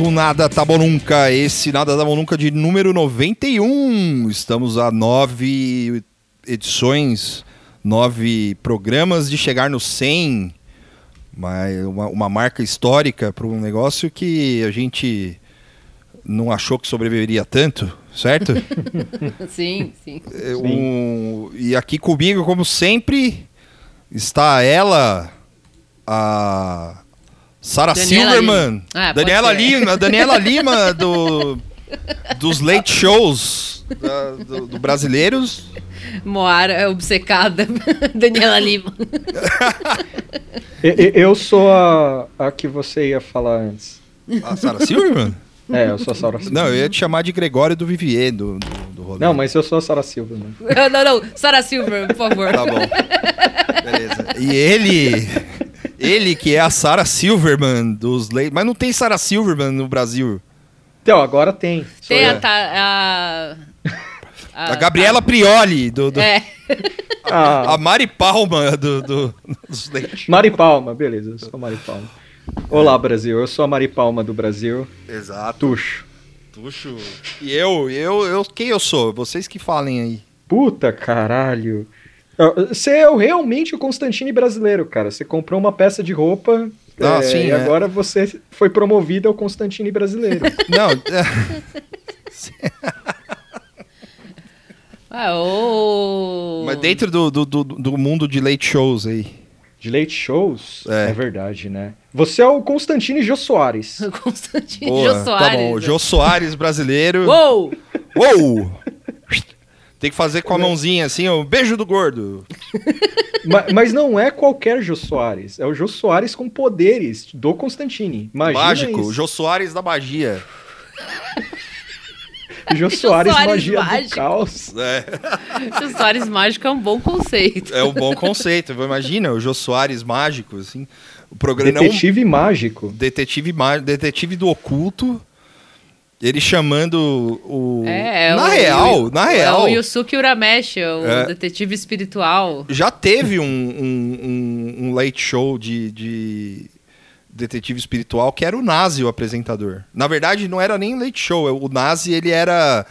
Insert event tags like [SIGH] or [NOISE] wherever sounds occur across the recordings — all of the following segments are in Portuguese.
Um Nada Tá Bom Nunca, esse Nada Tá Bom Nunca de número 91. Estamos a nove edições, nove programas de chegar no 100. Mas uma, uma marca histórica para um negócio que a gente não achou que sobreviveria tanto, certo? [LAUGHS] sim, sim. É, um, e aqui comigo, como sempre, está ela, a Sarah Daniela Silverman, Lima. Ah, pode Daniela. Lima, Daniela [LAUGHS] Lima do, dos late shows da- do, do brasileiros. Moara é obcecada. [LAUGHS] Daniela Lima. [LAUGHS] E- e- Eu sou a, a que você ia falar antes. A Sarah Silverman? É, eu sou a Sarah Silva. Não, eu ia te chamar de Gregório do Vivier do, do, do rolê. Não, mas eu sou a Sarah Silva, mano. não, não. Sarah Silver, por favor. Tá bom. Beleza. E ele. Ele que é a Sarah Silverman dos late. Mas não tem Sarah Silverman no Brasil. Então, agora tem. Tem a, ta- a, A Gabriela Prioli, do, do- É. [LAUGHS] Ah, a Mari Palma do, do- dos Leite. Mari Palma, beleza, eu sou a Mari Palma. Olá, Brasil, eu sou a Mari Palma do Brasil. Exato. Tuxo. Tuxo. E eu, eu, eu, quem eu sou? Vocês que falem aí. Puta caralho. Você é realmente o Constantine brasileiro, cara. Você comprou uma peça de roupa Ah, é, sim, e é. agora você foi promovido ao Constantine brasileiro. [LAUGHS] Não, é, [LAUGHS] Ah, ô. mas dentro do, do, do, do mundo de late shows aí. De late shows? É. É. verdade, né? Você é o Constantine Jô Soares. [LAUGHS] Constantino Boa, Jô Soares. Tá bom, Jô Soares brasileiro. Uou! Uou! Tem que fazer com a mãozinha assim, o beijo do gordo. [LAUGHS] Ma- mas não é qualquer Jô Soares. É o Jô Soares com poderes do Constantine. Imagina Mágico, isso. Jô Soares da magia. [LAUGHS] Jô Jô Soares, Soares magia mágico. do caos. É, [LAUGHS] Jô Soares mágico é um bom conceito. é um bom conceito. Imagina, o Jô Soares mágico, assim. O programa Detetive mágico. detetive, má- detetive do oculto. Ele chamando o. É, é na o- real, na real. É o Yusuke Urameshi, o É. detetive espiritual. Já teve um, um, um- um late show de, de detetive espiritual que era o Nazi, o apresentador. Na verdade, não era nem late show. O Nazi, ele era.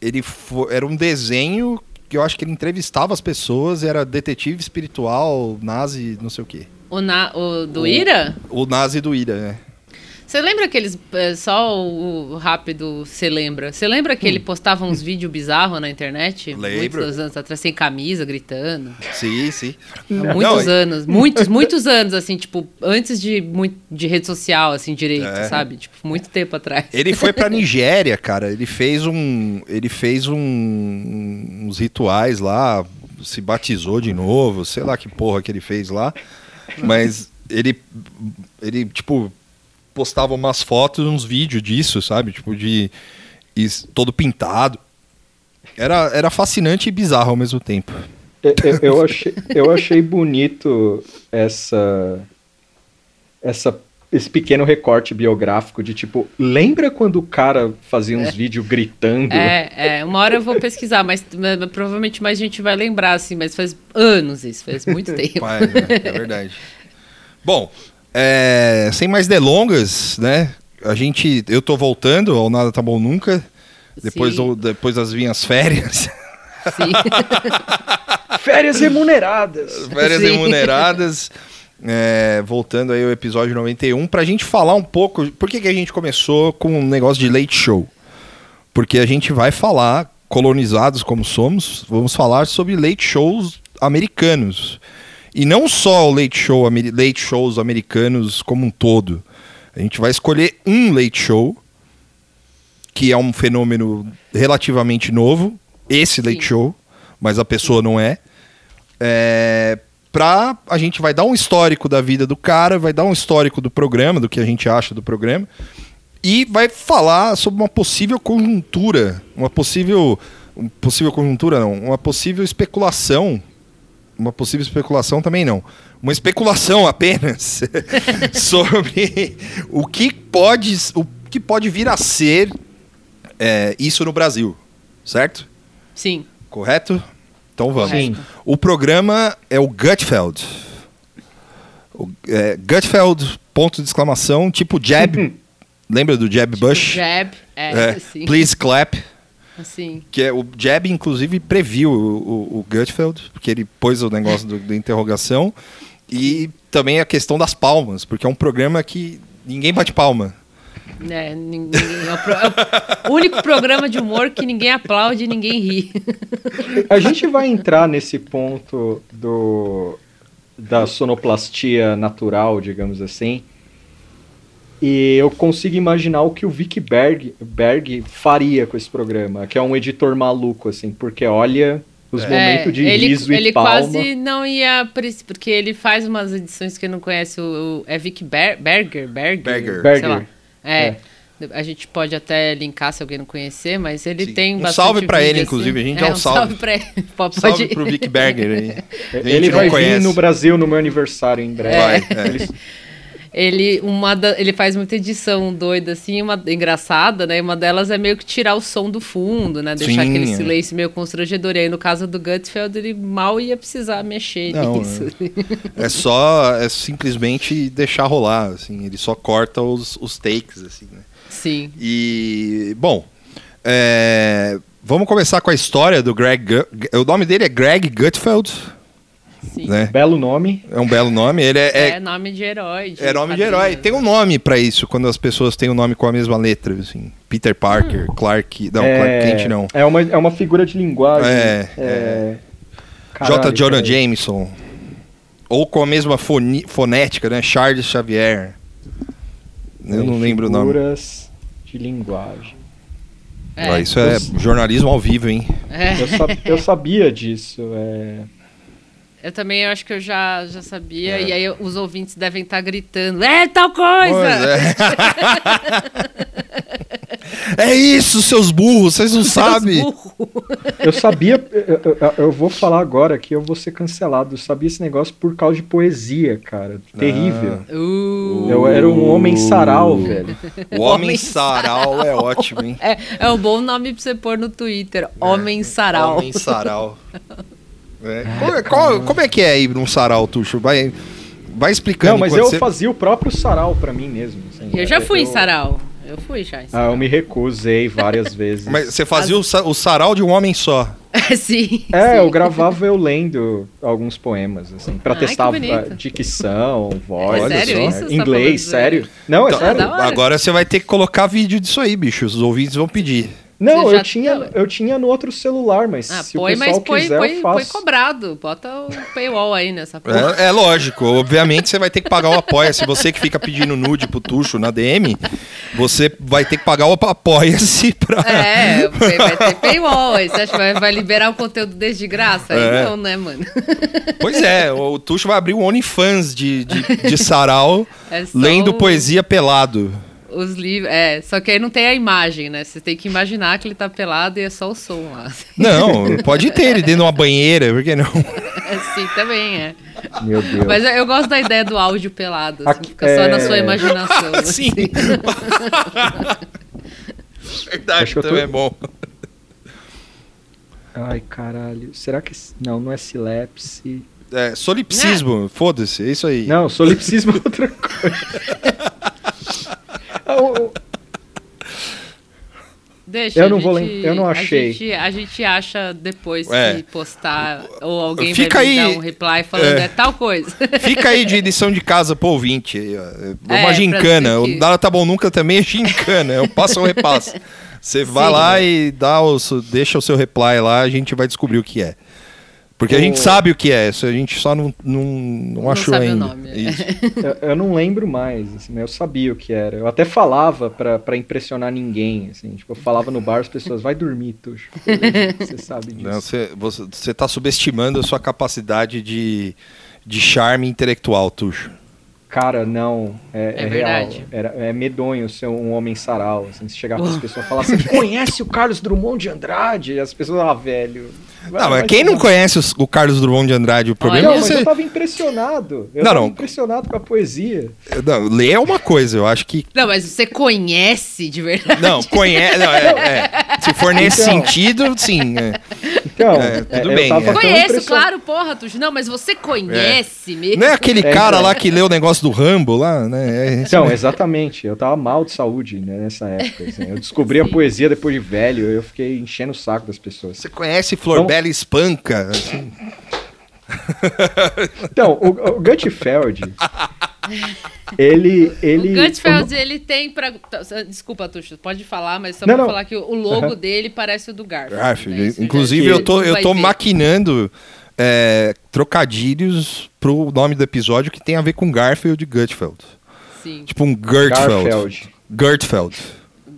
Ele fo- era um desenho que eu acho que ele entrevistava as pessoas, era detetive espiritual, Nazi, não sei o quê. O, na, o do O- Ira? O Nazi do Ira, né? Você lembra aqueles. é, Só o, o rápido você lembra? Você lembra que ele postava uns vídeos bizarros na internet? Hum. Lembro. Muitos anos atrás, sem camisa, gritando. Sim, sim. Há Não, muitos e- anos. Muitos, muitos anos, assim, tipo, antes de, de rede social, assim, direito, É. sabe? Tipo, muito tempo atrás. Ele foi pra [LAUGHS] Nigéria, cara. Ele fez um. Ele fez um- uns rituais lá, se batizou de novo, sei lá que porra que ele fez lá. Mas ele. Ele, tipo, postava umas fotos, uns vídeos disso, sabe? Tipo, de. todo pintado. Era, era fascinante e bizarro ao mesmo tempo. Eu, eu- eu achei, eu achei bonito essa, essa, esse pequeno recorte biográfico de tipo, lembra quando o cara fazia uns vídeos gritando? É, é, uma hora eu vou pesquisar, mas, mas provavelmente mais gente vai lembrar, assim, mas faz anos isso, faz muito [LAUGHS] tempo. Pai, né? É verdade. Bom, é, sem mais delongas, né? A gente. Eu tô voltando ao Nada Tá Bom Nunca. Depois, do- depois das minhas férias. Sim. [LAUGHS] Férias remuneradas! férias Sim. remuneradas. É, voltando aí ao episódio 91, pra gente falar um pouco. Por que, que a gente começou com um negócio de late show? Porque a gente vai falar, colonizados como somos, vamos falar sobre late shows americanos. E não só o late, show, late shows americanos como um todo. A gente vai escolher um late show, que é um fenômeno relativamente novo, esse late Sim. show, mas a pessoa não é. É, pra a gente vai dar um histórico da vida do cara, vai dar um histórico do programa, do que a gente acha do programa, e vai falar sobre uma possível conjuntura, uma possível, possível conjuntura não, uma possível especulação, uma possível especulação também não, uma especulação [LAUGHS] apenas [LAUGHS] sobre o que pode, o que pode vir a ser é, isso no Brasil, certo? Sim. Correto? Então vamos. Sim. O programa é o Gutfeld. é, Gutfeld, ponto de exclamação, tipo jab. Lembra do jab Bush? Jab, é, É, please clap. Assim. Que é, o Jeb, inclusive, previu o, o, o Gutfeld, porque ele pôs o negócio do- da interrogação. E também a questão das palmas, porque é um programa que ninguém bate palma. É, ninguém, é, o pro- é o único programa de humor que ninguém aplaude e ninguém ri. A gente vai entrar nesse ponto do da sonoplastia natural, digamos assim. E eu consigo imaginar o que o Vic Berg, Berg faria com esse programa, que é um editor maluco, assim, porque olha os momentos de É, ele, riso ele e palma. quase não ia. Porque ele faz umas edições que não conheço. O, o- é Vic Ber- Berger? Berger? Berger. sei lá. É. A gente pode até linkar se alguém não conhecer, mas ele Sim. tem Um bastante salve pra vídeo, ele, assim. inclusive, a gente é, dá um salve. pra ele. [LAUGHS] Pode, Salve pro Vic Berger aí. [LAUGHS] Ele não vai conhece. vir no Brasil no meu aniversário em breve. Vai, é. Ele- [LAUGHS] Ele, uma da- ele faz muita edição doida, assim, uma engraçada, né? Uma delas é meio que tirar o som do fundo, né? Deixar Sim, aquele é. silêncio meio constrangedor. E aí, no caso do Gutfeld, ele mal ia precisar mexer Não, nisso. É só, é simplesmente deixar rolar, assim. Ele só corta os, os takes, assim, né? Sim. E, bom, é, vamos começar com a história do Greg. O nome dele é Greg Gutfeld, Sim. né? Belo nome. É um belo nome. Ele é, É, é, nome de herói. de é nome de herói. Tem um nome pra isso, quando as pessoas têm o nome com a mesma letra, assim. Peter Parker, Clark. Não, Clark Kent não. É uma, é uma figura de linguagem. É, é. J. Caralho, Jonah peraí. Jameson. Ou com a mesma foni- fonética, né? Charles Xavier. Eu não lembro o nome. Figuras de linguagem. É, Ó, isso é jornalismo ao vivo, hein? é. Eu, sab- eu sabia disso. é. Eu também acho que eu já, já sabia. É. E aí os ouvintes devem estar gritando: É tal coisa! é. [LAUGHS] é isso, seus burros, vocês não sabem. Burro. Eu sabia. Eu, eu- vou falar agora que eu vou ser cancelado. Eu sabia esse negócio por causa de poesia, cara. Terrível. Uh. Eu era um homem sarau, velho. O Homem [LAUGHS] Sarau é ótimo, hein? É, é um bom nome pra você pôr no Twitter. Homem Sarau. Homem Sarau. [LAUGHS] É. Qual- qual- como é que é ir num sarau, Tuxo? Vai, vai explicando. Não, mas eu você- fazia o próprio sarau pra mim mesmo. assim. Eu já fui em Eu- Sarau. Eu fui já em Ah, eu me recusei várias [LAUGHS] vezes. Mas você fazia o, sa- o sarau de um homem só. [LAUGHS] sim. É, sim. eu gravava eu lendo alguns poemas, assim, pra testar a dicção, voz, É sério assim, isso? Tá inglês, sério. Não, é Então, sério. da hora. Agora você vai ter que colocar vídeo disso aí, bicho. Os ouvintes vão pedir. Não, eu tinha, tá- eu tinha no outro celular, mas Ah, se põe, o mas pessoal põe, quiser, põe, eu põe faço. cobrado. Bota o paywall aí nessa porra. É, é lógico, obviamente você vai ter que pagar o apoia-se. Você que fica pedindo nude pro Tuxo na DM, você vai ter que pagar o apoia-se pra. É, vai vai ter paywall. aí Você acha que vai, vai liberar o conteúdo desde de graça? Aí É. não, né, mano? Pois é, o Tuxo vai abrir o OnlyFans de, de, de sarau, É só lendo poesia pelado. Os livros. É, só que aí não tem a imagem, né? Você tem que imaginar que ele tá pelado e é só o som lá. Não, pode ter ele dentro de uma banheira, por que não? [LAUGHS] Assim também é. Meu Deus. Mas eu, gosto da ideia do áudio pelado. Assim, fica só na é- sua imaginação. [LAUGHS] Sim. assim. Verdade, Acho que eu tô- também é bom. Ai, caralho. Será que. Não, não é silepse. É, solipsismo, foda-se, é isso aí. Não, solipsismo é outra coisa. [LAUGHS] Ah, o- o- Deixa, Eu não vou gente- lem- eu não achei. A gente, a gente acha depois É. que postar, ou alguém Fica vai aí- dar um reply falando é. é, tal coisa. Fica aí de lição de casa pro ouvinte. É É, uma pra gincana. O Nada Tá Bom Nunca também é gincana. É o passo ou repasso. [LAUGHS] Você vai Sim. lá e dá o, deixa o seu reply lá, a gente vai descobrir o que é. Porque a O- gente sabe o que é, isso a gente só não, não, não, Não achou sabe o ainda. nome, é. [LAUGHS] Eu, eu não lembro mais, assim, mas eu sabia o que era. Eu até falava pra, pra impressionar ninguém, assim. Tipo, eu falava no bar, as pessoas, vai dormir, Tuxo. Você sabe disso. Não, você, você, você tá subestimando a sua capacidade de, de charme intelectual, Tuxo. Cara, não. É, É é verdade. real. Era, é medonho ser um homem sarau. Assim, se chegar pras pessoas e falar, você conhece o Carlos Drummond de Andrade? E as pessoas, ah, velho. Não, mas quem não conhece os- o Carlos Drummond de Andrade, o problema Não, é mas você... eu tava impressionado. Eu Não, tava não. impressionado com a poesia. Não, ler é uma coisa, eu acho que Não, mas você conhece de verdade. Não, conhece. Não, é, é. Se for nesse Então. sentido, sim. é. Então, É, é, tudo eu bem, tava é. tão Conheço, impressionado. claro, porra, Tuxo. Não, mas você conhece mesmo? Não é aquele É, cara então. lá que leu o negócio do Rambo lá, né? É esse Então, mesmo. exatamente. Eu tava mal de saúde né, nessa época. assim. Eu descobri a poesia depois de velho. Eu fiquei enchendo o saco das pessoas. Você conhece Florbela Espanca? assim? [LAUGHS] Então, o, o Gutfeld, ele, ele... O Gutfeld, ele tem pra... Desculpa, Tuxo, pode falar, mas só Não, pra não. falar que o logo dele parece o do Garfield. Garfield. né? Inclusive, eu tô, eu tô maquinando é, trocadilhos pro nome do episódio que tem a ver com Garfield e Gutfeld. Sim, Tipo um Gertfeld. Garfield. Gertfeld.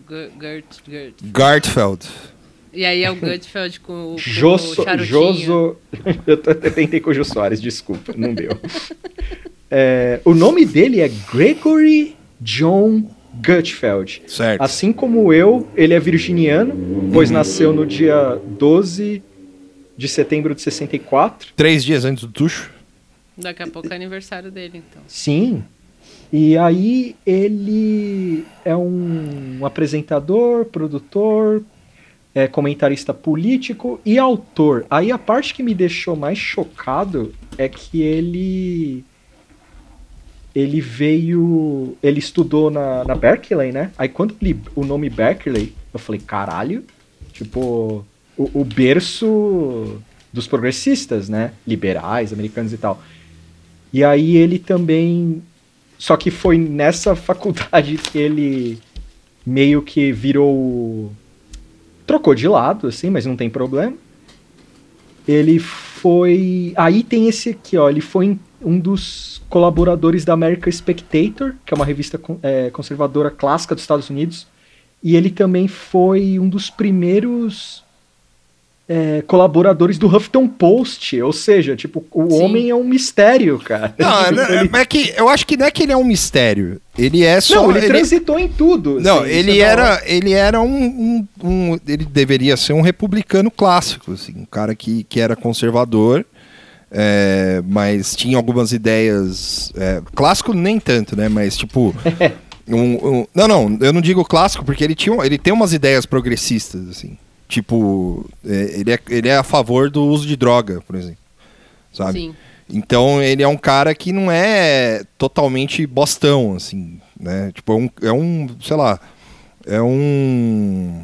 Gu- Gert, Gert. Gartfeld. E aí é o Gutfeld com, o- com Joso, o charutinho. Joso... [LAUGHS] Eu, t- eu tentei com o Jô Soares, desculpa, não deu. É, o nome dele é Gregory John Gutfeld. Certo. Assim como eu, ele é virginiano, pois nasceu no dia 12 de setembro de 64. Três dias antes do Tuxo. Daqui a pouco é aniversário dele, então. Sim. E aí ele é um apresentador, produtor, é, comentarista político e autor. Aí a parte que me deixou mais chocado é que ele ele veio, ele estudou na, na Berkeley, né? Aí quando ele, o nome Berkeley, eu falei, caralho, tipo, o, o berço dos progressistas, né? Liberais, americanos e tal. E aí ele também. Só que foi nessa [LAUGHS] faculdade que ele meio que virou. Trocou de lado, assim, mas não tem problema. Ele foi. Aí tem esse aqui, ó. Ele foi um dos colaboradores da American Spectator, que é uma revista é, conservadora clássica dos Estados Unidos. E ele também foi um dos primeiros é, colaboradores do Huffington Post. Ou seja, tipo, o Sim. homem é um mistério, cara. Não, Tipo, [LAUGHS] não, ele- é que eu acho que não é que ele é um mistério. Ele é só. Não, ele, transitou em tudo. Não, assim, ele é era, ele era um, um- um- Ele deveria ser um republicano clássico, assim, um cara que, que era conservador, é, mas tinha algumas ideias. é, clássico nem tanto, né? Mas tipo. [LAUGHS] um- um- não, não, eu não digo clássico porque ele, tinha, ele tem umas ideias progressistas, assim. Tipo, é, ele, é, ele é a favor do uso de droga, por exemplo. Sabe? Sim. Então ele é um cara que não é totalmente bostão, assim, né? Tipo, é um, é um sei lá, é um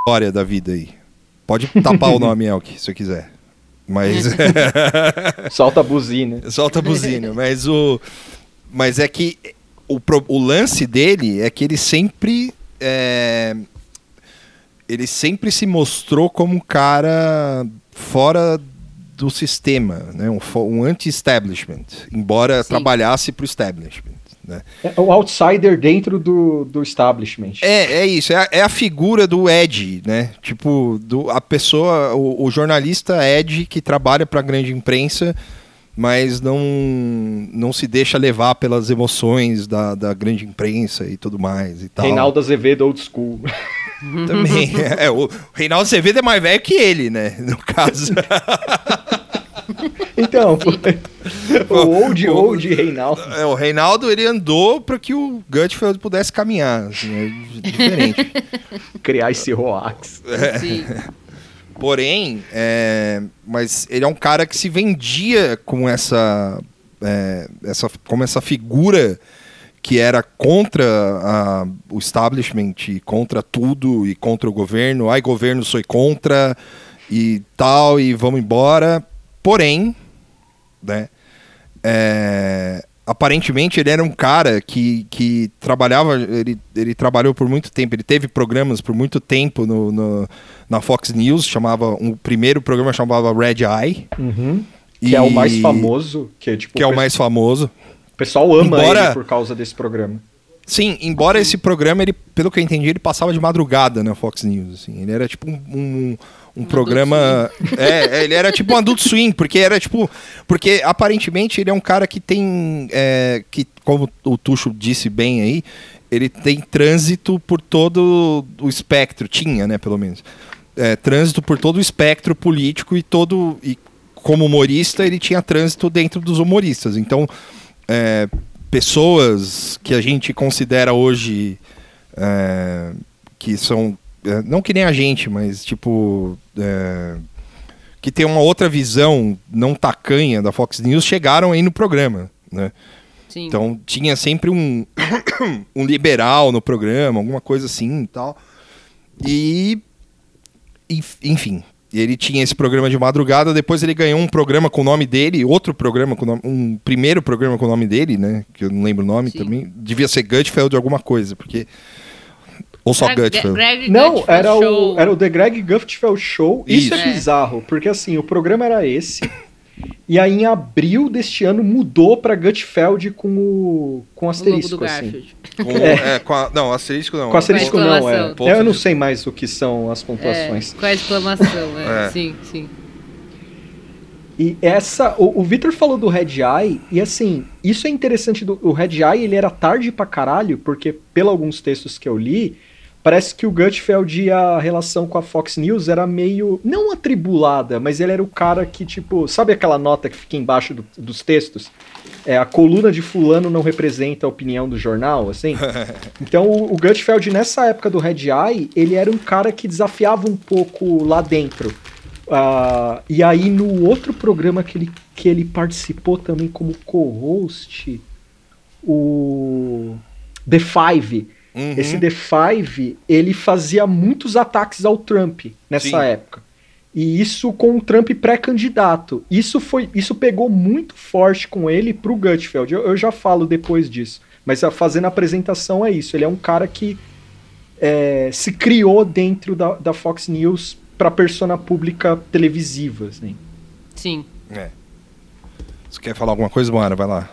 história da vida aí. Pode tapar o nome, [LAUGHS] Elk, se você quiser. Mas [LAUGHS] Solta a buzina. solta a buzina. Mas o, mas é que o, pro- o lance dele é que ele sempre é, ele sempre se mostrou como um cara fora do sistema, né? um, um anti-establishment, embora Sim. trabalhasse para o establishment. Né? É o outsider dentro do, do establishment. É, é isso, é a, é a figura do Ed, né? Tipo, do, a pessoa, o, o jornalista Ed que trabalha para a grande imprensa, mas não, não se deixa levar pelas emoções da, da grande imprensa e tudo mais e tal. Reinaldo Azevedo Old School. [LAUGHS] [LAUGHS] Também. É, o Reinaldo Azevedo é mais velho que ele, né? [LAUGHS] No caso. [LAUGHS] Então, o old, old Reinaldo. É, o Reinaldo, ele andou para que o Gutfeld pudesse caminhar. Assim, é diferente. Criar esse hoax. É. Sim. Porém, é, mas ele é um cara que se vendia com essa, é, essa, como essa figura que era contra a- o establishment, e contra tudo e contra o governo. Ai, governo, sou contra e tal, e vamos embora. Porém, né, é, aparentemente ele era um cara que, que trabalhava, ele, ele trabalhou por muito tempo, ele teve programas por muito tempo no, no- na Fox News, chamava, um, o primeiro programa chamava Red Eye. Que é o e- mais famoso. Que é, tipo, Que é o mais famoso. O pessoal ama Embora- ele por causa desse programa. Sim, embora esse programa, ele, pelo que eu entendi, ele passava de madrugada na Fox News. Assim. Ele era tipo um, um, um programa. [LAUGHS] É, é, ele era tipo um adult swing, porque era tipo. Porque aparentemente ele é um cara que tem. é, que, como o Tuxo disse bem aí, ele tem trânsito por todo o espectro, tinha, né, pelo menos. É, trânsito por todo o espectro político e todo. E como humorista, ele tinha trânsito dentro dos humoristas. Então, é, pessoas que a gente considera hoje é, que são é, não que nem a gente, mas tipo é, que tem uma outra visão não tacanha da Fox News chegaram aí no programa, né? Sim. Então tinha sempre um, [COUGHS] um liberal no programa, alguma coisa assim e tal. E. enf- Enfim, ele tinha esse programa de madrugada, depois ele ganhou um programa com o nome dele, outro programa com o nome. Um primeiro programa com o nome dele, né? Que eu não lembro o nome Sim. também. Devia ser Gutfeld alguma coisa, porque. Ou só Greg- Gutfeld. Greg Não, Gutfeld era o, Show. era o The Greg Gutfeld Show. Isso, Isso. é É. bizarro, porque assim, o programa era esse. E aí em abril deste ano mudou pra Gutfeld com o com o logo asterisco do assim. Com, é, com a- não, asterisco não. Com asterisco Com a não, é. É, Eu não sei mais o que são as É, pontuações. com a exclamação, é. [LAUGHS] É. Sim, sim. E essa, o, o Victor falou do Red Eye, e assim, isso é interessante, do, o Red Eye ele era tarde pra caralho, porque pelo alguns textos que eu li, parece que o Gutfeld e a relação com a Fox News era meio, não atribulada, mas ele era o cara que, tipo, sabe aquela nota que fica embaixo do- dos textos? É, a coluna de fulano não representa a opinião do jornal, assim? [LAUGHS] Então o, o Gutfeld, nessa época do Red Eye, ele era um cara que desafiava um pouco lá dentro. Ah, e aí no outro programa que ele, que ele participou também como co-host, o The Five. Uhum. Esse The Five, ele fazia muitos ataques ao Trump nessa Sim. época. E isso com o Trump pré-candidato. Isso foi, isso pegou muito forte com ele pro Gutfeld. Eu, eu já falo depois disso. Mas a, fazendo a apresentação é isso. Ele é um cara que é, se criou dentro da, da Fox News para persona pública televisiva. Assim. Sim. É. Você quer falar alguma coisa, Moara? Vai lá.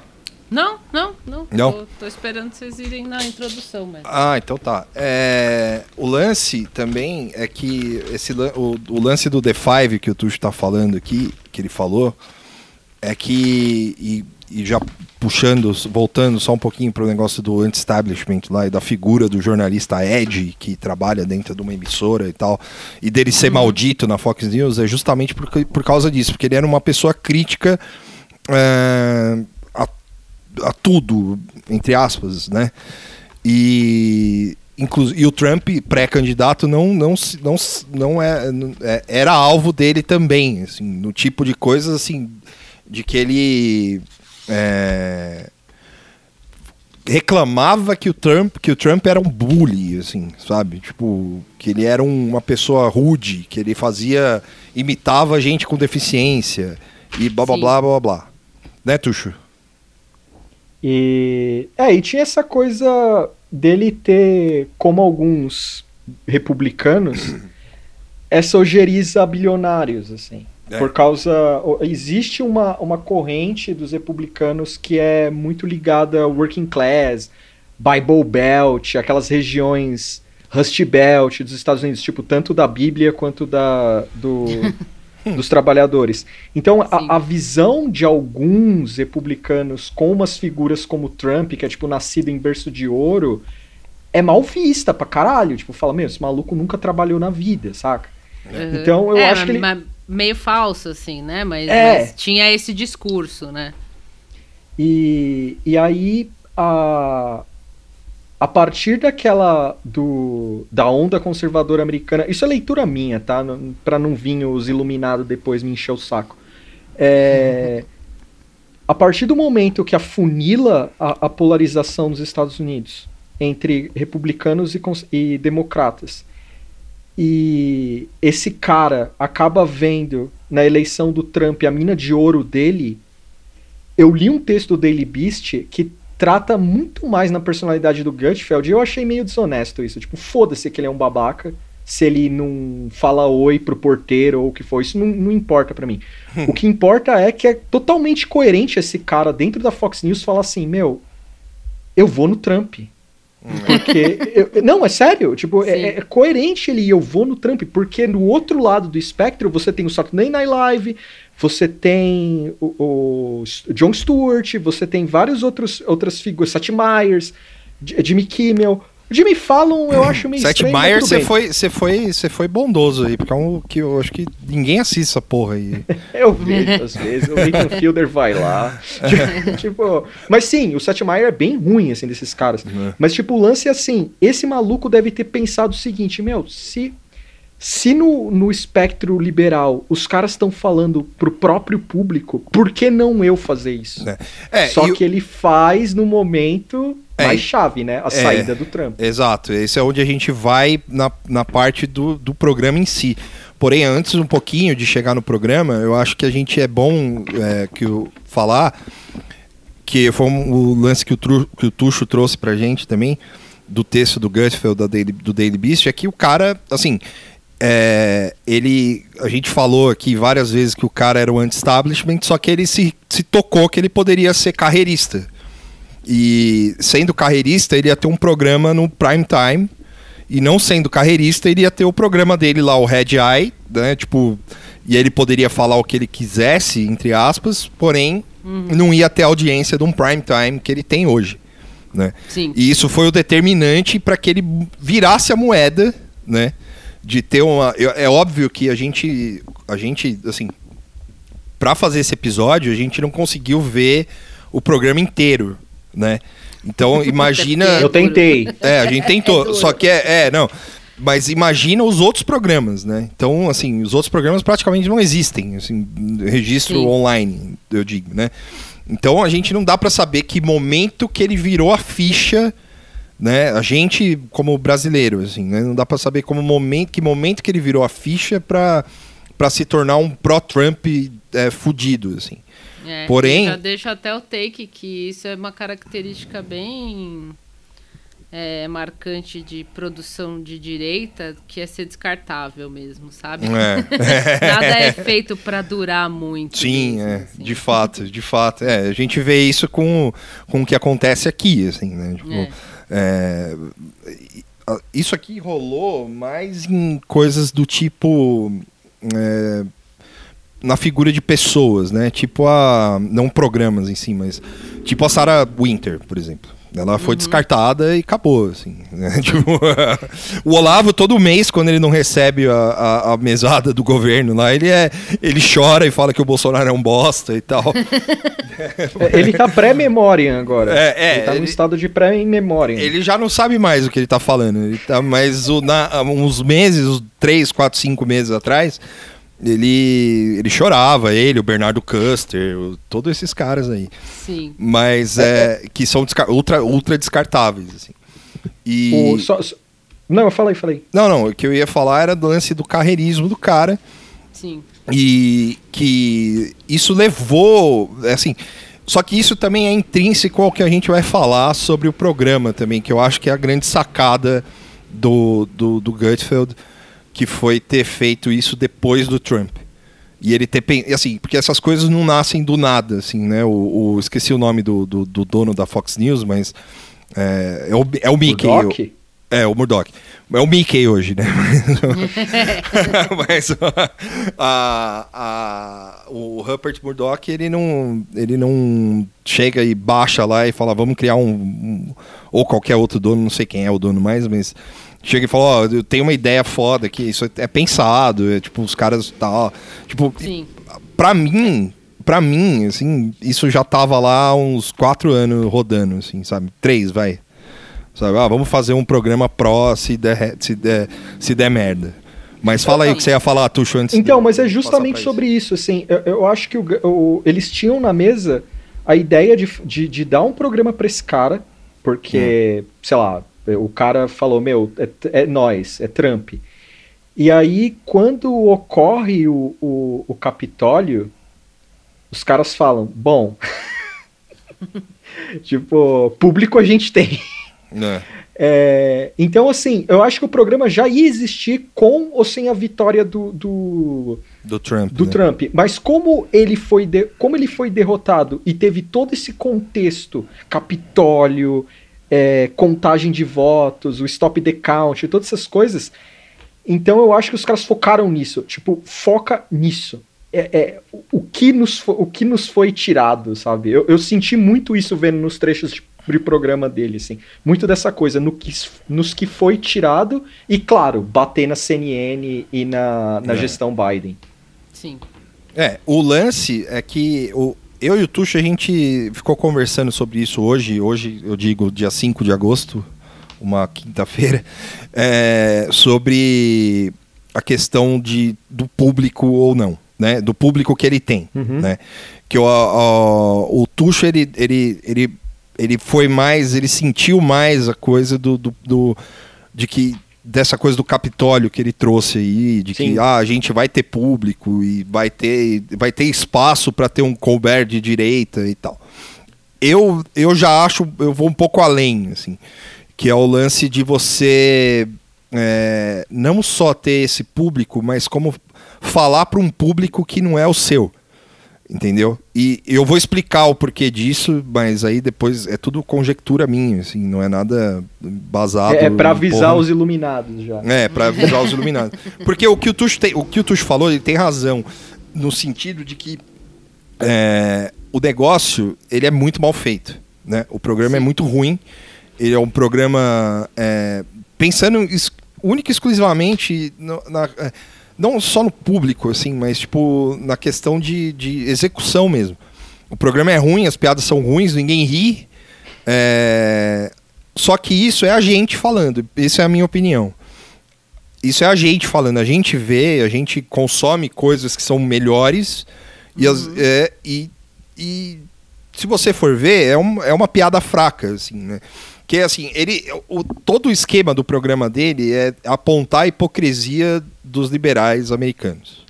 Não, não, não. Não? Tô, tô esperando vocês irem na introdução mesmo. Ah, então tá. É, o lance também é que esse, o, o lance do The Five que o Tuxo tá falando aqui, que ele falou, é que, e, e já puxando, voltando só um pouquinho pro negócio do anti-establishment lá e da figura do jornalista Ed, que trabalha dentro de uma emissora e tal, e dele ser maldito na Fox News, é justamente por, por causa disso, porque ele era uma pessoa crítica é, a tudo, entre aspas, né? E, inclu e o Trump, pré-candidato, não, não, não, não é, não- é- era alvo dele também, assim, no tipo de coisas assim, de que ele é, reclamava que o Trump que o Trump era um bully, assim, sabe? Tipo, que ele era um- uma pessoa rude, que ele fazia imitava gente com deficiência e blá blá Sim. blá blá blá. Né, Tuxo? E, é, e tinha essa coisa dele ter, como alguns republicanos, [COUGHS] essa ojeriza a bilionários, assim. É. Por causa. Existe uma, uma corrente dos republicanos que é muito ligada ao working class, Bible Belt, aquelas regiões Rust Belt dos Estados Unidos, tipo, tanto da Bíblia quanto da, do, [LAUGHS] [LAUGHS] dos trabalhadores. Então, a, a visão de alguns republicanos com umas figuras como Trump, que é tipo nascido em berço de ouro, é mal vista pra caralho. Tipo, fala, meu, esse maluco nunca trabalhou na vida, saca? Uhum. Então, eu É, acho que ele- meio falso, assim, né? Mas, É. mas tinha esse discurso, né? E, e aí, a, a partir daquela do, da onda conservadora americana, isso é leitura minha, tá? Pra não vir os iluminados depois me encher o saco. É, a partir do momento que afunila a, a polarização dos Estados Unidos entre republicanos e, e democratas, e esse cara acaba vendo na eleição do Trump a mina de ouro dele, eu li um texto do Daily Beast que trata muito mais na personalidade do Gutfeld e eu achei meio desonesto isso. Tipo, foda-se que ele é um babaca, se ele não fala oi pro porteiro ou o que for, isso não, não importa pra mim. [LAUGHS] o que importa é que é totalmente coerente esse cara dentro da Fox News falar assim, meu, eu vou no Trump. Porque. [LAUGHS] eu- não, é sério. Tipo, é, é coerente ele ir, eu vou no Trump. Porque no outro lado do espectro você tem o Saturday Night Live, você tem o, o Jon Stewart, você tem vários outros outras figuras, Seth Meyers, Jimmy Kimmel. Jimmy Fallon eu acho meio Seth estranho. Meyers, você foi, você foi, você foi bondoso aí, porque é um que eu acho que ninguém assiste essa porra aí. [LAUGHS] Eu vejo às vezes, o Nathan Fielder vai lá. Tipo, [LAUGHS] tipo, mas sim, o Seth Meyer é bem ruim, assim, desses caras. Uhum. Mas, tipo, o lance é assim: esse maluco deve ter pensado o seguinte, meu, se. Se no, no espectro liberal os caras estão falando pro próprio público, por que não eu fazer isso? É. É, Só que ele faz no momento É, mais chave, né? A é. saída do Trump. Exato, esse é onde a gente vai na, na parte do, do programa em si. Porém, antes um pouquinho de chegar no programa, eu acho que a gente é bom é, que eu falar que foi um- o lance que o, Tru, que o Tuxo trouxe pra gente também, do texto do Gutfeld da Daily, do Daily Beast, é que o cara, assim, é, ele. A gente falou aqui várias vezes que o cara era o anti-establishment, só que ele se, se tocou que ele poderia ser carreirista. E sendo carreirista, ele ia ter um programa no prime time. E não sendo carreirista, ele ia ter o programa dele lá, o Red Eye, né? Tipo, e ele poderia falar o que ele quisesse, entre aspas, porém, não ia ter a audiência de um prime time que ele tem hoje. Né? Sim. E isso foi o determinante para que ele virasse a moeda, né? De ter uma. É óbvio que a gente. A gente, assim. Pra fazer esse episódio, a gente não conseguiu ver o programa inteiro, né? Então, [LAUGHS] imagina. Eu tentei. É, a gente É tentou. duro. só que é, é, não. Mas imagina os outros programas, né? Então, assim, os outros programas praticamente não existem, assim, registro Sim. online, eu digo, né? Então a gente não dá pra saber que momento que ele virou a ficha, né? A gente como brasileiro, assim, né? Não dá pra saber como momento, que momento que ele virou a ficha pra para se tornar um pró-Trump é, fudido, assim. É, Porém- Já deixo até o take que isso é uma característica bem é, marcante de produção de direita, que é ser descartável mesmo, sabe? É. [LAUGHS] Nada é feito pra durar muito. Sim, mesmo, é, assim. de fato, de fato. É, a gente vê isso com, com o que acontece aqui, assim, né? Tipo, É. isso aqui rolou mais em coisas do tipo. é, na figura de pessoas, né? Tipo a. Não programas em si, mas. Tipo a Sarah Winter, por exemplo. Ela foi descartada e acabou, assim. né? [LAUGHS] Tipo, [LAUGHS] o Olavo, todo mês, quando ele não recebe a, a, a mesada do governo lá, ele, é, ele chora e fala que o Bolsonaro é um bosta e tal. [LAUGHS] É, Ele tá pré-memória agora. É, é, ele tá no estado de pré-memória. Ele já não sabe mais o que ele tá falando. Ele tá, mas o, na, há uns meses, uns 3, 4, 5 meses atrás, ele, ele chorava, ele, o Bernardo Custer, o- todos esses caras aí. Sim. Mas é, que são descar- ultra, ultra descartáveis. Assim. E. O- só- só- Não, eu falei, falei. Não, não, o que eu ia falar era do lance do carreirismo do cara. Sim. E que isso levou, assim, só que isso também é intrínseco ao que a gente vai falar sobre o programa também, que eu acho que é a grande sacada do, do, do Gutfeld, que foi ter feito isso depois do Trump. E ele ter, assim, porque essas coisas não nascem do nada, assim, né? O, o- esqueci o nome do, do, do dono da Fox News, mas é, é, o, é o Mickey. Murdoch? é, o Murdoch. É o Mickey hoje, né? [LAUGHS] [LAUGHS] Mas a- a- o Rupert Murdoch, ele não, ele não chega e baixa lá e fala, vamos criar um, um- Ou qualquer outro dono, não sei quem é o dono mais, mas... Chega e fala, ó, eu tenho uma ideia foda aqui, isso é pensado, é tipo, os caras tal. Tipo, Sim. pra mim, pra mim, assim, isso já tava lá uns quatro anos rodando, assim, sabe? Três, vai. Sabe? Ah, vamos fazer um programa pró se der, se der, se der merda. Mas fala aí o que você ia falar, Tuxo, antes Então, de mas é justamente sobre isso, assim, eu, eu acho que o, o- eles tinham na mesa a ideia de, de, de dar um programa pra esse cara, porque, sei lá, o cara falou, meu, é, é nós, é Trump. E aí, quando ocorre o, o, o Capitólio, os caras falam, bom, [LAUGHS] tipo, público a gente tem. É. [LAUGHS] É, então, assim, eu acho que o programa já ia existir com ou sem a vitória do, do, Do Trump. do né? Trump. Mas como ele foi de- como ele foi derrotado e teve todo esse contexto, Capitólio, é, contagem de votos, o stop the count, todas essas coisas, então eu acho que os caras focaram nisso. Tipo, foca nisso. É, é, o- que nos fo- o que nos foi tirado, sabe? Eu, eu senti muito isso vendo nos trechos de, de programa dele, assim. Muito dessa coisa, no que, nos que foi tirado e, claro, bater na CNN e na, na É. gestão Biden. Sim. É, o lance é que o, eu e o Tuxo, a gente ficou conversando sobre isso hoje. Hoje, eu digo, dia 5 de agosto, uma quinta-feira, é, sobre a questão de, do público ou não, né? Do público que ele tem, Uhum. né? Que o, o, o Tuxo, ele, ele, ele, ele foi mais, ele sentiu mais a coisa do, do, do- de que dessa coisa do Capitólio que ele trouxe aí, de Sim. que ah, a gente vai ter público e vai ter, vai ter espaço para ter um Colbert de direita e tal. Eu, eu já acho, eu vou um pouco além, assim, que é o lance de você é, não só ter esse público, mas como falar para um público que não é o seu. Entendeu? E eu vou explicar o porquê disso, mas aí depois é tudo conjectura minha, assim, não é nada basado. É, é pra em avisar porra os iluminados já. é, pra avisar os iluminados. Porque o que o Tuxo, tem, o que o Tuxo falou, ele tem razão. No sentido de que é, o negócio, ele é muito mal feito. Né? O programa é muito ruim. Ele é um programa é, pensando única e exclusivamente no- na- é, não só no público, assim, mas tipo na questão de, de execução mesmo. O programa é ruim, as piadas são ruins, ninguém ri. é, Só que isso é a gente falando. Isso é a minha opinião. Isso é a gente falando. A gente vê, a gente consome coisas que são melhores. E, as- é, e, e se você for ver, é, um- é uma piada fraca, assim, né? Que assim, ele, o, todo o esquema do programa dele é apontar a hipocrisia dos liberais americanos.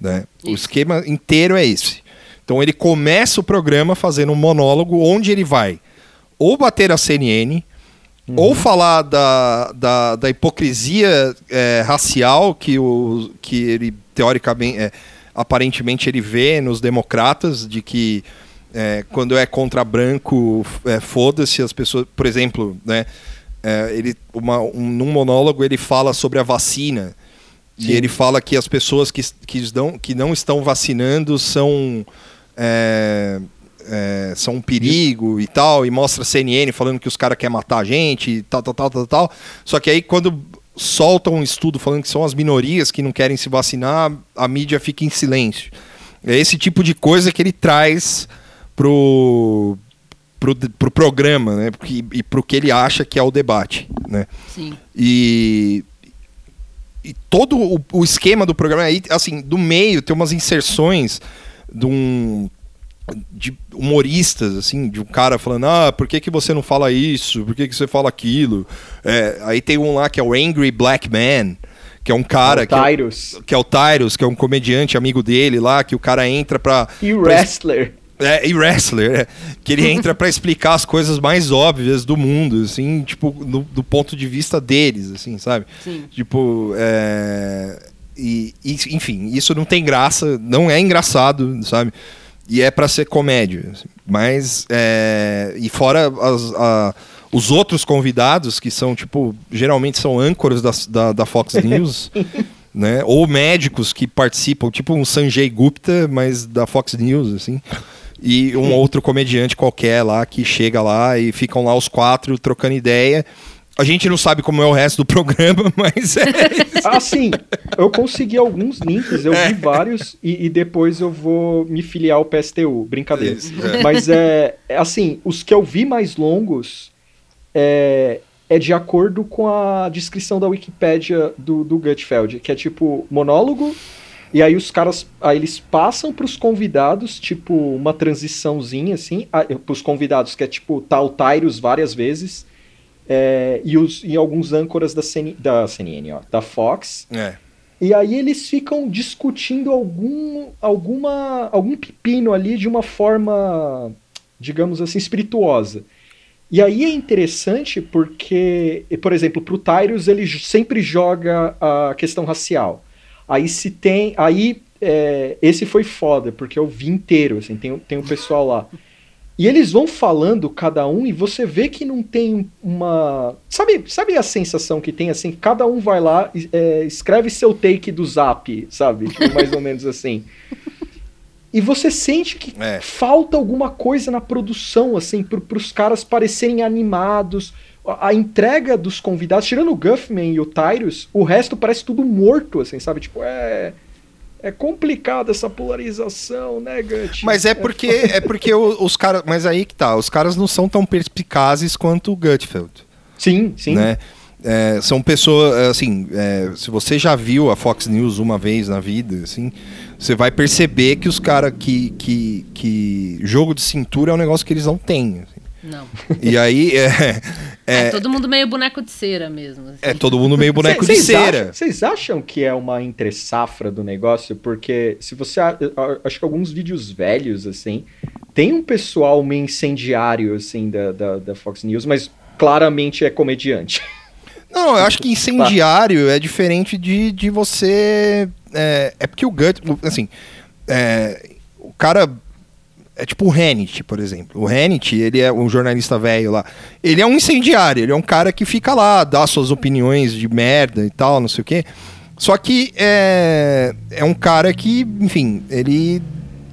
Né? O esquema inteiro é esse. Então ele começa o programa fazendo um monólogo onde ele vai ou bater a CNN, ou falar da, da, da hipocrisia é, racial que, o, que ele teoricamente, é, aparentemente ele vê nos democratas, de que é, quando é contra branco, é, foda-se as pessoas. Por exemplo, né, é, ele, uma, um, num monólogo ele fala sobre a vacina. Sim. E ele fala que as pessoas que, que, estão, que não estão vacinando são, é, é, são um perigo e tal, e mostra a CNN falando que os caras querem matar a gente e tal, tal, tal, tal, tal. Só que aí quando soltam um estudo falando que são as minorias que não querem se vacinar, a mídia fica em silêncio. É esse tipo de coisa que ele traz pro, pro, pro programa, né? E, e pro que ele acha que é o debate, né? Sim. E, e todo o, o esquema do programa aí, assim, do meio tem umas inserções de um de humoristas, assim, de um cara falando, ah, por que, que você não fala isso? Por que, que você fala aquilo? É, aí tem um lá que é o Angry Black Man, que é um cara O que é, Tyrus. que é o Tyrus, que é um comediante amigo dele lá, que o cara entra pra... E pra wrestler. É, e wrestler, é, que ele entra pra explicar as coisas mais óbvias do mundo, assim, tipo, no- do ponto de vista deles, assim, sabe? Sim. Tipo, é, e, e, enfim, isso não tem graça, não é engraçado, sabe? E é pra ser comédia. assim. Mas, é, e fora as- a- os outros convidados, que são, tipo, geralmente são âncoras da, da, da Fox [LAUGHS] News, né? Ou médicos que participam, tipo um Sanjay Gupta, mas da Fox News, assim. E um outro comediante qualquer lá que chega lá e ficam lá os quatro trocando ideia. A gente não sabe como é o resto do [LAUGHS] programa, mas é. Ah, sim. Eu consegui alguns links, eu É. vi vários e, e depois eu vou me filiar ao PSTU. Brincadeira. Isso, é. Mas é, é assim, os que eu vi mais longos é, é de acordo com a descrição da Wikipédia do, do Gutfeld, que é tipo monólogo, e aí os caras, aí eles passam pros convidados, tipo uma transiçãozinha assim, a- pros convidados, que é tipo tá o Tyrus várias vezes, é, e, os, e alguns âncoras da, CN, da CNN, ó, da Fox, É. e aí eles ficam discutindo algum, alguma, algum pepino ali de uma forma, digamos assim, espirituosa. E aí é interessante porque, por exemplo, pro Tyrus ele sempre joga a questão racial. Aí se tem. Aí é, esse foi foda, porque eu vi inteiro, assim, tem, o- tem o pessoal lá. E eles vão falando cada um e você vê que não tem uma. Sabe, sabe a sensação que tem assim? Cada um vai lá, é, escreve seu take do zap, sabe? Tipo, mais ou menos assim. E você sente que É. falta alguma coisa na produção, assim, para os caras parecerem animados. A, entrega dos convidados, tirando o Guffman e o Tyrus, o resto parece tudo morto, assim, sabe? Tipo, é. É complicado essa polarização, né, Gut? Mas é porque é porque o- os caras, mas aí que tá, os caras não são tão perspicazes quanto o Gutfeld, Sim, sim. né? é, são pessoas, assim, é, se você já viu a Fox News uma vez na vida, assim, você vai perceber que os caras que, que, que jogo de cintura é um negócio que eles não têm. assim. Não. [LAUGHS] E aí é, É, é, todo mundo meio boneco de cera mesmo. assim. é todo mundo meio boneco de Cês- cera. acham- Vocês acham que é uma entre-safra do negócio? Porque se você. Acho que alguns vídeos velhos, assim, tem um pessoal meio incendiário, assim, da, da, da Fox News, mas claramente é comediante. [LAUGHS] Não, eu acho que incendiário é diferente de, de você. É, é porque o Gut, assim, é, o cara. É tipo o Hannity, por exemplo. O Hannity, ele é um jornalista velho lá. Ele é um incendiário, ele é um cara que fica lá, dá suas opiniões de merda e tal, não sei o quê. Só que é, é um cara que, enfim, ele,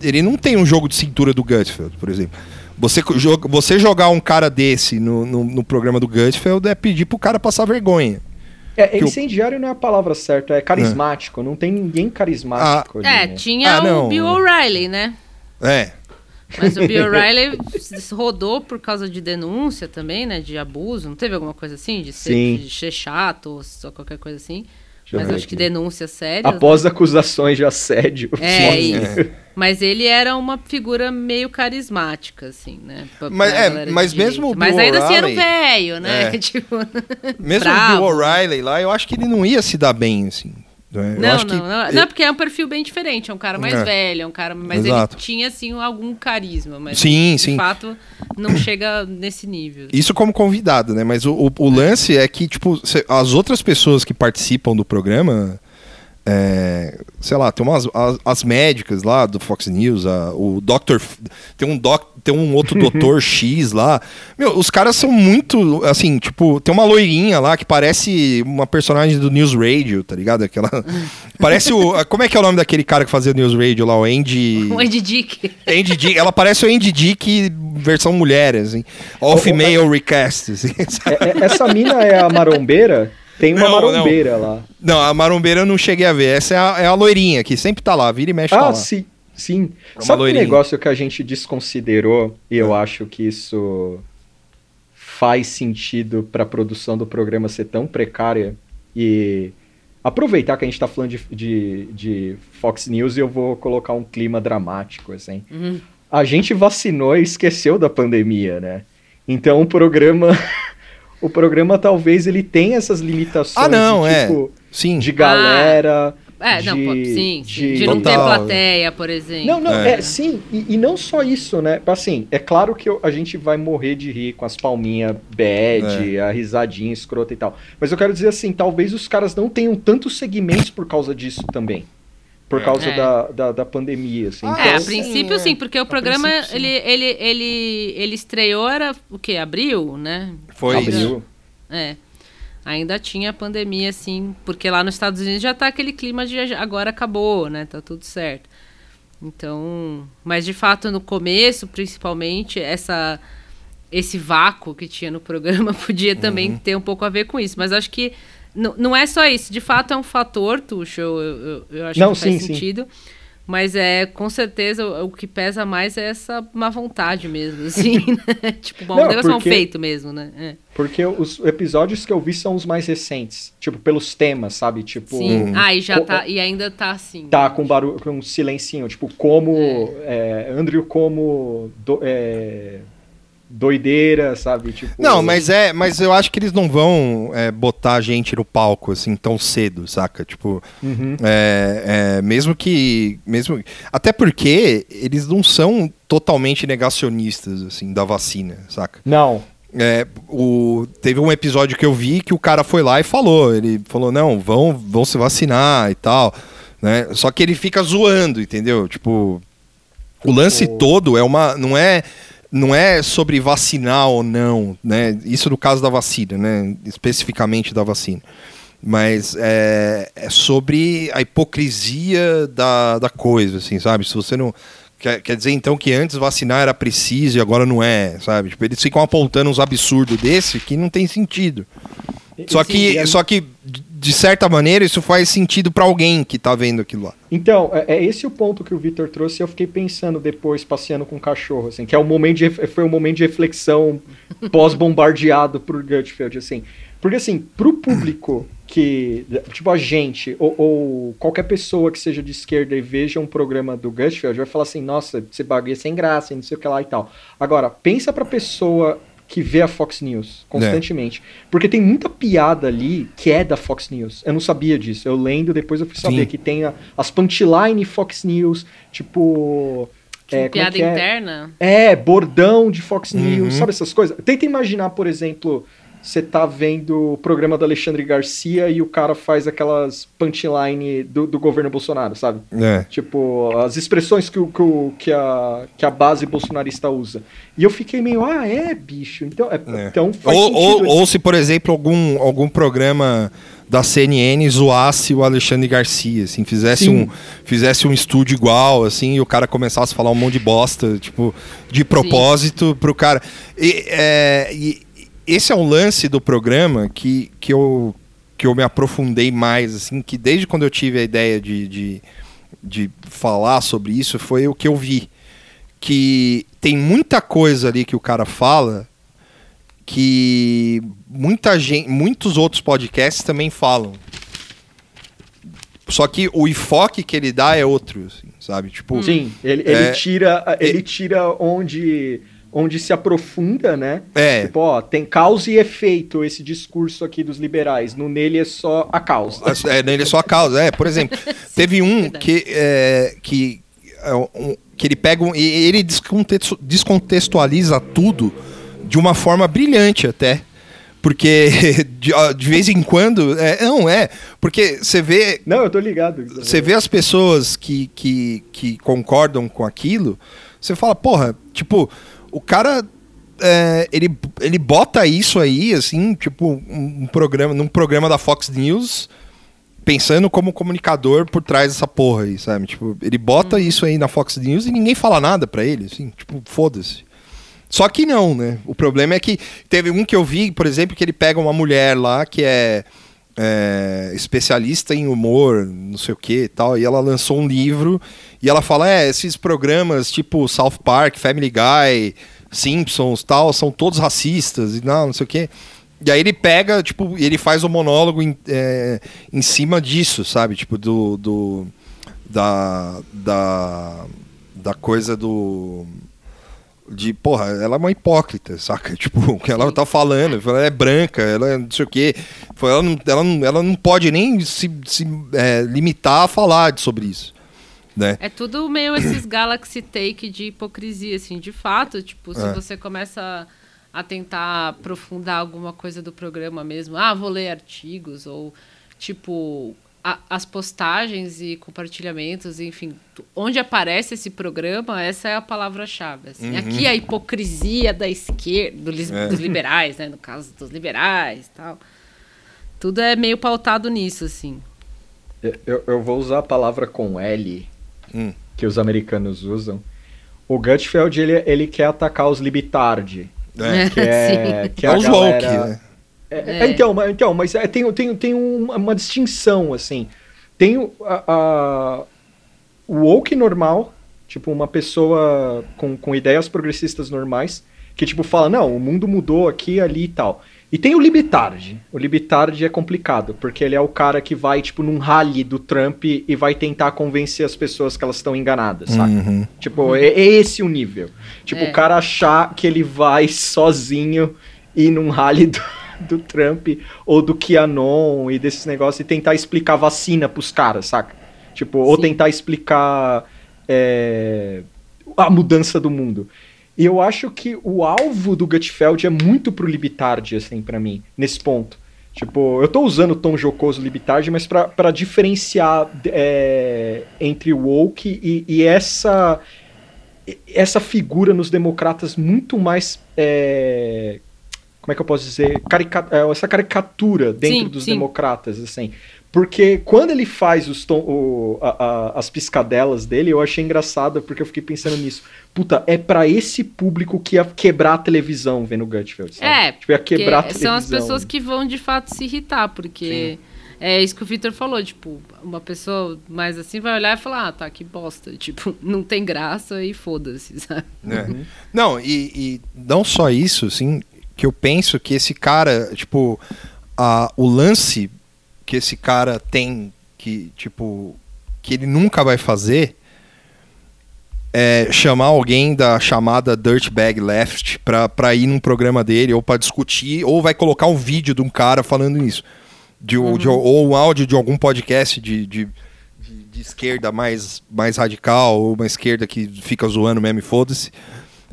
ele não tem um jogo de cintura do Gutfeld, por exemplo. Você, você jogar um cara desse no, no, no programa do Gutfeld é pedir pro cara passar vergonha. É, Que incendiário não é a palavra certa, é carismático. Não tem ninguém carismático ali. É, né? tinha Ah, não. o Bill O'Reilly, né? É. Mas o Bill [LAUGHS] O'Reilly rodou por causa de denúncia também, né? De abuso. Não teve alguma coisa assim? De ser, Sim. de ser chato ou só qualquer coisa assim? Deixa eu Mas acho que aqui. denúncias sérias. Após acusações de assédio. É, Fox e- News. Mas ele era uma figura meio carismática, assim, né? Pra- Mas- pra é, mas mesmo o Mas Bill ainda assim era um velho, né? É. [LAUGHS] tipo, Mesmo bravo. o Bill O'Reilly lá, eu acho que ele não ia se dar bem, assim. Né? Eu Não, não, que não, não, porque é um perfil bem diferente, é um cara mais É. velho, é um cara, mas Exato. ele tinha assim algum carisma, mas Sim, de sim. fato não chega nesse nível. Isso como convidado, né? Mas o, o- o lance é que, tipo, as outras pessoas que participam do programa, é, sei lá, tem umas as, as médicas lá do Fox News, a- o Dr. Tem um doc, tem um outro [LAUGHS] doutor X lá. Meu, os caras são muito, assim, tipo, tem uma loirinha lá que parece uma personagem do News Radio, tá ligado? Aquela [LAUGHS] parece o como é que é o nome daquele cara que fazia News Radio lá, o Andy O Andy Dick. Andy Dick, ela parece o Andy Dick versão mulher, assim. All female recast, assim. [LAUGHS] É- é- essa mina é a marombeira? Tem uma Não, não. marombeira lá. Não, a marombeira eu não cheguei a ver. Essa é a, é a loirinha, que sempre tá lá, vira e mexe tá Ah, lá. sim. Sim. É Sabe um loirinha. negócio que a gente desconsiderou e eu acho que isso faz sentido para a produção do programa ser tão precária e aproveitar que a gente tá falando de, de, de Fox News e eu vou colocar um clima dramático, assim. Uhum. A gente vacinou e esqueceu da pandemia, né? Então o programa... [LAUGHS] o programa talvez ele tenha essas limitações Ah, não, de, é. tipo, Sim. de galera... É, não, de- pô, sim, sim. de- De, não ter Total. plateia, por exemplo. Não, não, É. é, sim, e, e não só isso, né? Assim, é claro que eu- a gente vai morrer de rir com as palminhas bad, É. a risadinha escrota e tal. Mas eu quero dizer assim, talvez os caras não tenham tantos segmentos por causa disso também. Por causa É. da, da, da pandemia, assim. Ah, É, a Então, sim, princípio é. sim, porque o A programa ele, ele, ele, ele estreou era o quê? Abril, né? Foi isso. abriu. É. Ainda tinha a pandemia, assim, porque lá nos Estados Unidos já tá aquele clima de agora acabou, né? Tá tudo certo. Então, mas de fato no começo, principalmente, essa esse vácuo que tinha no programa [LAUGHS] podia também Uhum. ter um pouco a ver com isso. Mas acho que não é só isso. De fato é um fator, Tuxo, eu, eu, eu acho Não, que faz sim, sim. Mas é, com certeza, o, o que pesa mais é essa má vontade mesmo, [LAUGHS] assim, né? Tipo, bom, Não, um negócio mal porque- feito mesmo, né? É. Porque os episódios que eu vi são os mais recentes. Tipo, pelos temas, sabe? Tipo. Sim. Ah, e já tá. E ainda tá assim. Tá com barulho, com um silencinho, tipo, como. É, Andrew como. do- é, doideira, sabe? Tipo. Não, mas é, mas eu acho que eles não vão é, botar a gente no palco assim tão cedo, saca? Tipo, Uhum. é, é, mesmo que, mesmo, até porque eles não são totalmente negacionistas assim da vacina, saca? Não. É, o, teve um episódio que eu vi que o cara foi lá e falou, ele falou não, vão, vão se vacinar e tal, né? Só que ele fica zoando, entendeu? Tipo, o lance O- todo é uma, não é não é sobre vacinar ou não, né? Isso no caso da vacina, né? Especificamente da vacina. Mas é, é sobre a hipocrisia da, da coisa, assim, sabe? Se você não. Quer, quer dizer então que antes vacinar era preciso e agora não é, sabe? Tipo, eles ficam apontando uns absurdos desse que não tem sentido. Só que, só que, de certa maneira, isso faz sentido pra alguém que tá vendo aquilo lá. Então, é, é esse o ponto que o Victor trouxe e eu fiquei pensando depois, passeando com o cachorro, assim, que é o momento de, foi um momento de reflexão [LAUGHS] pós-bombardeado por Gutfeld, assim. Porque assim, pro público que, tipo, a gente, ou, ou, qualquer pessoa que seja de esquerda e veja um programa do Gutfeld, vai falar assim, nossa, esse bagulho é sem graça, não sei o que lá e tal. Agora, pensa pra pessoa que vê a Fox News constantemente. É. Porque tem muita piada ali que é da Fox News. Eu não sabia disso. Eu lendo, depois eu fui saber Sim. que tem a, as punchline Fox News, tipo. É, é, piada é interna? É, bordão de Fox News, uhum. sabe essas coisas? Tenta imaginar, por exemplo, você tá vendo o programa do Alexandre Garcia e o cara faz aquelas punchline do, do governo Bolsonaro, sabe? É. Tipo, as expressões que, o, que, o, que, a, que a base bolsonarista usa. E eu fiquei meio, ah, é, bicho. Então, é, é. então faz ou, ou, ou, se, por exemplo, algum, algum programa da CNN zoasse o Alexandre Garcia, assim, fizesse um, fizesse um estúdio igual, assim, e o cara começasse a falar um monte de bosta, tipo, de propósito Sim. pro cara. E, é, e esse é um lance do programa que, que, eu, que eu me aprofundei mais, assim, que desde quando eu tive a ideia de, de, de falar sobre isso, foi o que eu vi. Que tem muita coisa ali que o cara fala que muita gente, muitos outros podcasts também falam. Só que o enfoque que ele dá é outro, assim, sabe? Tipo, Sim, ele, ele é, tira ele tira onde onde se aprofunda, né? É. Tipo, ó, tem causa e efeito esse discurso aqui dos liberais. No nele é só a causa. É, nele é só a causa. É, por exemplo, [LAUGHS] teve um que, é, que, é, um, que ele pega um, ele descontextualiza tudo de uma forma brilhante até. Porque [LAUGHS] de, de, vez em quando. É, não, é. Porque você vê. Não, eu tô ligado. Você vê as pessoas que, que, que concordam com aquilo. Você fala, porra, tipo, o cara é, ele, ele bota isso aí, assim, tipo, um programa, num programa da Fox News, pensando como comunicador por trás dessa porra aí, sabe? Tipo, ele bota uhum. isso aí na Fox News e ninguém fala nada para ele, assim, tipo, foda-se. Só que não, né? O problema é que teve um que eu vi, por exemplo, que ele pega uma mulher lá que é, é especialista em humor, não sei o que e tal, e ela lançou um livro e ela fala: é, esses programas tipo South Park, Family Guy, Simpsons tal, são todos racistas e não, não sei o quê. E aí ele pega, tipo, ele faz o um monólogo em, é, em cima disso, sabe? Tipo, do. do da, da. Da coisa do. De, porra, ela é uma hipócrita, saca? [LAUGHS] Tipo, o que ela tá falando, ela é branca, ela é não sei o quê. Ela não, ela não, ela não pode nem se, se é, limitar a falar sobre isso né? É tudo meio esses galaxy take de hipocrisia, assim, de fato, tipo, se é. você começa a tentar aprofundar alguma coisa do programa mesmo, ah, vou ler artigos, ou tipo, a, as postagens e compartilhamentos, enfim, onde aparece esse programa, essa é a palavra-chave. Assim. Uhum. Aqui a hipocrisia da esquerda, do, é. dos liberais, né? No caso dos liberais tal. Tudo é meio pautado nisso, assim. Eu, eu vou usar a palavra com L hum. que os americanos usam. O Gutfeld, ele, ele quer atacar os libtardi. É. Que é, [LAUGHS] que é, é os galera... woke, né? É, é. Então, então, mas é, tem, tem, tem uma, uma distinção, assim. Tem a, a, o woke normal, tipo, uma pessoa com, com ideias progressistas normais, que, tipo, fala, não, o mundo mudou aqui, ali e tal. E tem o Libitard. O Libitard é complicado, porque ele é o cara que vai, tipo, num rally do Trump e vai tentar convencer as pessoas que elas estão enganadas, sabe? Uhum. Tipo, é, é, esse o nível. Tipo, é. o cara achar que ele vai sozinho ir num rally do, do Trump ou do QAnon e desses negócios e tentar explicar vacina pros caras, saca? Tipo, Sim. ou tentar explicar é, a mudança do mundo. E eu acho que o alvo do Gutfeld é muito pro Libitard, assim, para mim, nesse ponto. Tipo, eu tô usando o tom jocoso Libitard, mas para diferenciar é, entre o woke e, e, essa essa figura nos democratas muito mais é, como é que eu posso dizer Carica é, essa caricatura dentro sim, dos sim. democratas assim porque quando ele faz os tom, o, a, a, as piscadelas dele, eu achei engraçado, porque eu fiquei pensando nisso. Puta, é para esse público que ia quebrar a televisão vendo Gutfeld, sabe? É, tipo, ia quebrar a televisão. São as pessoas que vão de fato se irritar, porque... Sim. É isso que o Victor falou, tipo, uma pessoa mais assim vai olhar e falar, ah, tá, que bosta. [LAUGHS] Tipo, não tem graça e foda-se, sabe? É. Não, e, e não só isso, assim, que eu penso que esse cara, tipo, a, o lance que esse cara tem, que, tipo, que ele nunca vai fazer, é chamar alguém da chamada Dirtbag Left pra, pra ir num programa dele, ou pra discutir, ou vai colocar um vídeo de um cara falando isso. De, Uhum. de- ou um áudio de algum podcast de, de, de- esquerda mais, mais radical, ou uma esquerda que fica zoando mesmo e foda-se.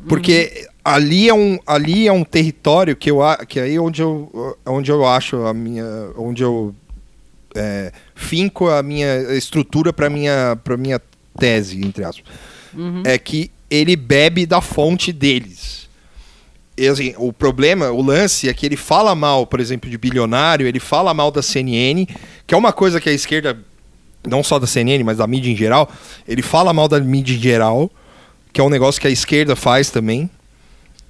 Porque ali, é um, ali é um território que eu que aí é onde eu, onde eu acho a minha. onde eu é, finco a minha estrutura para minha para minha tese entre aspas. É que ele bebe da fonte deles. E, assim, o problema o lance é que ele fala mal por exemplo de bilionário ele fala mal da CNN que é uma coisa que a esquerda não só da CNN mas da mídia em geral ele fala mal da mídia em geral que é um negócio que a esquerda faz também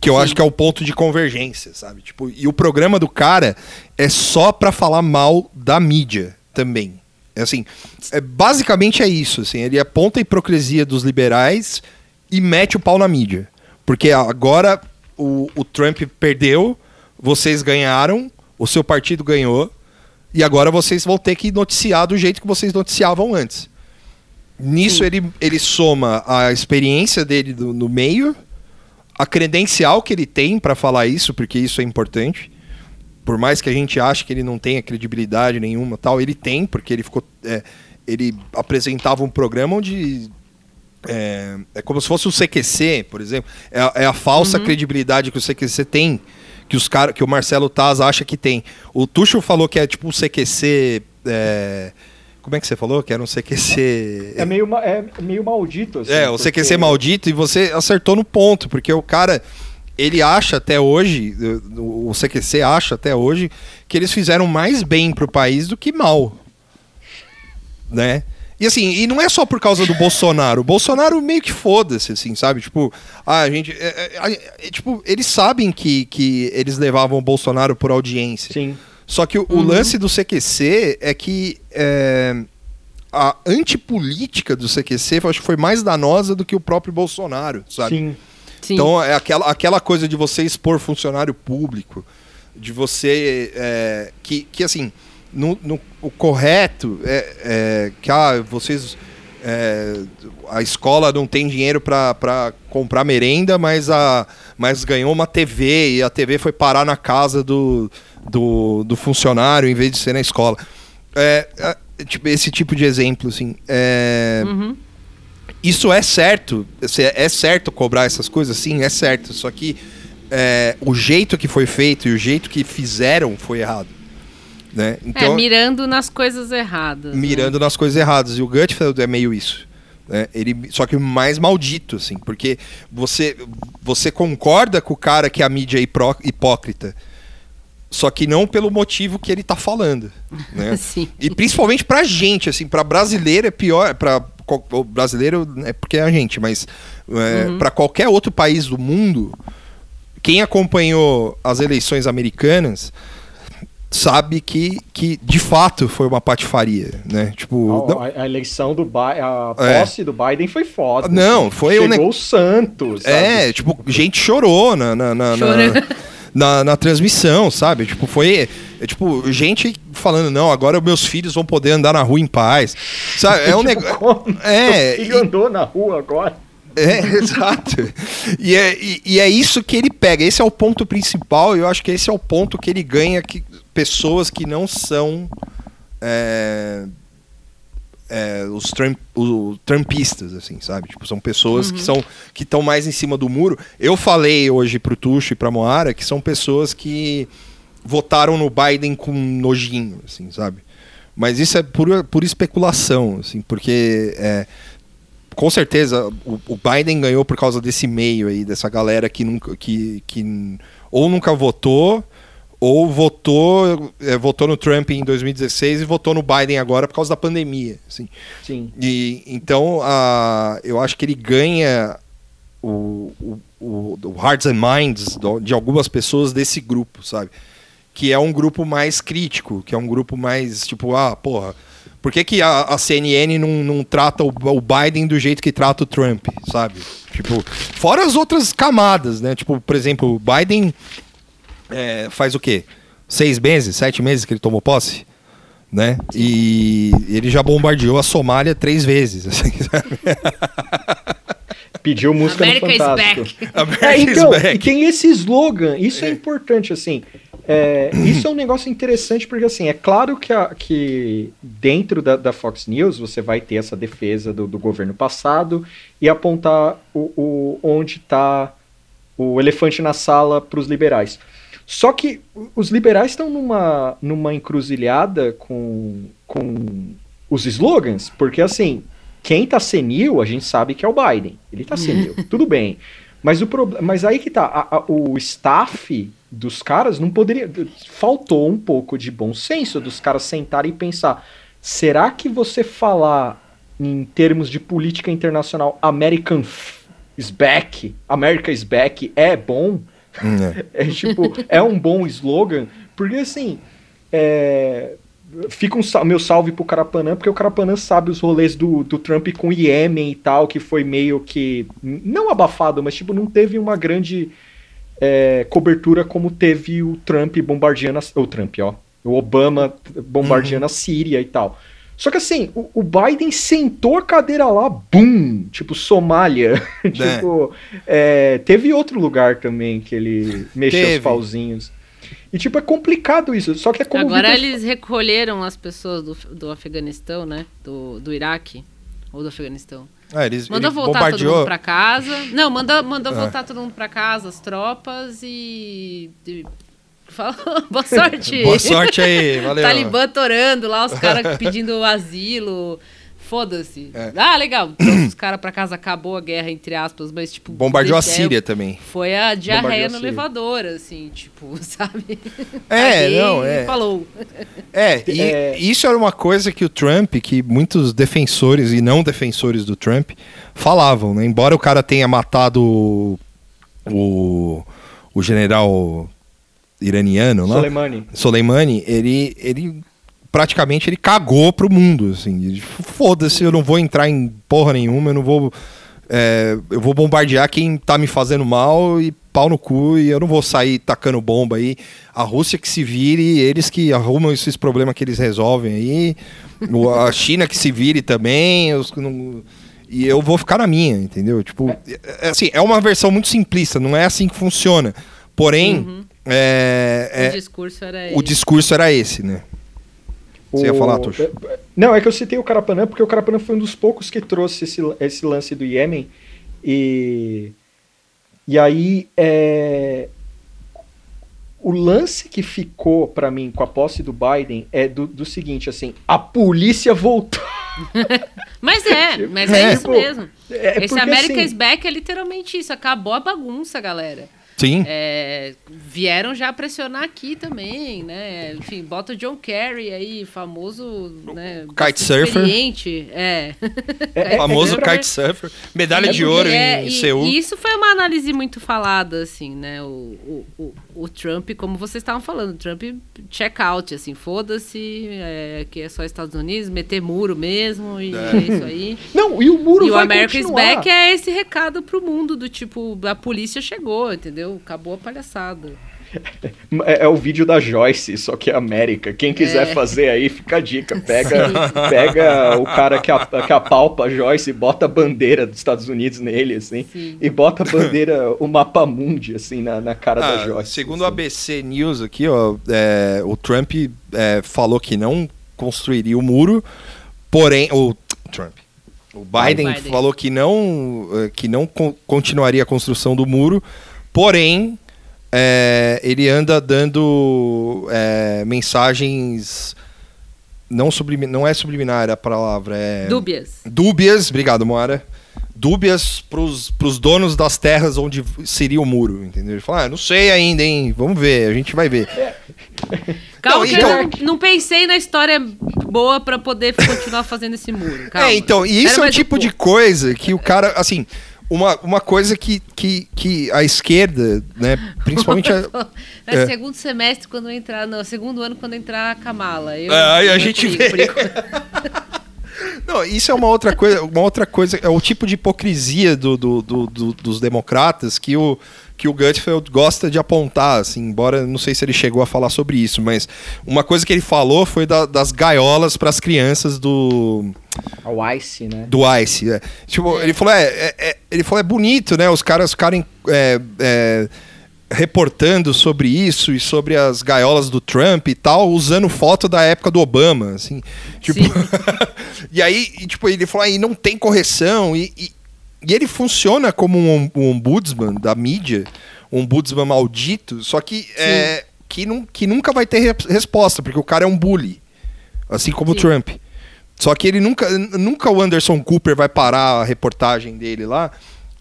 que eu Sim. acho que é o ponto de convergência, sabe? Tipo, e o programa do cara é só pra falar mal da mídia também. É assim, é, basicamente é isso, assim, ele aponta a hipocrisia dos liberais e mete o pau na mídia. Porque agora o, o Trump perdeu, vocês ganharam, o seu partido ganhou, e agora vocês vão ter que noticiar do jeito que vocês noticiavam antes. Nisso ele, ele soma a experiência dele do- no meio, a credencial que ele tem para falar isso, porque isso é importante. Por mais que a gente ache que ele não tenha credibilidade nenhuma, tal, ele tem, porque ele ficou, é, ele apresentava um programa onde é, é como se fosse o CQC, por exemplo. É, a- é a falsa credibilidade que o CQC tem, que os cara, que o Marcelo Taz acha que tem. O Tuxo falou que é tipo um CQC. é, como é que você falou? Que era um CQC. É meio, [LAUGHS] é meio maldito, assim. É, o porque- CQC maldito e você acertou no ponto, porque o cara, ele acha até hoje, o o CQC acha até hoje, que eles fizeram mais bem pro país do que mal. Né? E assim, e não é só por causa do [LAUGHS] Bolsonaro. O Bolsonaro meio que foda-se, assim, sabe? Tipo, ah, a gente. é, é, é, tipo, eles sabem que, que eles levavam o Bolsonaro por audiência. Sim. Só que o, o lance do CQC é que é, a antipolítica do CQC eu acho que foi mais danosa do que o próprio Bolsonaro, sabe? Sim. Sim. Então é aquela, aquela coisa de você expor funcionário público, de você. é, que, que assim, no, no- o correto é, é que ah, vocês. é, a escola não tem dinheiro para comprar merenda, mas, a, mas ganhou uma TV e a TV foi parar na casa do, do, do funcionário em vez de ser na escola. É, é, tipo, esse tipo de exemplo, assim. É, Uhum. isso é certo. É é certo cobrar essas coisas? Sim, é certo. Só que é, o jeito que foi feito e o jeito que fizeram foi errado. Né? é, Então, mirando nas coisas erradas. né? mirando nas coisas erradas. E o Gutfeld é meio isso. Né? Ele, só que mais maldito, assim, porque você, você concorda com o cara que a mídia é hipro- hipócrita, só que não pelo motivo que ele tá falando. Né? [LAUGHS] Sim. E principalmente pra gente, assim, pra brasileiro é pior, pra o brasileiro é porque é a gente, mas é, Uhum. pra qualquer outro país do mundo, quem acompanhou as eleições americanas sabe que, que de fato foi uma patifaria, né? Tipo, não- A, a eleição do Biden, a É. posse do Biden foi foda. Não, foi Chegou o Santos. sabe? É, tipo, gente chorou na, na, na, na. Na- na transmissão, sabe? Tipo, foi. é, tipo, gente falando, não, agora meus filhos vão poder andar na rua em paz. Sabe? É um [LAUGHS] Tipo, negócio. É, filho andou na rua agora. É, [LAUGHS] exato. E é, e, e é isso que ele pega. Esse é o ponto principal. E eu acho que esse é o ponto que ele ganha que pessoas que não são é, é, os Trump, o- trumpistas, assim, sabe? Tipo, são pessoas que são que estão mais em cima do muro. Eu falei hoje pro Tuxo e pra Moara que são pessoas que votaram no Biden com nojinho, assim, sabe? Mas isso é pura, pura especulação, assim, porque é, com certeza o, o Biden ganhou por causa desse meio aí, dessa galera que nunca que, que ou nunca votou ou votou é, votou no Trump em 2016 e votou no Biden agora por causa da pandemia, assim. Sim. E então a, eu acho que ele ganha o, o, o, o hearts and minds do- de algumas pessoas desse grupo, sabe? Que é um grupo mais crítico, que é um grupo mais tipo, ah, porra, por que, que a, a CNN não, não trata o, o Biden do jeito que trata o Trump, sabe? Tipo, fora as outras camadas, né? Tipo, por exemplo, o Biden é, faz o quê? seis meses, sete meses que ele tomou posse, né? E ele já bombardeou a Somália três vezes. [LAUGHS] Assim, Pediu música America no is Fantástico. back. [LAUGHS] America É, is então, back. e tem esse slogan, isso é, importante, assim. é, isso é um negócio interessante, porque assim, é claro que, a- que dentro da, da Fox News você vai ter essa defesa do, do governo passado e apontar o, o- onde está o elefante na sala para os liberais. Só que os liberais estão numa, numa encruzilhada com, com os slogans, porque assim, quem tá senil, a gente sabe que é o Biden. Ele tá senil, [LAUGHS] tudo bem. Mas, o mas aí que tá, a- a- o staff dos caras não poderia. Faltou um pouco de bom senso dos caras sentarem e pensar: será que você falar em termos de política internacional American is back, America is back é bom? É. [LAUGHS] É tipo, é um bom slogan, porque assim, é, fica um sal- meu salve pro Carapanã, porque o Carapanã sabe os rolês do, do Trump com o Iêmen e tal, que foi meio que, não abafado, mas tipo, não teve uma grande é, cobertura como teve o Trump bombardeando, a, o Trump, ó, o Obama bombardeando a Síria e tal. Só que assim, o, o Biden sentou a cadeira lá, bum! Tipo, Somália. [LAUGHS] tipo, é, teve outro lugar também que ele mexeu Teve. os pauzinhos. E tipo, é complicado isso. Só que é como Agora Vitor eles recolheram as pessoas do, do Afeganistão, né? Do, do Iraque. Ou do Afeganistão. Ah, eles, Mandou ele voltar todo bombardeou. mundo pra casa. Não, mandou, mandou Ah. voltar todo mundo pra casa, as tropas e. e- Fala, [LAUGHS] boa sorte! [LAUGHS] Boa sorte aí, valeu. Talibã torando lá, os caras [LAUGHS] pedindo asilo. Foda-se. É. Ah, legal. Trouxe os caras pra casa, acabou a guerra, entre aspas, mas tipo. Bombardeou a Síria também. Foi a diarreia no elevador, assim, tipo, sabe? É, Caguei não, é. Falou. É, e É. isso era uma coisa que o Trump, que muitos defensores e não defensores do Trump falavam, né? Embora o cara tenha matado o, o general iraniano lá, Soleimani. Soleimani, ele, ele praticamente ele cagou pro mundo, assim. Foda-se, eu não vou entrar em porra nenhuma, eu não vou. é, eu vou bombardear quem tá me fazendo mal e pau no cu, e eu não vou sair tacando bomba aí. A Rússia que se vire, eles que arrumam esses problemas que eles resolvem aí. A [LAUGHS] China que se vire também. os não- e eu vou ficar na minha, entendeu? Tipo, é- assim, é uma versão muito simplista, não é assim que funciona. Porém, é- é- o discurso era o esse. discurso era esse, né? Você ia falar, Tuxo? é- Não, é que eu citei o Carapanã, porque o Carapanã foi um dos poucos que trouxe esse, esse lance do Iêmen. E, e aí, é, o lance que ficou pra mim com a posse do Biden é do, do seguinte, assim, a polícia voltou. [LAUGHS] Mas é, mas é, É. isso mesmo. É Esse porque, America assim, is Back é literalmente isso. Acabou a bagunça, galera. Sim. É, vieram já pressionar aqui também, né? Enfim, bota o John Kerry aí, famoso, né? bastante surfer. Experiente, é. É, famoso é pra- kitesurfer. Medalha É de ouro É, em e- Seul. E isso foi uma análise muito falada, assim, né? O, o, o, o Trump, como vocês estavam falando, o Trump check out, assim, foda-se, é, que é só Estados Unidos, meter muro mesmo, e é, isso aí. Não, e o muro E o vai America is continuar. Back é esse recado pro mundo, do tipo, a polícia chegou, entendeu? Acabou a palhaçada. [LAUGHS] É, é o vídeo da Joyce, só que é América. Quem quiser É. fazer aí, fica a dica. Pega, [LAUGHS] pega o cara que, a, que apalpa a Joyce e bota a bandeira dos Estados Unidos nele, assim. Sim. E bota a bandeira, [LAUGHS] o mapa mundi, assim, na, na cara da Ah, Joyce. segundo o assim. ABC News aqui, ó, é, o Trump é, falou que não construiria o muro, porém o Trump, o Biden, Biden. falou que não eh, que não con- continuaria a construção do muro, porém é, ele anda dando é, mensagens não sublimi, não é subliminar a palavra é Dúbias. dúbias, obrigado, Moara. Dúbias pros, pros donos das terras onde seria o muro, entendeu? Ele fala, ah, não sei ainda, hein? Vamos ver, a gente vai ver. [LAUGHS] Calma Não, então- não, não pensei na história boa pra poder continuar fazendo esse muro. Calma. É, então, e isso Espera é um tipo de pouco. coisa que o cara, assim, uma, uma coisa que, que, que a esquerda, né, principalmente a... [LAUGHS] É, É. segundo semestre, quando entrar. No segundo ano, quando entrar a Kamala. Eu, É, aí a gente vê. [LAUGHS] Não, isso é uma outra coisa, uma outra coisa, é o tipo de hipocrisia do, do, do, do dos democratas que o, que o Gutfeld gosta de apontar, assim, embora não sei se ele chegou a falar sobre isso, mas uma coisa que ele falou foi da, das gaiolas para as crianças do o Ice, né? Do Ice, é. Tipo, ele falou, é, é, é, ele falou, é bonito, né? Os caras ficarem é, é, reportando sobre isso e sobre as gaiolas do Trump e tal, usando foto da época do Obama, assim. Tipo, [LAUGHS] e aí, e, tipo, ele falou, aí não tem correção e, e, e ele funciona como um, um, ombudsman da mídia, um ombudsman maldito, só que, é, que, não, que nunca vai ter resposta, porque o cara é um bully, assim como Sim. o Trump. Só que ele nunca, nunca o Anderson Cooper vai parar a reportagem dele lá,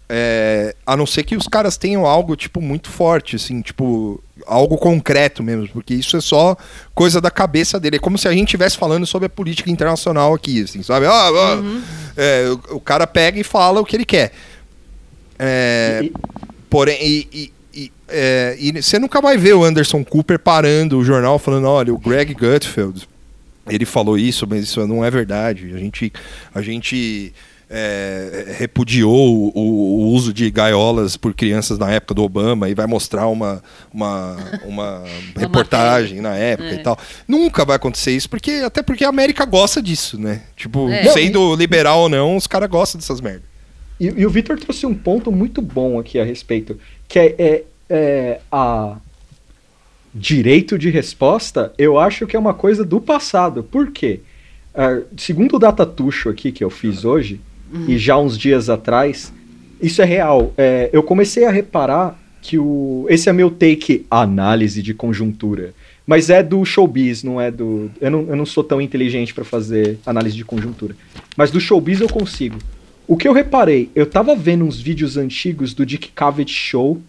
é, a não ser que os caras tenham algo, tipo, muito forte, assim, tipo, algo concreto mesmo, porque isso é só coisa da cabeça dele. É como se a gente estivesse falando sobre a política internacional aqui, assim, sabe? Ah, ah, uhum. é, o, o, cara pega e fala o que ele quer. É, e, porém, e, e, e, é, e você nunca vai ver o Anderson Cooper parando o jornal falando, olha, o Greg Gutfeld, ele falou isso, mas isso não é verdade. A gente, a gente é, repudiou o, o, uso de gaiolas por crianças na época do Obama e vai mostrar uma, uma, uma [LAUGHS] reportagem na época é. e tal. Nunca vai acontecer isso, porque até porque a América gosta disso, né? Tipo, é. sendo liberal ou não, os caras gostam dessas merdas. E, e, o Victor trouxe um ponto muito bom aqui a respeito, que é, é, é a direito de resposta, eu acho que é uma coisa do passado. Por quê? Uh, segundo o Datatuxo aqui que eu fiz hoje, uhum. e já uns dias atrás, isso é real. É, eu comecei a reparar que o. Esse é meu take análise de conjuntura. Mas é do showbiz, não é do. Eu não, eu não sou tão inteligente para fazer análise de conjuntura. Mas do showbiz eu consigo. O que eu reparei, eu tava vendo uns vídeos antigos do Dick Cavett Show.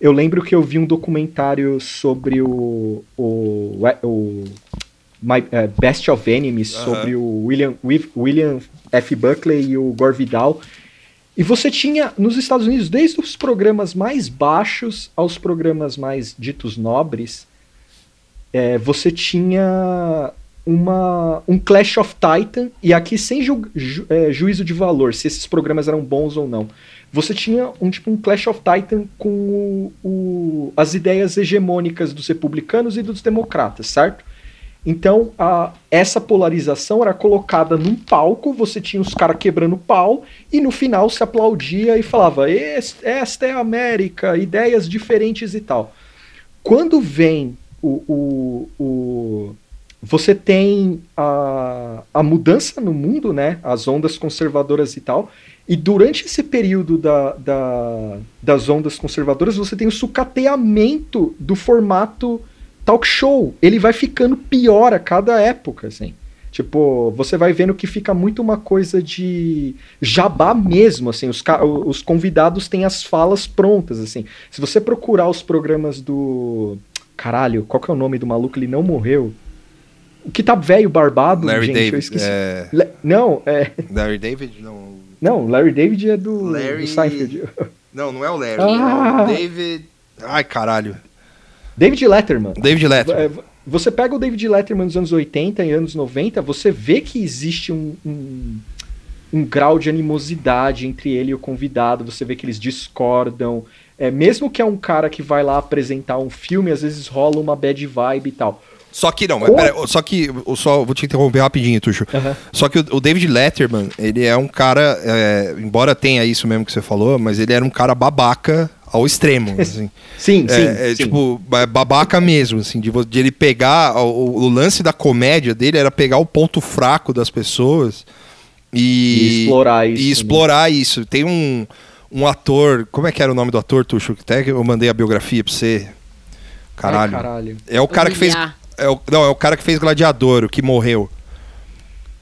Eu lembro que eu vi um documentário sobre o. o, o My, uh, Best of Enemies, sobre o William, William F. Buckley e o Gore Vidal. E você tinha nos Estados Unidos, desde os programas mais baixos aos programas mais ditos nobres, é, você tinha uma, um Clash of Titan, e aqui sem ju, ju, é, juízo de valor, se esses programas eram bons ou não. Você tinha um tipo um Clash of Titan com o, o, as ideias hegemônicas dos republicanos e dos democratas, certo? Então, a, essa polarização era colocada num palco, você tinha os caras quebrando pau, e no final se aplaudia e falava: Esta é a América, ideias diferentes e tal. Quando vem o. o, o você tem a, a mudança no mundo, né? As ondas conservadoras e tal. E durante esse período da, da, das ondas conservadoras, você tem o sucateamento do formato talk show, ele vai ficando pior a cada época, assim. Tipo, você vai vendo que fica muito uma coisa de jabá mesmo, assim, os, os convidados têm as falas prontas, assim. Se você procurar os programas do... Caralho, qual que é o nome do maluco? Ele não morreu. O que tá velho, barbado, Larry gente, David, eu esqueci. É... Le... Não, é... Larry David? Não... Não, Larry David é do, Larry... do Seinfeld. [LAUGHS] Não, não é o Larry, ah. é o David... Ai, caralho. David Letterman. David Letterman. É, você pega o David Letterman nos anos 80 e anos 90, você vê que existe um, um, um grau de animosidade entre ele e o convidado, você vê que eles discordam. É, mesmo que é um cara que vai lá apresentar um filme, às vezes rola uma bad vibe e tal. Só que não, pera, só que eu só vou te interromper rapidinho, Tuxo. Uhum. Só que o, o, David Letterman, ele é um cara, é, embora tenha isso mesmo que você falou, mas ele era um cara babaca ao extremo. [LAUGHS] Assim. sim, é, sim, é, sim. Tipo, babaca mesmo, assim, de, de ele pegar. O, o, lance da comédia dele era pegar o ponto fraco das pessoas e, e explorar isso. E explorar né? isso. Tem um, um ator. Como é que era o nome do ator, Tuxo? Até que eu mandei a biografia pra você. Caralho. Ai, caralho. É o cara que fez. É o, não, é o cara que fez Gladiador, o que morreu.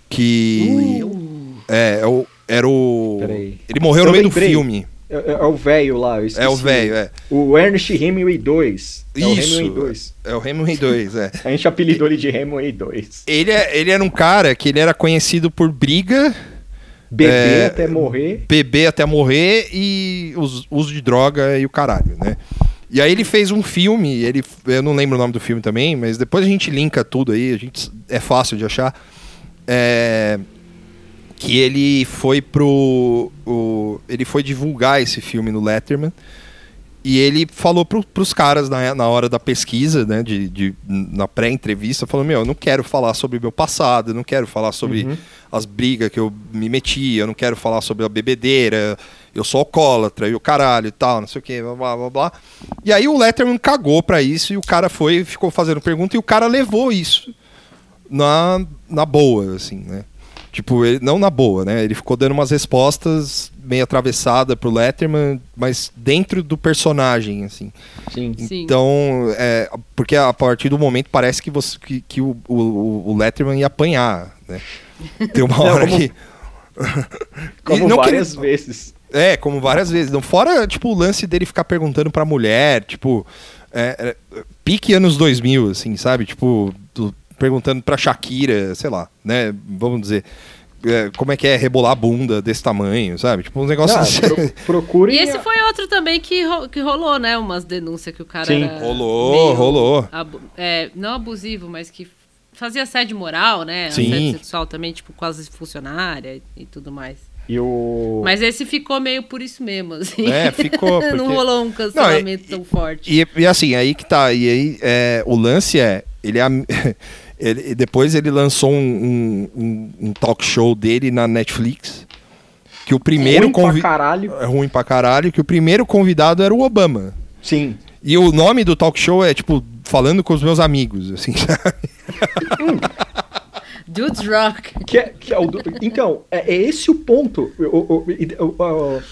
Que. Uh. É, é o, era o. Peraí. Ele morreu eu no meio lembrei. do filme. É, é, é o velho lá. É o velho, é. O Ernest Hemingway 2. É Isso. O Hemingway 2. É o Hemingway 2, é. [LAUGHS] A gente apelidou ele de Hemingway 2. Ele, é, ele era um cara que ele era conhecido por briga. Beber é, até morrer. Beber até morrer e os, uso de droga e o caralho, né? E aí ele fez um filme, ele, eu não lembro o nome do filme também, mas depois a gente linka tudo aí, a gente, é fácil de achar. É, que ele foi pro. O, ele foi divulgar esse filme no Letterman. E ele falou pro, pros caras na, na hora da pesquisa, né, de, de na pré-entrevista, falou, meu, eu não quero falar sobre meu passado, eu não quero falar sobre Uhum. as brigas que eu me meti, eu não quero falar sobre a bebedeira, eu sou alcoólatra e o caralho e tal, não sei o que, blá, blá, blá, blá. E aí o Letterman cagou pra isso e o cara foi, ficou fazendo pergunta e o cara levou isso na, na boa, assim, né? Tipo, ele, não na boa, né? Ele ficou dando umas respostas meio atravessada pro Letterman, mas dentro do personagem, assim. Sim. Sim. Então, é, porque a partir do momento parece que, você, que, que o, o, o Letterman ia apanhar, né? Tem uma [LAUGHS] hora como- que... [LAUGHS] Como Não que várias ele- vezes. É, como várias vezes. Não, fora, tipo, o lance dele ficar perguntando pra mulher, tipo, é, é, pique anos 2000, assim, sabe? Tipo, perguntando pra Shakira, sei lá, né? Vamos dizer, é, como é que é rebolar a bunda desse tamanho, sabe? Tipo, uns negócios Ah, assim. pro- procurem. E esse foi outro também que, ro- que rolou, né? Umas denúncias que o cara Sim. era Rolou, meio rolou. abu- é, não abusivo, mas que fazia assédio moral, né? Sim. Assédio sexual também, tipo, quase funcionária e, e tudo mais. E o. Mas esse ficou meio por isso mesmo, assim. É, ficou, [LAUGHS] porque- não rolou um cancelamento tão forte. E, e assim, aí que tá. E aí, é, o lance é. Ele, é [LAUGHS] ele- depois ele lançou um, um- um- um talk show dele na Netflix. Que o primeiro Ruim pra caralho. é ruim pra caralho, que o primeiro convidado era o Obama. Sim. E o nome do talk show é, tipo, falando com os meus amigos, assim, [LAUGHS] Dudes Rock. Que é, que é o Então, é, é esse o ponto. O- o- o- o- o-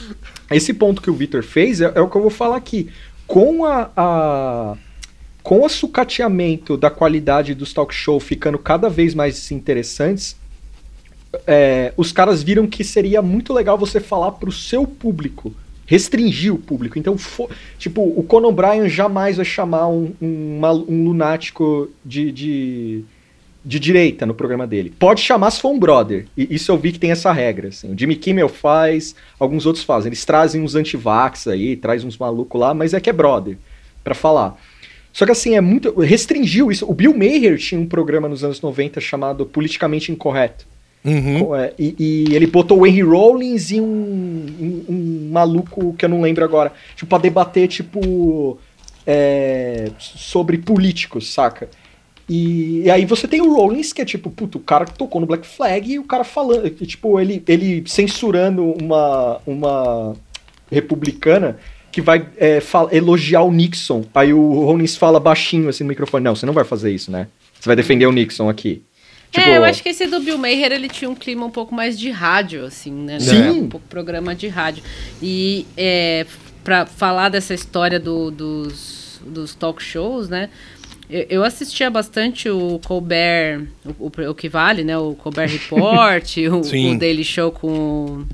esse ponto que o Victor fez é, é o que eu vou falar aqui. Com a, a- com o sucateamento da qualidade dos talk show ficando cada vez mais interessantes, é, os caras viram que seria muito legal você falar pro seu público. Restringir o público. Então, fo- tipo, o Conan O'Brien jamais vai chamar um, um, mal- um lunático de, de, de direita no programa dele. Pode chamar se for um brother. E isso eu vi que tem essa regra. Assim. O Jimmy Kimmel faz, alguns outros fazem. Eles trazem uns antivax aí, traz uns malucos lá, mas é que é brother pra falar. Só que assim, é muito. Restringiu isso. O Bill Maher tinha um programa nos anos 90 chamado Politicamente Incorreto. Uhum. É, e, e ele botou o Henry Rollins e um, um, um maluco que eu não lembro agora. Tipo, pra debater, tipo. é, sobre políticos, saca? E, e aí você tem o Rollins, que é tipo, puto, o cara que tocou no Black Flag e o cara falando, e, tipo, ele, ele censurando uma, uma republicana que vai é, elogiar o Nixon. Aí o Rollins fala baixinho assim no microfone: Não, você não vai fazer isso, né? Você vai defender o Nixon aqui. Tipo, É, eu acho que esse do Bill Maher, ele tinha um clima um pouco mais de rádio, assim, né? Sim. Um pouco programa de rádio. E é, pra falar dessa história do- dos, dos talk shows, né? Eu, eu assistia bastante o Colbert, o, o- o que vale, né? O Colbert [LAUGHS] Report, o, o Daily Show com,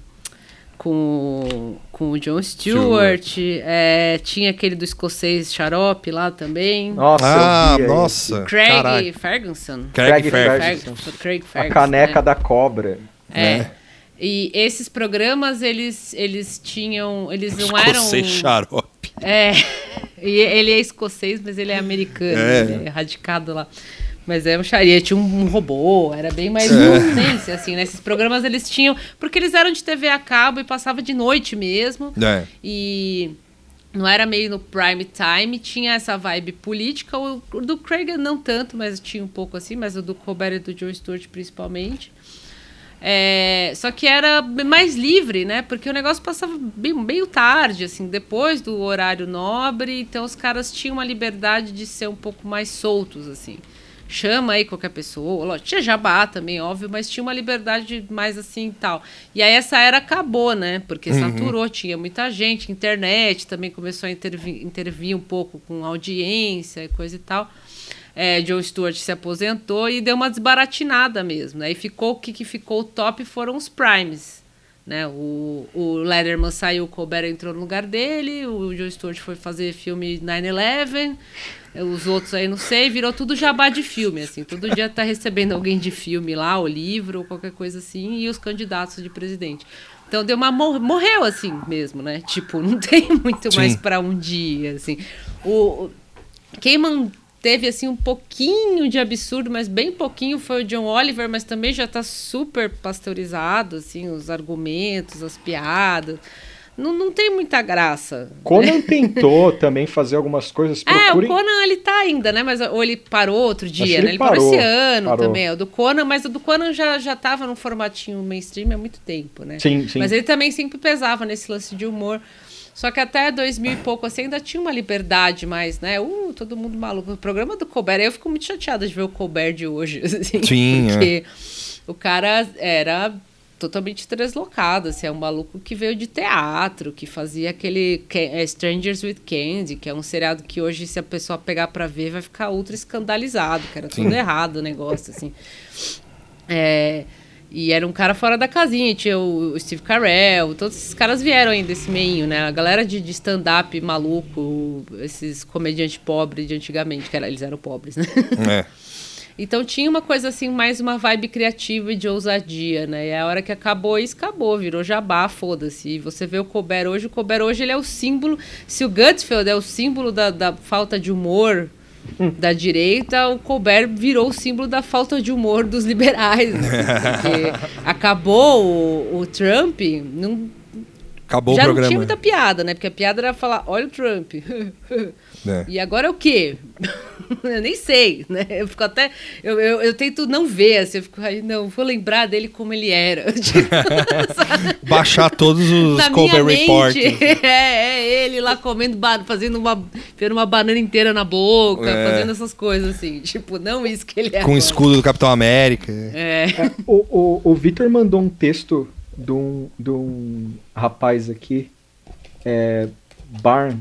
com, com o Jon Stewart. é, tinha aquele do escocês Xarope lá também. Nossa, ah, eu vi aí. nossa. Craig. Ferguson. Craig Craig Ferguson. Ferguson. Ferguson. Craig A Ferguson, caneca né? da cobra. É. E esses programas, eles, eles tinham. Eles não Escocês eram. xarope. É. [LAUGHS] E ele é escocês, mas ele é americano. É. Ele é radicado lá. Mas é um xaria, tinha um, um robô, era bem mais É. nonsense, assim, né? Esses programas eles tinham. Porque eles eram de TV a cabo e passava de noite mesmo. É. E não era meio no prime time, tinha essa vibe política. O o do Craig não tanto, mas tinha um pouco assim, mas o do Colbert e do Joe Stewart principalmente. É, só que era mais livre, né? Porque o negócio passava bem, meio tarde, assim, depois do horário nobre, então os caras tinham uma liberdade de ser um pouco mais soltos, assim. Chama aí qualquer pessoa, tinha jabá também, óbvio, mas tinha uma liberdade mais assim e tal. E aí essa era acabou, né? Porque saturou, tinha muita gente, internet também começou a intervir, intervir um pouco com audiência e coisa e tal é, John Stewart se aposentou e deu uma desbaratinada mesmo. Aí ficou o que, que ficou o top foram os primes. Né? O, o Letterman saiu, o Colbert entrou no lugar dele, o John Stewart foi fazer filme 9-11, os outros aí não sei, virou tudo jabá de filme, assim. Todo dia tá recebendo alguém de filme lá, ou livro, ou qualquer coisa assim, e os candidatos de presidente. Então deu uma mor- morreu assim mesmo, né? Tipo, não [LAUGHS] tem muito Sim. mais para um dia, assim. O, o- quem man- teve assim um pouquinho de absurdo, mas bem pouquinho foi o John Oliver, mas também já tá super pasteurizado, assim, os argumentos, as piadas. Não, não tem muita graça. Conan [LAUGHS] tentou também fazer algumas coisas. Procurem... É, o Conan ele tá ainda, né? Mas ou ele parou outro dia, né? Ele, ele parou, parou, esse ano parou. também. O do Conan, mas o do Conan já, já tava num formatinho mainstream há muito tempo, né? Sim, sim. Mas ele também sempre pesava nesse lance de humor. Só que até 2000 e pouco, assim, ainda tinha uma liberdade mais, né? Uh, todo mundo maluco. O programa do Colbert, eu fico muito chateada de ver o Colbert de hoje. [LAUGHS] Assim, Sim. Porque é. o cara era totalmente deslocado, assim, é um maluco que veio de teatro, que fazia aquele é, Strangers with Candy, que é um seriado que hoje, se a pessoa pegar para ver, vai ficar ultra escandalizado, que era tudo Sim. errado o negócio, assim. É, e era um cara fora da casinha, tinha o Steve Carell, todos esses caras vieram aí desse meio, né? A galera de, de stand-up maluco, esses comediantes pobres de antigamente, que era, eles eram pobres, né? É. [LAUGHS] Então tinha uma coisa assim, mais uma vibe criativa e de ousadia, né? E a hora que acabou isso, acabou, virou jabá, foda-se. E você vê o Colbert hoje, o Colbert hoje ele é o símbolo. Se o Gutfeld é o símbolo da, da falta de humor [LAUGHS] da direita, o Colbert virou o símbolo da falta de humor dos liberais. Assim, porque [LAUGHS] acabou o, o Trump, não, acabou já o programa. não tinha muita piada, né? Porque a piada era falar, olha o Trump. [LAUGHS] É. E agora é o quê? [LAUGHS] eu nem sei, né? Eu fico até. Eu, eu, eu, tento não ver, assim, eu fico, aí, não, vou lembrar dele como ele era. [LAUGHS] [LAUGHS] Baixar todos os Na Colbert Report. É, é, ele lá comendo, fazendo uma. Tendo uma banana inteira na boca, é. fazendo essas coisas, assim. Tipo, não isso que ele é. Com o escudo do Capitão América. É. é o o, o Victor mandou um texto de um, de um rapaz aqui. É, Barn,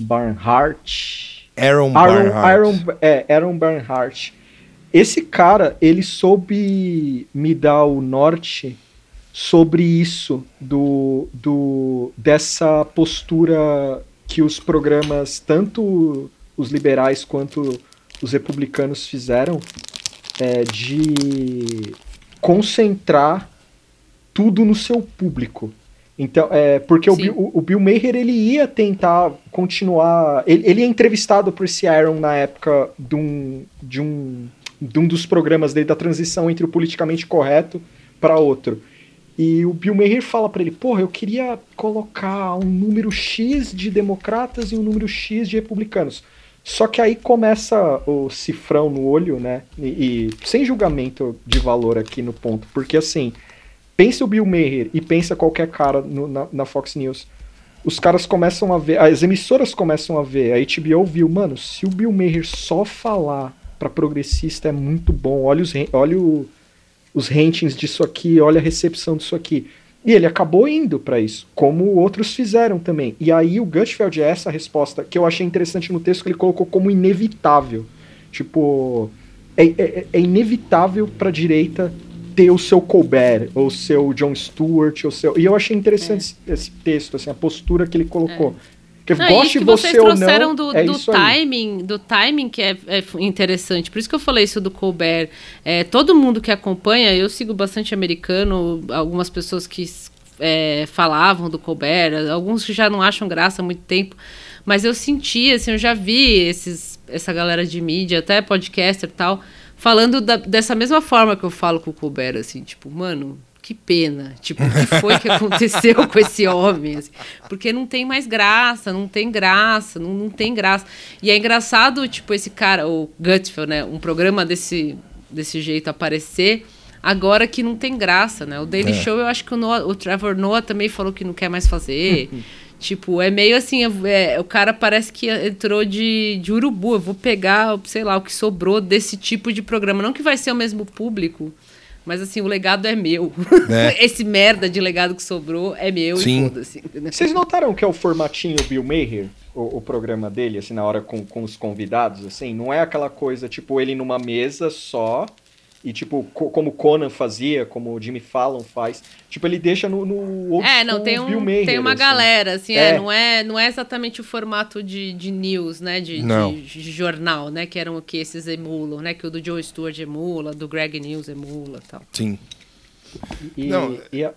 Barnhart Aaron, Aaron Barnhart. Aaron, é, Aaron Barnhart. Esse cara, ele soube me dar o norte sobre isso, do, do dessa postura que os programas, tanto os liberais quanto os republicanos fizeram, é, de concentrar tudo no seu público. Então, é, porque o Bill, o, Bill, Maher, ele ia tentar continuar... Ele, ele é entrevistado por esse Aaron na época de um, de, um, de um dos programas dele, da transição entre o politicamente correto para outro. E o Bill Maher fala para ele, porra, eu queria colocar um número X de democratas e um número X de republicanos. Só que aí começa o cifrão no olho, né? E, e sem julgamento de valor aqui no ponto, porque assim pensa o Bill Maher e pensa qualquer cara no, na, na, Fox News. Os caras começam a ver, as emissoras começam a ver, a HBO viu, mano, se o Bill Maher só falar para progressista é muito bom, olha os, olha o, os ratings disso aqui, olha a recepção disso aqui. E ele acabou indo para isso, como outros fizeram também. E aí o Gutfeld é essa resposta que eu achei interessante no texto que ele colocou como inevitável. Tipo, é, é, é inevitável para direita ter o seu Colbert, ou o seu Jon Stewart, ou seu. E eu achei interessante é. esse texto, assim, a postura que ele colocou. É. Que não, goste que você vocês trouxeram não, do, é do timing, aí. do timing que é, é, interessante. Por isso que eu falei isso do Colbert. É, todo mundo que acompanha, eu sigo bastante americano, algumas pessoas que é, falavam do Colbert, alguns que já não acham graça há muito tempo. Mas eu senti, assim, eu já vi esses, essa galera de mídia, até podcaster e tal, falando da, dessa mesma forma que eu falo com o Colbert, assim, tipo, mano, que pena. Tipo, o que foi que aconteceu com esse homem? Assim, porque não tem mais graça, não tem graça, não, não tem graça. E é engraçado, tipo, esse cara, o Gutfeld, né? Um programa desse, desse jeito aparecer agora que não tem graça, né? O Daily é. Show, eu acho que o, Noah, o Trevor Noah também falou que não quer mais fazer. [LAUGHS] Tipo, é meio assim, é, o cara parece que entrou de, de urubu. Eu vou pegar, sei lá, o que sobrou desse tipo de programa. Não que vai ser o mesmo público, mas assim, o legado é meu. É. [LAUGHS] Esse merda de legado que sobrou é meu Sim. e foda-se. Vocês notaram que é o formatinho Bill Maher? O, o, programa dele, assim, na hora com, com os convidados, assim? Não é aquela coisa, tipo, ele numa mesa só e, tipo, co como Conan fazia, como o Jimmy Fallon faz, tipo, ele deixa no, no É, não, tem, um, Maher, tem uma assim. galera, assim, é. É, não, é, não é exatamente o formato de, de news, né, de, de, de, jornal, né, que eram o que esses emulam, né, que o do Joe Stewart emula, do Greg News emula tal. Sim. E, não, e a...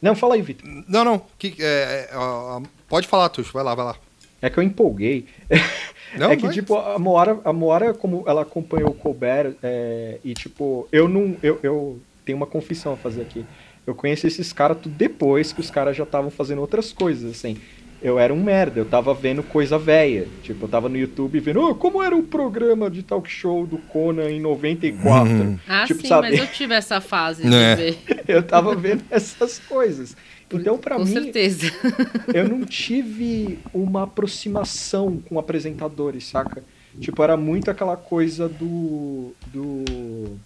não, fala aí, Vitor. Não, não, que, é, é, pode falar, Tuxo, vai lá, vai lá. É que eu empolguei. [LAUGHS] Não, é que, tipo, a Moara, a Moara, como ela acompanhou o Colbert, é, e, tipo, eu não. Eu, eu tenho uma confissão a fazer aqui. Eu conheci esses caras tudo depois que os caras já estavam fazendo outras coisas, assim. Eu era um merda, eu tava vendo coisa velha. Tipo, eu tava no YouTube vendo, oh, como era o programa de talk show do Conan em 94. Hum. Ah, tipo, sim, sabe? mas eu tive essa fase [LAUGHS] de é. ver. [LAUGHS] eu tava vendo essas coisas. Então, para mim, certeza. eu não tive uma aproximação com apresentadores, saca? Tipo, era muito aquela coisa do do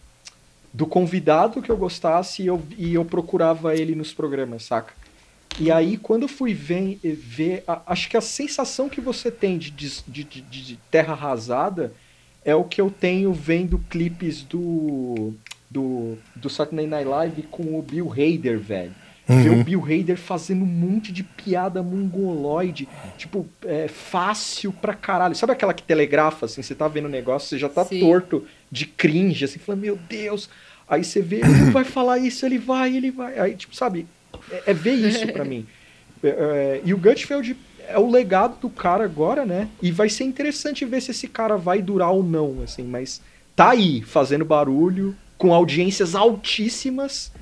do convidado que eu gostasse e eu, e eu procurava ele nos programas, saca? E aí, quando eu fui ver, ver a, acho que a sensação que você tem de, de, de, de, terra arrasada é o que eu tenho vendo clipes do, do, do Saturday Night Live com o Bill Hader, velho. Uhum. Ver o Bill Hader fazendo um monte de piada mongoloide, tipo, é, fácil pra caralho. Sabe aquela que telegrafa, assim, você tá vendo o negócio, você já tá Sim. torto de cringe, assim, falando, meu Deus. Aí você vê, ele vai [COUGHS] falar isso, ele vai, ele vai. Aí, tipo, sabe, é, é ver isso pra mim. [LAUGHS] É, é, e o Gutfeld é o legado do cara agora, né? E vai ser interessante ver se esse cara vai durar ou não, assim, mas tá aí, fazendo barulho, com audiências altíssimas.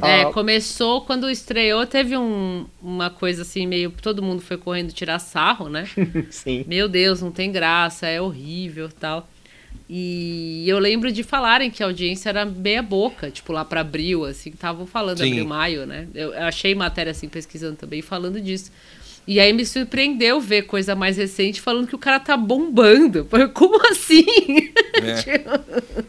É, ah, começou quando estreou, teve um, uma coisa assim, meio. Todo mundo foi correndo tirar sarro, né? [LAUGHS] Sim. Meu Deus, não tem graça, é horrível tal. E eu lembro de falarem que a audiência era meia boca, tipo lá para abril, assim, estavam falando Sim. abril, maio, né? Eu, eu achei matéria assim pesquisando também falando disso. E aí me surpreendeu ver coisa mais recente falando que o cara tá bombando. Como assim?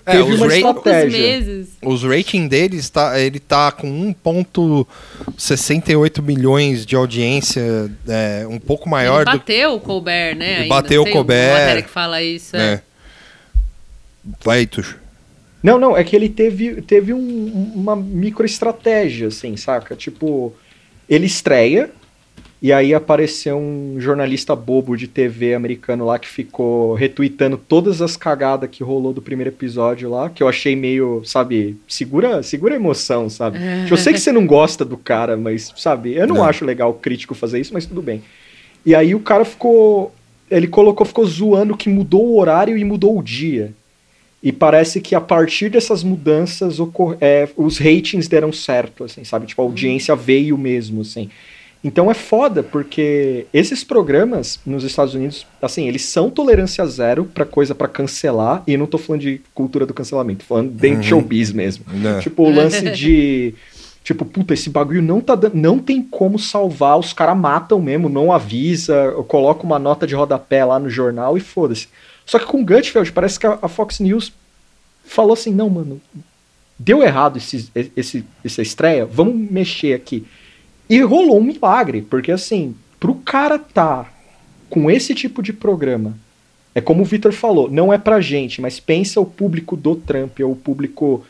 É, [LAUGHS] é os, ra meses. os rating deles tá, ele tá com 1.68 milhões de audiência, é, um pouco maior ele bateu do... o Colbert, né? Ainda. Bateu o Colbert. Uma matéria que fala isso, é. é. Vai, Tuxo. Não, não, é que ele teve, teve um, uma microestratégia, assim, saca? Tipo, ele estreia, e aí apareceu um jornalista bobo de TV americano lá que ficou retweetando todas as cagadas que rolou do primeiro episódio lá, que eu achei meio, sabe, segura, segura a emoção, sabe? eu sei que você não gosta do cara, mas, sabe, eu não, não, acho legal o crítico fazer isso, mas tudo bem. E aí o cara ficou, ele colocou, ficou zoando que mudou o horário e mudou o dia. E parece que a partir dessas mudanças é, os ratings deram certo, assim, sabe? Tipo, a hum. audiência veio mesmo, assim. Então é foda, porque esses programas nos Estados Unidos, assim, eles são tolerância zero pra coisa para cancelar, e não tô falando de cultura do cancelamento, tô falando de uhum. showbiz mesmo. Não. Né. Tipo, o lance de. Tipo, puta, esse bagulho não tá dando. Não tem como salvar, os caras matam mesmo, não avisa, coloca uma nota de rodapé lá no jornal e foda-se. Só que com Gutfeld, parece que a, a Fox News falou assim: não, mano, deu errado esse, esse, essa estreia, vamos mexer aqui. E rolou um milagre, porque assim, pro cara tá com esse tipo de programa, é como o Victor falou, não é pra gente, mas pensa o público do Trump, ou o público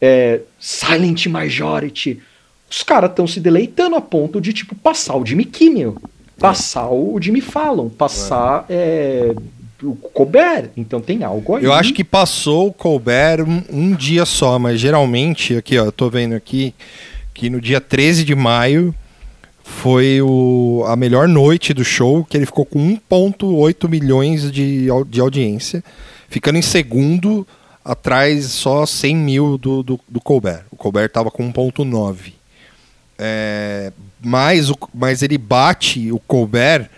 é, Silent Majority. Os caras estão se deleitando a ponto de, tipo, passar o Jimmy Kimmel, passar o Jimmy Fallon, passar é, o Colbert. Então tem algo aí. Eu acho que passou o Colbert um, um dia só, mas geralmente, aqui ó, eu tô vendo aqui, que no dia 13 de maio foi o, a melhor noite do show, que ele ficou com 1,8 milhões de, de audiência, ficando em segundo, atrás só 100 mil do, do, do Colbert. O Colbert estava com 1,9. É, mas, mas ele bate o Colbert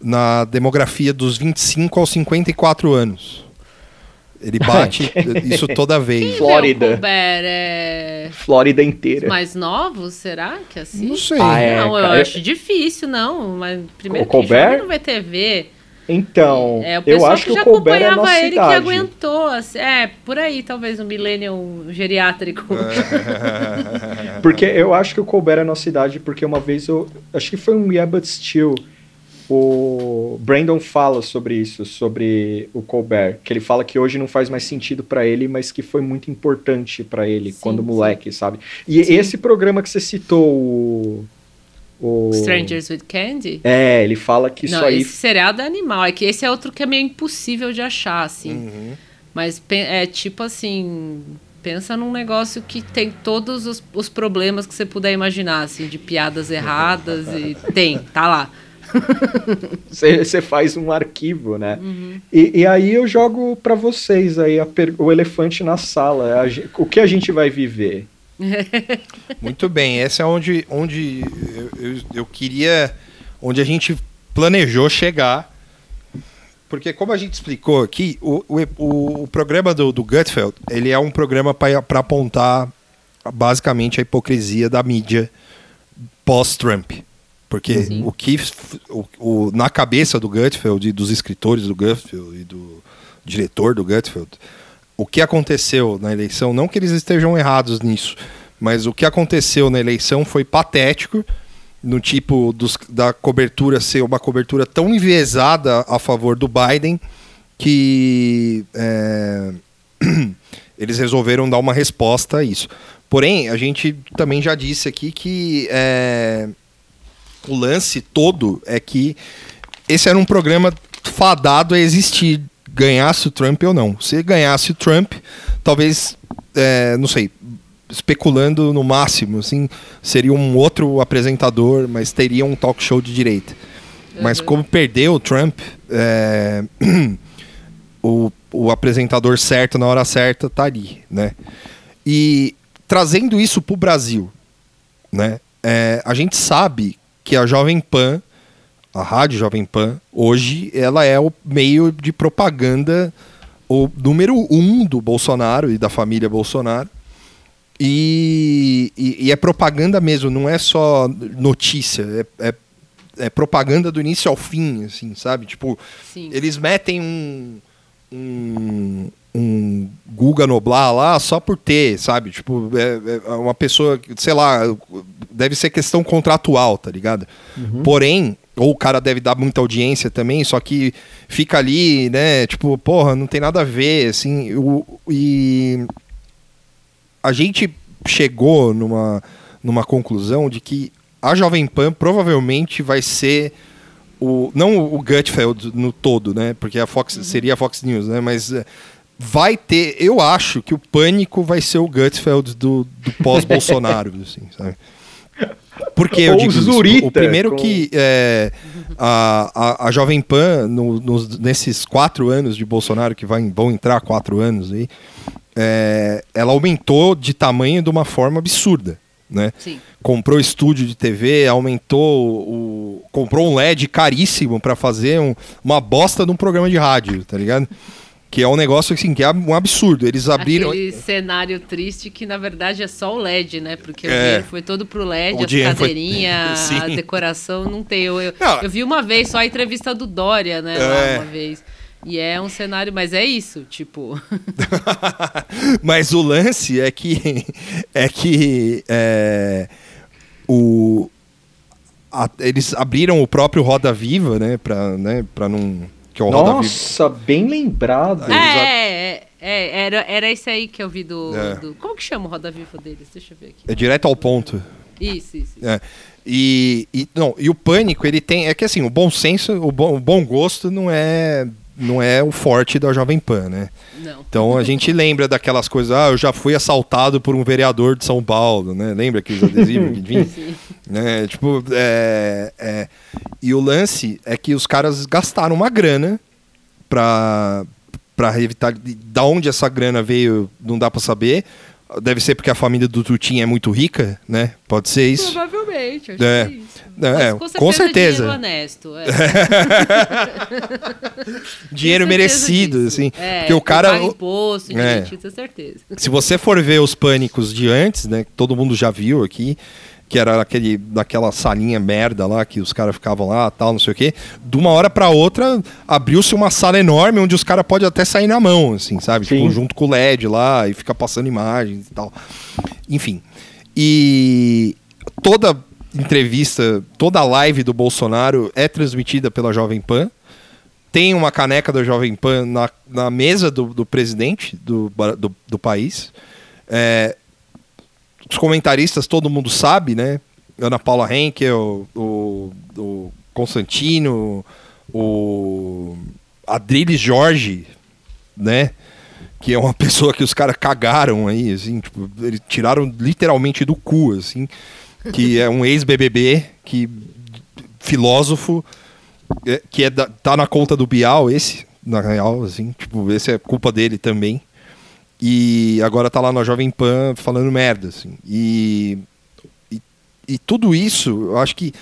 na demografia dos 25 aos 54 anos. Ele bate [LAUGHS] isso toda vez. Quem Flórida. É Colbert, é... Flórida inteira. mais novos, será que é assim? Não sei. Ah, é, não, eu acho difícil, não. Mas primeiro o que Colbert? não vai TV. Então, é, o eu acho que, que o Colbert é a nossa ele idade. que aguentou. Assim, é, por aí, talvez um millennial geriátrico. É. [LAUGHS] porque eu acho que o Colbert é a nossa idade, porque uma vez eu... Acho que foi um Yeah But Still o Brandon fala sobre isso, sobre o Colbert, que ele fala que hoje não faz mais sentido para ele, mas que foi muito importante para ele sim, quando moleque, sabe? E sim. esse programa que você citou, o, o... Strangers with Candy? É, ele fala que não, isso aí. Esse seriado é animal, é que esse é outro que é meio impossível de achar, assim. Uhum. Mas é tipo assim. Pensa num negócio que tem todos os, os problemas que você puder imaginar, assim, de piadas erradas e [LAUGHS] tem, tá lá. [LAUGHS] Você faz um arquivo, né? Uhum. E, e, aí eu jogo para vocês aí o elefante na sala. A, o que a gente vai viver? [LAUGHS] Muito bem, essa é onde, onde eu, eu, eu queria. Onde a gente planejou chegar. Porque, como a gente explicou aqui, o, o, o programa do, do Gutfeld ele é um programa para apontar basicamente a hipocrisia da mídia pós-Trump. Porque Sim. o que o, o, na cabeça do Gutfeld e dos escritores do Gutfeld e do diretor do Gutfeld, o que aconteceu na eleição, não que eles estejam errados nisso, mas o que aconteceu na eleição foi patético no tipo dos, da cobertura ser uma cobertura tão enviesada a favor do Biden que é, [CLEARS THROAT] eles resolveram dar uma resposta a isso. Porém, a gente também já disse aqui que é, o lance todo é que esse era um programa fadado a existir, ganhasse o Trump ou não. Se ganhasse o Trump, talvez, é, não sei, especulando no máximo, assim, seria um outro apresentador, mas teria um talk show de direita. Uhum. Mas como perdeu o Trump, é, [CLEARS THROAT] o, o apresentador certo na hora certa tá ali, né? E trazendo isso para o Brasil, né? É, a gente sabe que a Jovem Pan, a rádio Jovem Pan, hoje ela é o meio de propaganda o número um do Bolsonaro e da família Bolsonaro. E, e, e é propaganda mesmo, não é só notícia, é, é, é, propaganda do início ao fim, assim, sabe? Tipo, Sim. eles metem um, um, um Guga Noblar lá só por ter, sabe? Tipo, é, é, uma pessoa, sei lá, deve ser questão contratual, tá ligado? Uhum. Porém, ou o cara deve dar muita audiência também, só que fica ali, né? Tipo, porra, não tem nada a ver, assim. O, e a gente chegou numa, numa conclusão de que a Jovem Pan provavelmente vai ser o não o Gutfeld no todo, né? Porque a Fox uhum. seria a Fox News, né? Mas vai ter, eu acho que o pânico vai ser o Gutfeld do, do pós-Bolsonaro, [LAUGHS] assim, sabe? Porque eu digo Zurita, o primeiro com... que é, a, a, a, Jovem Pan, no, nos, nesses quatro anos de Bolsonaro, que vai, vão entrar quatro anos aí, é, ela aumentou de tamanho de uma forma absurda. Né? Sim. Comprou estúdio de TV, aumentou o. comprou um LED caríssimo para fazer um, uma bosta de um programa de rádio, tá ligado? Que é um negócio assim, que é um absurdo. Eles abriram. Aquele cenário triste que na verdade é só o LED, né? Porque é. o dinheiro foi todo pro LED, o as cadeirinhas, foi... [LAUGHS] a decoração não tem. Eu, eu, não. eu, vi uma vez só a entrevista do Dória, né? É. Lá uma vez. E é um cenário, mas é isso, tipo. [LAUGHS] mas o lance é que [LAUGHS] é que é, o a, eles abriram o próprio Roda Viva, né, para né, para não que é o Nossa, Roda Viva. bem lembrado. É, é, é, era, era esse aí que eu vi do, é. do, Como que chama o Roda Viva deles? Deixa eu ver aqui. É direto ao ponto. Isso, isso. isso. É. E, e, não, e o pânico, ele tem. É que assim, o bom senso, o bom, o bom gosto não é não é o forte da Jovem Pan, né? Não. Então a gente lembra daquelas coisas, ah, eu já fui assaltado por um vereador de São Paulo, né? Lembra aqueles [LAUGHS] adesivos que vinham? Né? Tipo, é, é, E o lance é que os caras gastaram uma grana pra, pra evitar. Da onde essa grana veio, não dá para saber. Deve ser porque a família do Tutinho é muito rica, né? Pode ser isso. Provavelmente, acho é. que é isso. É, com certeza. [LAUGHS] Com certeza. honesto. É. dinheiro merecido, disso. assim. É, porque o cara. imposto, é. tenho certeza. Se você for ver os pânicos de antes, né? Que todo mundo já viu aqui que era aquele, daquela salinha merda lá, que os caras ficavam lá, tal, não sei o quê. De uma hora para outra, abriu-se uma sala enorme onde os caras podem até sair na mão, assim, sabe? Tipo, junto com o LED lá e fica passando imagens e tal. Enfim. E toda entrevista, toda live do Bolsonaro é transmitida pela Jovem Pan. Tem uma caneca da Jovem Pan na, na mesa do, do presidente do, do, do país. É, os comentaristas todo mundo sabe, né? Ana Paula Henkel, o, o Constantino, o Adriles Jorge, né? Que é uma [LAUGHS] pessoa que os caras cagaram aí, assim, tipo, eles tiraram literalmente do cu, assim, que é um ex-BBB, que filósofo, é, que é da, tá na conta do Bial, esse, na real, assim, tipo, esse é culpa dele também. E agora tá lá na Jovem Pan falando merda, assim. E, e, e tudo isso, eu acho que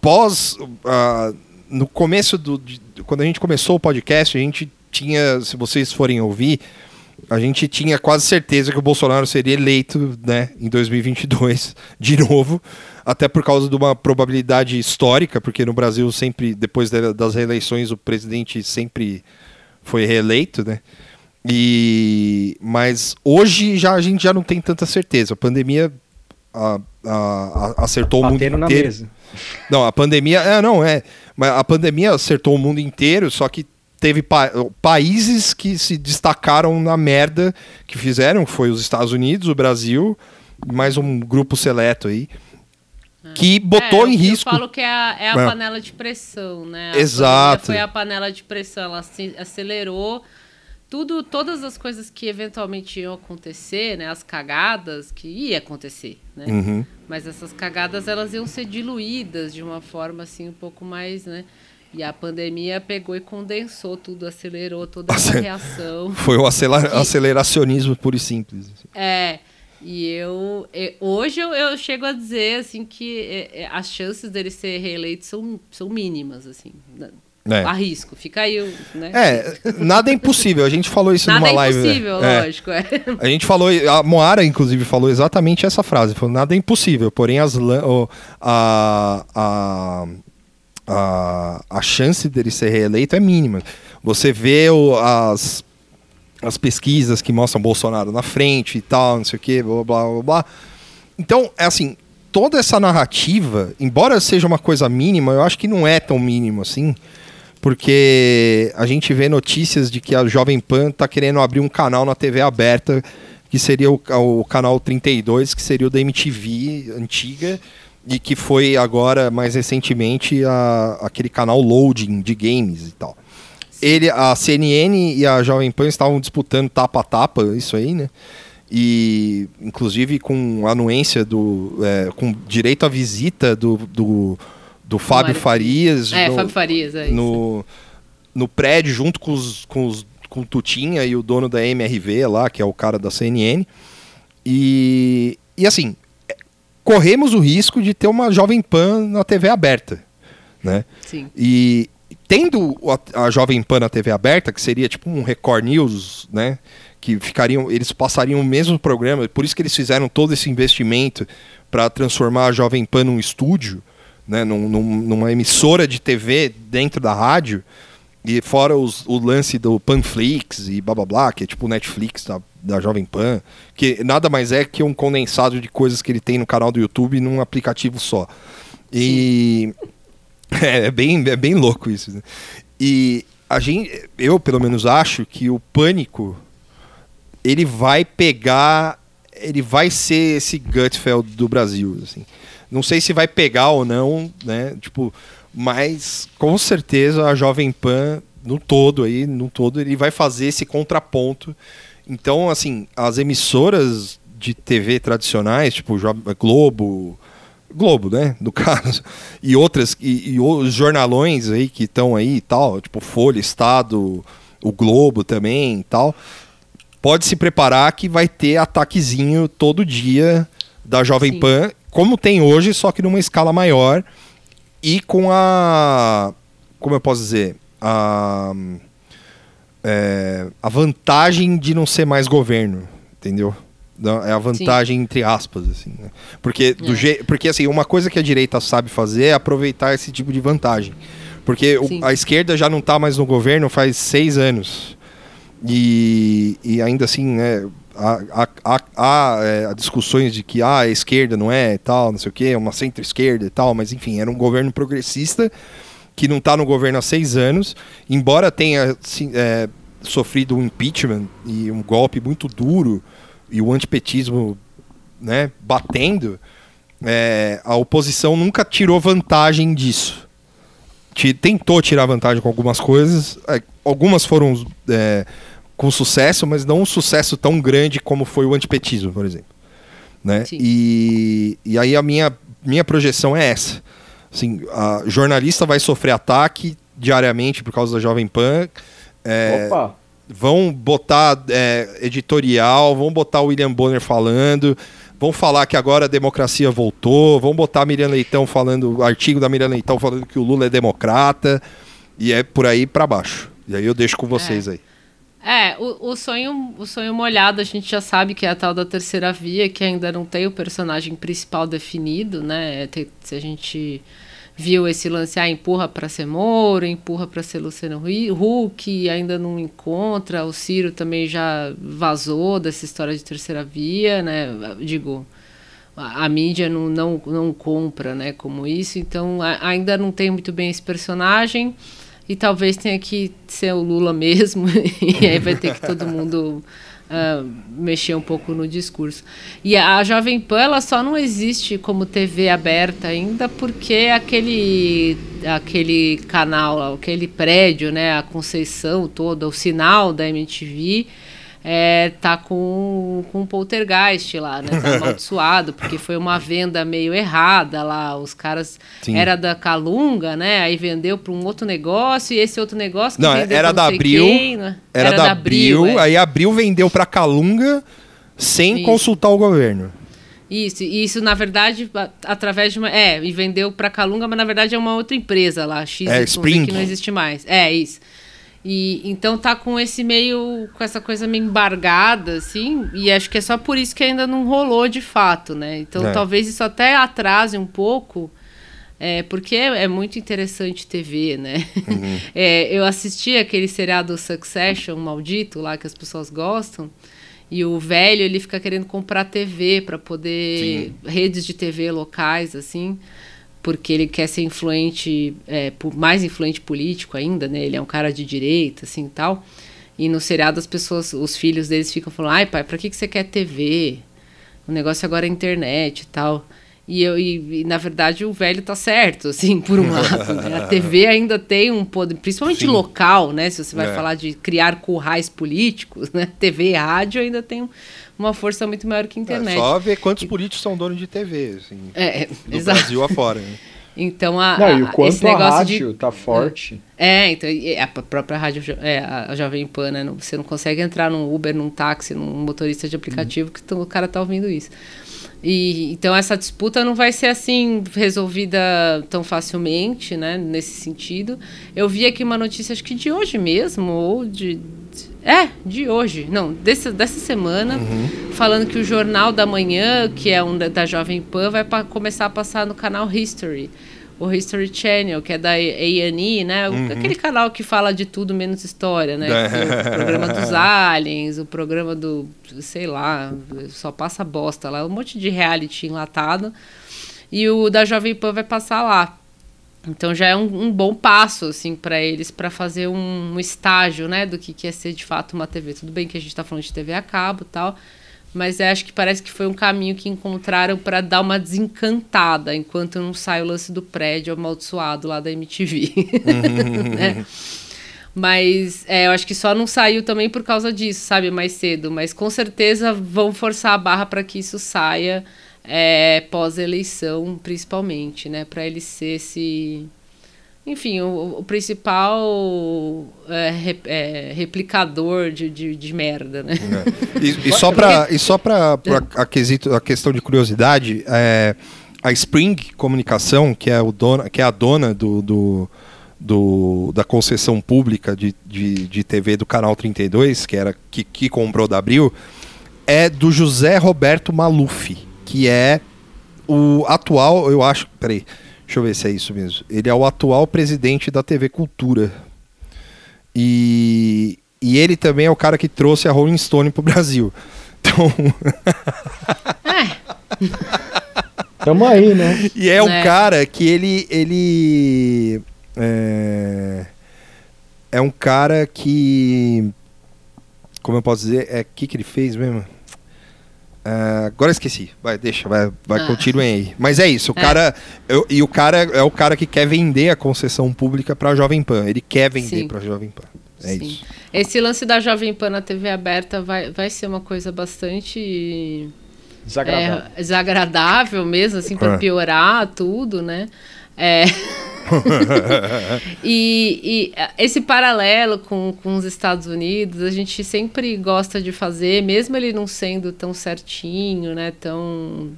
pós. Uh, no começo do. De, quando a gente começou o podcast, a gente tinha, se vocês forem ouvir, a gente tinha quase certeza que o Bolsonaro seria eleito né, em 2022 [LAUGHS] de novo, até por causa de uma probabilidade histórica, porque no Brasil sempre, depois das reeleições, o presidente sempre foi reeleito, né? E mas hoje já a gente já não tem tanta certeza. A pandemia a, a, a, acertou Batendo o mundo inteiro. Mesa. [LAUGHS] Não, a pandemia, é, não é, mas a pandemia acertou o mundo inteiro, só que teve pa países que se destacaram na merda que fizeram, foi os Estados Unidos, o Brasil, mais um grupo seleto aí, é. que botou é, em risco. Eu falo que é a, é a é. panela de pressão, né? A Exato. Foi a panela de pressão, ela acelerou tudo, todas as coisas que eventualmente iam acontecer, né? As cagadas que ia acontecer, né? Uhum. Mas essas cagadas elas iam ser diluídas de uma forma assim um pouco mais, né? E a pandemia pegou e condensou tudo, acelerou toda essa reação. [LAUGHS] Foi aceler... aceleracionismo puro e simples. Assim. É. E eu, eu hoje eu, eu, chego a dizer assim que é, é, as chances dele ser reeleito são, são mínimas assim. É. Arrisco, fica aí, né? É, nada é impossível. A gente falou isso nada numa live. Nada é impossível, é. lógico. É. A gente falou, a Moara, inclusive, falou exatamente essa frase. Falou, nada é impossível, porém as, a, a, a, a chance dele ser reeleito é mínima. Você vê o, as, as pesquisas que mostram Bolsonaro na frente e tal, não sei o quê, blá, blá, blá, blá. Então, é assim, toda essa narrativa, embora seja uma coisa mínima, eu acho que não é tão mínimo assim, porque a gente vê notícias de que a Jovem Pan está querendo abrir um canal na TV aberta, que seria o, o canal 32, que seria o da MTV antiga, e que foi agora, mais recentemente, a, aquele canal Loading de games e tal. Ele, a CNN e a Jovem Pan estavam disputando tapa a tapa, isso aí, né? E, inclusive, com anuência do. É, com direito à visita do, do, do Fábio Farias. É, no, Fábio Farias, é no, no prédio, junto com os, com os com o Tutinha e o dono da MRV lá, que é o cara da CNN. E, e assim, corremos o risco de ter uma Jovem Pan na TV aberta, né? Sim. E tendo a, a Jovem Pan na TV aberta, que seria tipo um Record News, né? Que ficariam, eles passariam o mesmo programa, por isso que eles fizeram todo esse investimento para transformar a Jovem Pan num estúdio, né? Num, num, numa emissora de TV dentro da rádio. E fora os, o lance do Panflix e blá blá blá, que é tipo o Netflix da, da Jovem Pan, que nada mais é que um condensado de coisas que ele tem no canal do YouTube num aplicativo só. E [LAUGHS] é, é, bem, é bem louco isso. Né? E a gente, eu pelo menos acho que o pânico ele vai pegar, ele vai ser esse Gutfeld do Brasil, assim. Não sei se vai pegar ou não, né? Tipo, mas com certeza a Jovem Pan no todo aí, no todo ele vai fazer esse contraponto. Então, assim, as emissoras de TV tradicionais, tipo Globo, Globo, né, [LAUGHS] no caso, e outras e, e os jornalões aí que estão aí e tal, tipo Folha, Estado, o Globo também e tal, pode se preparar que vai ter ataquezinho todo dia da Jovem Sim. Pan, como tem hoje, só que numa escala maior e com a. Como eu posso dizer? A. É, a vantagem de não ser mais governo, entendeu? É a vantagem Sim. entre aspas, assim, né? Porque, do é. porque assim, uma coisa que a direita sabe fazer é aproveitar esse tipo de vantagem. Porque o, a esquerda já não está mais no governo faz seis anos. E, e ainda assim, né, há, há, há é, discussões de que ah, a esquerda não é tal, não sei o que, uma centro-esquerda e tal, mas enfim, era um governo progressista que não está no governo há seis anos, embora tenha é, sofrido um impeachment e um golpe muito duro e o antipetismo né, batendo, é, a oposição nunca tirou vantagem disso. Tentou tirar vantagem com algumas coisas, é, algumas foram é, com sucesso, mas não um sucesso tão grande como foi o antipetismo, por exemplo. Né? E, e aí a minha, minha projeção é essa. Assim, a jornalista vai sofrer ataque diariamente por causa da Jovem Pan. É, Opa! vão botar é, editorial, vão botar o William Bonner falando, vão falar que agora a democracia voltou, vão botar a Miriam Leitão falando, o artigo da Miriam Leitão falando que o Lula é democrata, e é por aí para baixo. E aí eu deixo com vocês aí. É, o, o, sonho, o sonho molhado a gente já sabe que é a tal da terceira via, que ainda não tem o personagem principal definido, né? Tem, se a gente viu esse lance, ah, empurra para ser Moro, empurra para ser Luciano Huck, ainda não encontra, o Ciro também já vazou dessa história de terceira via, né? Digo, a, a mídia não, não, não compra, né, como isso, então a, ainda não tem muito bem esse personagem e talvez tenha que ser o Lula mesmo, [LAUGHS] e aí vai ter que todo mundo uh, mexer um pouco no discurso. E a Jovem Pan ela só não existe como TV aberta ainda porque aquele, aquele canal, aquele prédio, né, a Conceição toda, o sinal da MTV é, tá com, com um poltergeist lá, né? Tá [LAUGHS] amaldiçoado, porque foi uma venda meio errada lá. Os caras. Sim. Era da Calunga, né? Aí vendeu para um outro negócio, e esse outro negócio. não, era da Abril. Quem, né? era, era, da Abril, Abril é. aí Abril vendeu para Calunga sem isso. consultar o governo. Isso, isso na verdade, através de uma. É, e vendeu para Calunga, mas na verdade é uma outra empresa lá, X, é, Spring. que não existe mais. É, isso. E então tá com esse meio com essa coisa meio embargada assim, e acho que é só por isso que ainda não rolou de fato, né? Então é. talvez isso até atrase um pouco. É, porque é, é muito interessante TV, né? Uhum. [LAUGHS] É, eu assisti aquele seriado Succession maldito lá que as pessoas gostam. E o velho, ele fica querendo comprar TV para poder. Sim. redes de TV locais, assim porque ele quer ser influente, é, mais influente político ainda, né? Ele é um cara de direita, assim, tal. E no seriado as pessoas, os filhos deles ficam falando, ai pai, pra que, que você quer TV? O negócio agora é internet e tal. E, eu, e, e, na verdade o velho tá certo, assim, por um lado. Né? A [LAUGHS] TV ainda tem um poder, principalmente Sim. local, né? Se você vai é. falar de criar currais políticos, né? [LAUGHS] TV e rádio ainda tem uma força muito maior que a internet. É só ver quantos e... políticos são donos de TV, assim, é, do [LAUGHS] exato. Brasil afora. Né? Então a, Não, e o quanto esse negócio a rádio de... tá forte. É, então a própria rádio, é, a Jovem Pan, né? Você não consegue entrar num Uber, num táxi, num motorista de aplicativo uhum. que o cara tá ouvindo isso. E, então essa disputa não vai ser assim resolvida tão facilmente, né? Nesse sentido. Eu vi aqui uma notícia, acho que de hoje mesmo, ou de. É, de hoje, não, desse, dessa semana, uhum. falando que o Jornal da Manhã, que é um da, da Jovem Pan, vai começar a passar no canal History o History Channel, que é da A&E, né? Uhum. Aquele canal que fala de tudo menos história, né? É. O programa dos aliens, o programa do, sei lá, só passa bosta lá, um monte de reality enlatado. E o da Jovem Pan vai passar lá. Então já é um, um bom passo assim para eles para fazer um, um, estágio, né, do que, que é ser de fato uma TV. Tudo bem que a gente está falando de TV a cabo, tal, mas acho que parece que foi um caminho que encontraram para dar uma desencantada, enquanto não sai o lance do prédio amaldiçoado lá da MTV. [LAUGHS] né? Mas é, eu acho que só não saiu também por causa disso, sabe, mais cedo. Mas com certeza vão forçar a barra para que isso saia é, pós-eleição, principalmente, né? Para ele ser esse enfim, o, o principal é, é, replicador de, de, de, merda, né? É. E, e, só para e só para a, quesito, a questão de curiosidade, é, a Spring Comunicação, que é, o dona, que é a dona do, do, do da concessão pública de, de, de, TV do Canal 32, que, era, que, que comprou da Abril, é do José Roberto Maluf, que é o atual, eu acho, peraí, Deixa eu ver se é isso mesmo. Ele é o atual presidente da TV Cultura. E, e ele também é o cara que trouxe a Rolling Stone pro Brasil. [LAUGHS] Então. É. Tamo aí, né? E é, é um cara que ele. ele é, é um cara que. Como eu posso dizer? É o que, que ele fez mesmo? Uh, agora esqueci. Vai, deixa, vai, vai ah. continuem aí. Mas é isso, o é. cara. Eu, e o cara é o cara que quer vender a concessão pública para a Jovem Pan. Ele quer vender para a Jovem Pan. É Sim. isso. Esse lance da Jovem Pan na TV aberta vai, vai ser uma coisa bastante desagradável, é, desagradável mesmo, assim, para é. piorar tudo, né? É. [LAUGHS] e, e, esse paralelo com, com os Estados Unidos, a gente sempre gosta de fazer, mesmo ele não sendo tão certinho, né? Tão.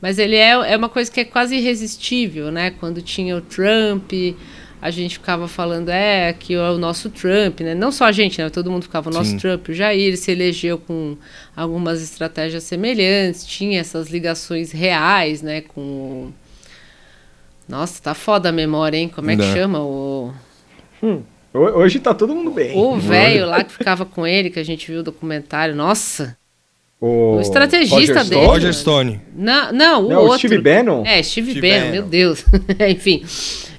Mas ele é, é uma coisa que é quase irresistível, né? Quando tinha o Trump, a gente ficava falando, é, que é o nosso Trump, né? Não só a gente, né? Todo mundo ficava, o nosso Sim. Trump. O Jair se elegeu com algumas estratégias semelhantes, tinha essas ligações reais, né? Com nossa, tá foda a memória, hein? Como é que Não. chama o. Hum, hoje tá todo mundo bem. O velho lá que ficava com ele, que a gente viu o documentário. Nossa! O, o estrategista Roger dele. Roger Stone. Não, não, o não, outro. Steve Bannon? É, Steve, Steve Bannon, Bannon, meu Deus. [LAUGHS] Enfim.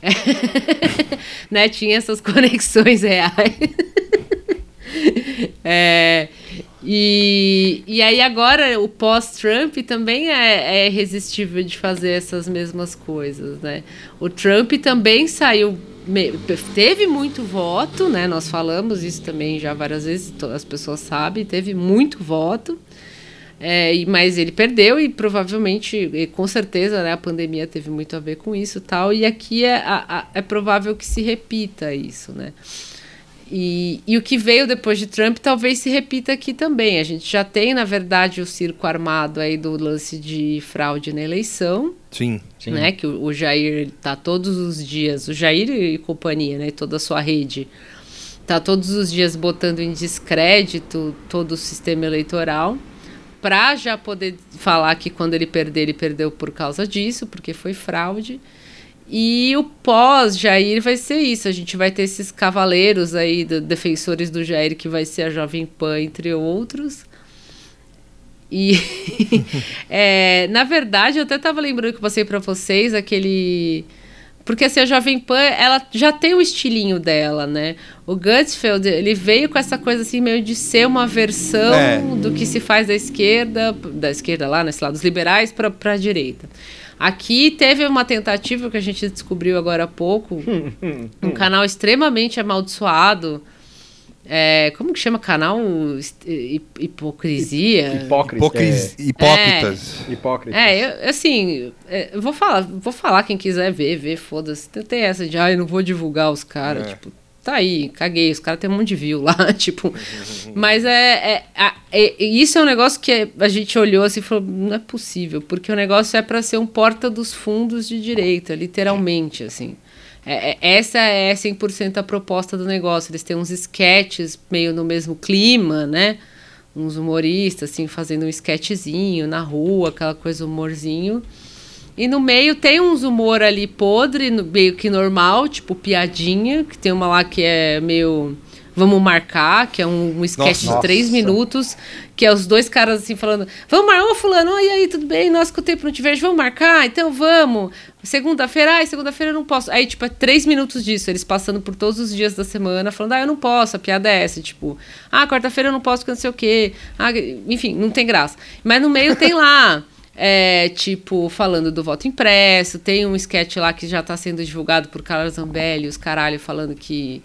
[LAUGHS] né, tinha essas conexões reais. [LAUGHS] é, e, e aí agora o pós-Trump também é, é irresistível de fazer essas mesmas coisas, né? O Trump também saiu teve muito voto, né? Nós falamos isso também já várias vezes, as pessoas sabem, teve muito voto. É, mas ele perdeu e provavelmente, com certeza, né, a pandemia teve muito a ver com isso tal. E aqui é, a, é provável que se repita isso, né? E, e o que veio depois de Trump talvez se repita aqui também. A gente já tem, na verdade, o circo armado aí do lance de fraude na eleição. Sim. sim. Né? Que o, o Jair está todos os dias, o Jair e companhia, né? Toda a sua rede está todos os dias botando em descrédito todo o sistema eleitoral para já poder falar que quando ele perder, ele perdeu por causa disso, porque foi fraude. E o pós-Jair vai ser isso. A gente vai ter esses cavaleiros aí, do, defensores do Jair, que vai ser a Jovem Pan, entre outros. E, [LAUGHS] é, na verdade, eu até estava lembrando que eu passei para vocês aquele. Porque assim, a Jovem Pan, ela já tem o estilinho dela, né? O Gutsfeld, ele veio com essa coisa assim, meio de ser uma versão é. do que se faz da esquerda, da esquerda lá, nesse lado, dos liberais para a direita. Aqui teve uma tentativa que a gente descobriu agora há pouco, [LAUGHS] um canal extremamente amaldiçoado. É, como que chama canal? Hipocrisia? Hipócritas. É. Hipócritas. É, Hipócritas. É, eu, assim, é, eu vou falar, vou falar quem quiser ver, ver, foda-se. Tem essa de, ai, ah, não vou divulgar os caras, é. tipo, tá aí, caguei, os caras têm um monte de view lá, [LAUGHS] tipo. Mas é, é, é, Isso é um negócio que a gente olhou assim e falou: não é possível, porque o negócio é para ser um porta dos fundos de direita, literalmente, assim. É, é, essa é 100% a proposta do negócio. Eles têm uns sketches meio no mesmo clima, né? Uns humoristas, assim, fazendo um sketchzinho na rua, aquela coisa humorzinho. E no meio tem uns humor ali podre, meio que normal, tipo piadinha, que tem uma lá que é meio. Vamos marcar, que é um, um sketch nossa, de três nossa. minutos, que é os dois caras assim falando: Vamos marcar, ô fulano, e aí, tudo bem? Nossa, que o tempo não te vejo, vamos marcar? Então vamos. Segunda-feira, ai, segunda-feira eu não posso. Aí, tipo, é três minutos disso, eles passando por todos os dias da semana, falando: Ah, eu não posso, a piada é essa. Tipo, ah, quarta-feira eu não posso, porque não sei o quê. Ah, enfim, não tem graça. Mas no meio tem lá. É, tipo, falando do voto impresso. Tem um sketch lá que já está sendo divulgado por Carlos Zambelli, os caralho, falando que.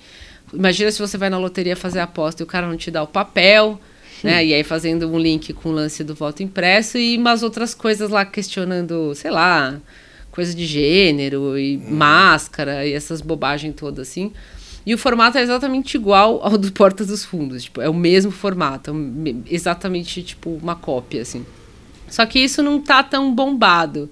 Imagina se você vai na loteria fazer aposta e o cara não te dá o papel. Né? E aí fazendo um link com o lance do voto impresso e umas outras coisas lá questionando, sei lá, coisa de gênero e hum. máscara e essas bobagens todas assim. E o formato é exatamente igual ao do Porta dos Fundos, tipo, é o mesmo formato, é exatamente tipo uma cópia assim. Só que isso não tá tão bombado.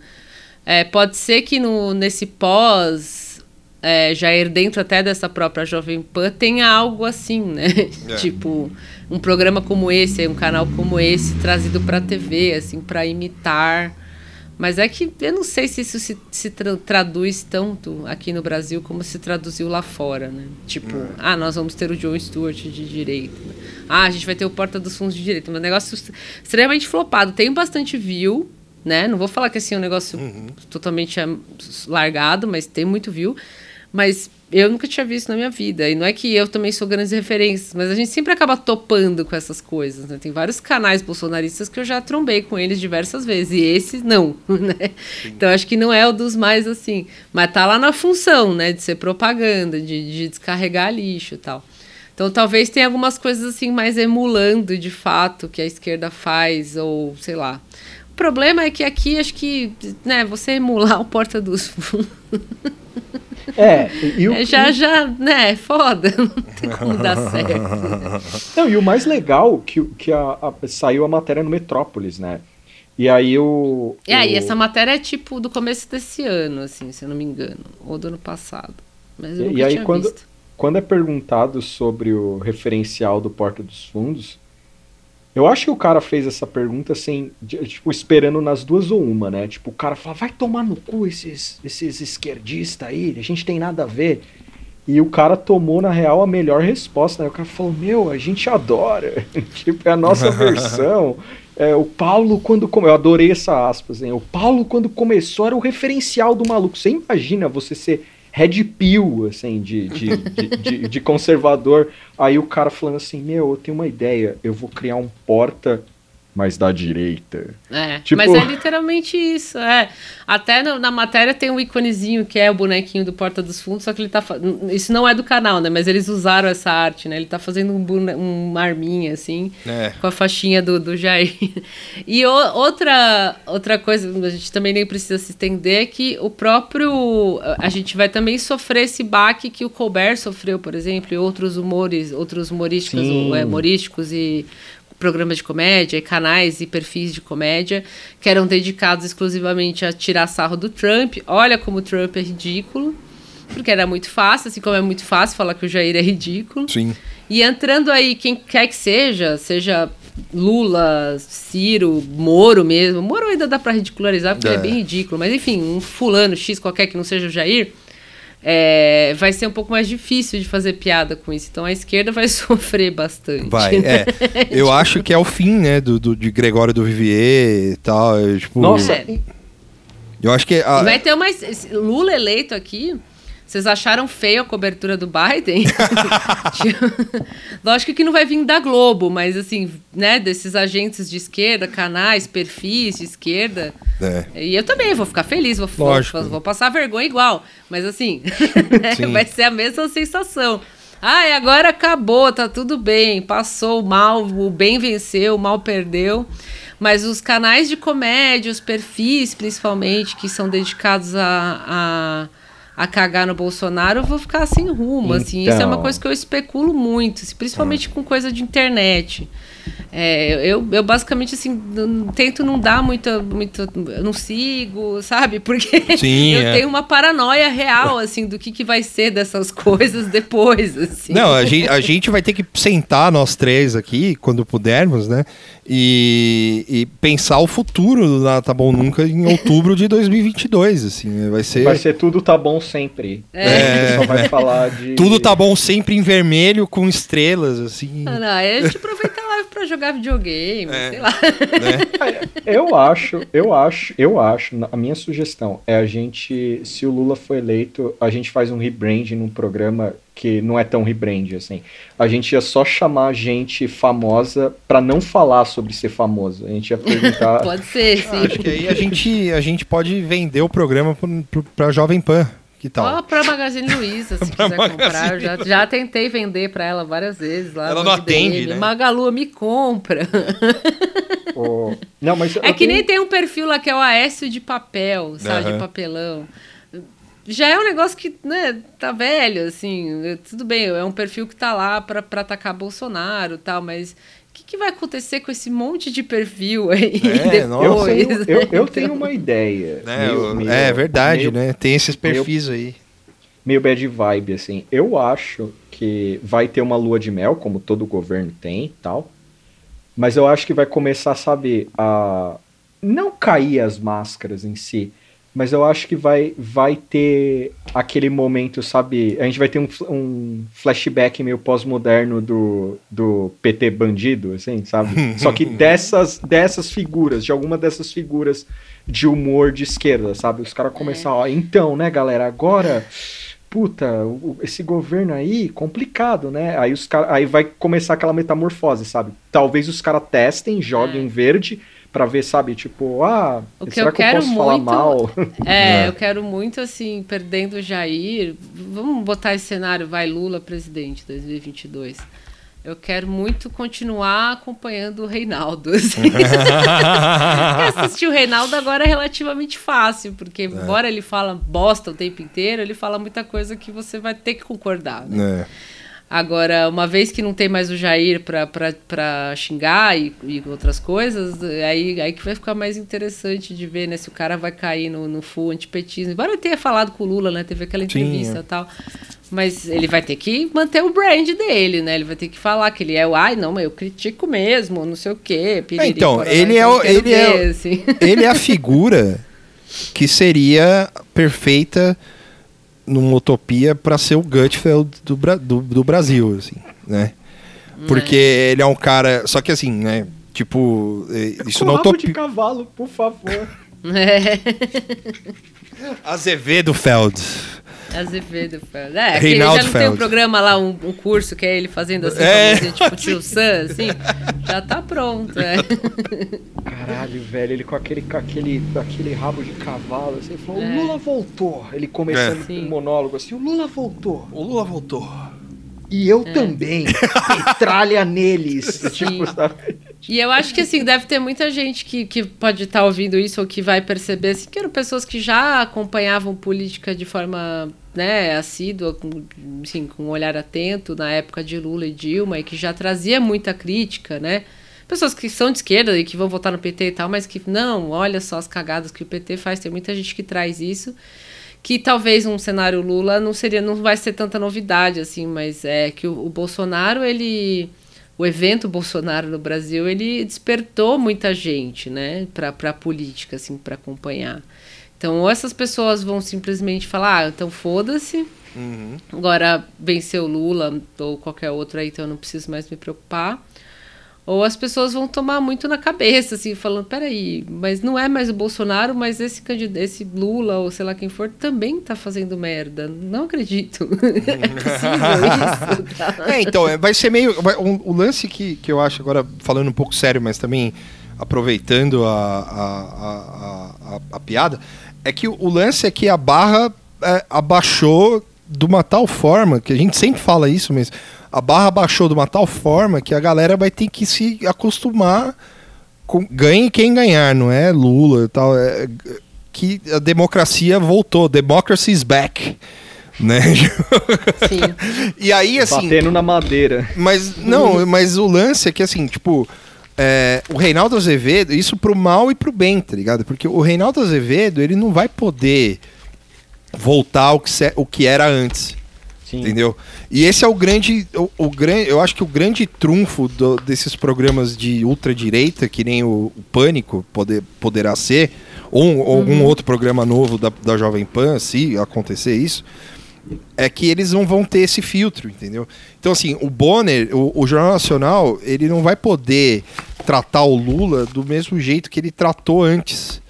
É, pode ser que no, nesse pós, é, Jair, dentro até dessa própria Jovem Pan, tenha algo assim, né? É. tipo, um programa como esse, um canal como esse, trazido para a TV, assim, para imitar mas é que eu não sei se isso se, se tra traduz tanto aqui no Brasil como se traduziu lá fora, né? Tipo, é. ah, nós vamos ter o John Stewart de direita. Né? Ah, a gente vai ter o Porta dos Fundos de direita. Um negócio extremamente flopado. Tem bastante view, né? Não vou falar que assim, é um negócio uhum. totalmente é, largado, mas tem muito view. Mas eu nunca tinha visto na minha vida. E não é que eu também sou grandes referências, mas a gente sempre acaba topando com essas coisas. Né? Tem vários canais bolsonaristas que eu já trombei com eles diversas vezes. E esse não, [LAUGHS] né? Então acho que não é o dos mais assim. Mas tá lá na função, né? De ser propaganda, de, de descarregar lixo e tal. Então talvez tenha algumas coisas assim mais emulando de fato que a esquerda faz, ou sei lá. O problema é que aqui, acho que, né, você emular o Porta dos Fundos... É, e o, [LAUGHS] é, já, já, né, é foda, [LAUGHS] não tem como dar certo. [LAUGHS] Não, e o mais legal que, que a, a, saiu a matéria no Metrópolis, né? E aí o. É, o... e essa matéria é tipo do começo desse ano, assim, se eu não me engano, ou do ano passado. Mas eu e aí quando, visto. quando é perguntado sobre o referencial do Porta dos Fundos, eu acho que o cara fez essa pergunta assim, tipo, esperando nas duas ou uma, né? Tipo, o cara fala, vai tomar no cu esses, esses esquerdistas aí, a gente tem nada a ver. E o cara tomou, na real, a melhor resposta, né? O cara falou, meu, a gente adora. [LAUGHS] tipo, é a nossa [LAUGHS] versão. É, o Paulo, quando. Come... Eu adorei essa aspas, hein? O Paulo, quando começou, era o referencial do maluco. Você imagina você ser red pill, assim, de, de, de, de, conservador. Aí o cara falando assim, meu, eu tenho uma ideia, eu vou criar um porta mas da direita. É, tipo... mas é literalmente isso, é. Até no, na matéria tem um íconezinho que é o bonequinho do Porta dos Fundos, só que ele tá isso não é do canal, né, mas eles usaram essa arte, né? Ele tá fazendo um bone... um arminha assim, é. com a faixinha do, do Jair. [LAUGHS] E o, outra outra coisa, a gente também nem precisa se estender é que o próprio a gente vai também sofrer esse baque que o Colbert sofreu, por exemplo, e outros humores, outros humorísticos, é, humorísticos e programas de comédia e canais e perfis de comédia que eram dedicados exclusivamente a tirar sarro do Trump. Olha como o Trump é ridículo. Porque era muito fácil, assim como é muito fácil falar que o Jair é ridículo. Sim. E entrando aí, quem quer que seja, seja Lula, Ciro, Moro mesmo. Moro ainda dá para ridicularizar porque é. é bem ridículo. Mas enfim, um fulano X qualquer que não seja o Jair é, vai ser um pouco mais difícil de fazer piada com isso. Então a esquerda vai [LAUGHS] sofrer bastante. Vai, né? é. [LAUGHS] Eu tipo... acho que é o fim, né, do, do de Gregório do Vivier e tal. Eu, tipo, Nossa. Eu acho que. A... Vai ter mais. Lula eleito aqui. Vocês acharam feio a cobertura do Biden? [LAUGHS] Lógico que não vai vir da Globo, mas assim, né, desses agentes de esquerda, canais, perfis de esquerda. É. E eu também vou ficar feliz, vou, vou, vou passar vergonha igual. Mas assim, [LAUGHS] né, vai ser a mesma sensação. Ai, agora acabou, tá tudo bem. Passou o mal, o bem venceu, o mal perdeu. Mas os canais de comédia, os perfis principalmente, que são dedicados a, a a cagar no Bolsonaro, eu vou ficar sem rumo, então... assim. Isso é uma então. coisa que eu especulo muito, assim, principalmente com coisa de internet. É, eu, eu basicamente assim tento não dar muita eu não sigo, sabe? [LAUGHS] Porque Sim, eu é. tenho uma paranoia real assim do que, que vai ser dessas [LAUGHS] coisas depois. Assim. Não, a gente, a gente vai ter que sentar nós três aqui quando pudermos, né? E, e pensar o futuro do Tá Bom Nunca em outubro de 2022, assim, vai ser vai ser tudo tá bom sempre. É. Só vai falar de tudo tá bom sempre em vermelho com estrelas assim. Ah, não, é a gente para jogar videogame, é. sei lá. Né? Eu acho, eu acho, eu acho, a minha sugestão é a gente, se o Lula for eleito, a gente faz um rebrand num programa que não é tão rebrand assim. A gente ia só chamar gente famosa para não falar sobre ser famoso. A gente ia perguntar. [LAUGHS] pode ser, sim. Acho que aí a gente, a gente pode vender o programa para Jovem Pan. Que tal? Ó, pra Magazine Luiza, [LAUGHS] se quiser Magazine comprar. Eu já, já tentei vender para ela várias vezes lá. Ela não atende, né? Magalu, me compra. [LAUGHS] Oh. Não, mas é que tenho... nem tem um perfil lá que é o Aécio de papel, sabe? Uhum. De papelão. Já é um negócio que, né, tá velho, assim. Tudo bem, é um perfil que tá lá para atacar Bolsonaro tal, mas que, que, vai acontecer com esse monte de perfil aí é, [LAUGHS] depois? Eu, tenho, eu, eu então... tenho uma ideia. É, meio, meio, é verdade, meio, né? Tem esses perfis aí. Meio bad vibe, assim. Eu acho que vai ter uma lua de mel, como todo governo tem tal. Mas eu acho que vai começar, sabe, a. Não cair as máscaras em si, mas eu acho que vai, vai ter aquele momento, sabe? A gente vai ter um, um flashback meio pós-moderno do, do PT bandido, assim, sabe? Só que [LAUGHS] dessas, dessas figuras, de alguma dessas figuras de humor de esquerda, sabe? Os caras começam, ó, então, né, galera, agora puta, esse governo aí, complicado, né? Aí os cara, aí vai começar aquela metamorfose, sabe? Talvez os caras testem, joguem é. verde para ver, sabe, tipo, ah, o que será eu que quero eu posso muito, falar mal? [LAUGHS] É, é, eu quero muito, assim, perdendo o Jair, vamos botar esse cenário, vai Lula presidente 2022. Eu quero muito continuar acompanhando o Reinaldo. [LAUGHS] Assim. assistir o Reinaldo agora é relativamente fácil, porque é. embora ele fala bosta o tempo inteiro, ele fala muita coisa que você vai ter que concordar. Né? É. Agora, uma vez que não tem mais o Jair para xingar e, e, outras coisas, aí, aí que vai ficar mais interessante de ver né, se o cara vai cair no, no full antipetismo. Embora ele tenha falado com o Lula, né? Teve aquela entrevista e tal. Mas ele vai ter que manter o brand dele, né? Ele vai ter que falar que ele é o, ai, não, mas eu critico mesmo, não sei o quê. Piriri, é, então, ele é, o, ele, ver, é, assim. ele é a figura que seria perfeita numa utopia para ser o Gutfeld do, do, do Brasil, assim, né? Porque é. ele é um cara. Só que assim, né? Tipo, é, isso não utopia. de cavalo, por favor. É. [LAUGHS] [LAUGHS] Azevedo Feld. Azevedo Feld. É, Reinaldo já não Feld. tem um programa lá, um, um, curso que é ele fazendo assim, é. tipo tio Sam, assim. Já tá pronto, é. Caralho, velho, ele com aquele, com aquele, aquele rabo de cavalo, assim, falou, é. o Lula voltou. Ele começando é. um monólogo assim, o Lula voltou. O Lula voltou. E eu é. também. Tralha neles. tipo? E eu acho que assim, deve ter muita gente que, que pode estar tá ouvindo isso ou que vai perceber assim, que eram pessoas que já acompanhavam política de forma né, assídua, com, assim, com um olhar atento na época de Lula e Dilma, e que já trazia muita crítica, né? Pessoas que são de esquerda e que vão votar no PT e tal, mas que não, olha só as cagadas que o PT faz, tem muita gente que traz isso. Que talvez um cenário Lula não seria, não vai ser tanta novidade, assim, mas é que o, o Bolsonaro, ele o evento Bolsonaro no Brasil ele despertou muita gente, né, para a política, assim, para acompanhar. Então, ou essas pessoas vão simplesmente falar, ah, então foda-se, uhum. agora venceu Lula ou qualquer outro aí, então eu não preciso mais me preocupar. Ou as pessoas vão tomar muito na cabeça, assim, falando, peraí, mas não é mais o Bolsonaro, mas esse candidato, esse Lula, ou sei lá quem for, também tá fazendo merda. Não acredito. [LAUGHS] é possível [LAUGHS] isso. É, então, é, vai ser meio. O lance que, que eu acho, agora falando um pouco sério, mas também aproveitando a, a, a, a, piada, é que o lance é que a barra é, abaixou de uma tal forma, que a gente sempre fala isso, mas a barra baixou de uma tal forma que a galera vai ter que se acostumar com ganhe quem ganhar, não é Lula e tal, é, que a democracia voltou, democracy is back. Né? [LAUGHS] Sim. e aí assim, batendo na madeira. Mas não, mas o lance é que assim, tipo, é, o Reinaldo Azevedo, isso pro mal e pro bem, tá ligado? Porque o Reinaldo Azevedo, ele não vai poder voltar ao que, se, o que era antes. Sim. Entendeu? E esse é o grande. O, o grande eu acho que o grande trunfo do, desses programas de ultradireita, que nem o, o Pânico poder, poderá ser, ou, ou uhum. algum outro programa novo da, da Jovem Pan, se acontecer isso, é que eles não vão ter esse filtro, entendeu? Então, assim, o Bonner, o, o, Jornal Nacional, ele não vai poder tratar o Lula do mesmo jeito que ele tratou antes.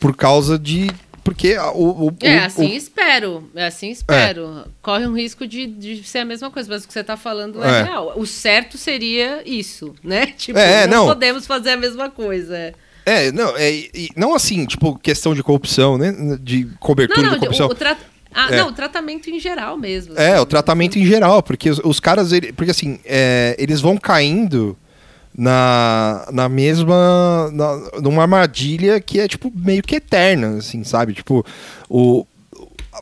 Por causa de, porque o, o É, assim o, espero. É assim espero. É. Corre um risco de, de ser a mesma coisa, mas o que você está falando é, é, real. O certo seria isso, né? [LAUGHS] Tipo, é, não, não, podemos fazer a mesma coisa. É, não, é, não assim, tipo, questão de corrupção, né? De cobertura não, não, de corrupção. O, tra... Ah, é. não, o tratamento em geral mesmo. É, assim. É, o tratamento em geral, porque os, os caras, ele, porque assim, eles vão caindo na, na mesma. Na, numa armadilha que é, tipo, meio que eterna, assim, sabe? Tipo, o.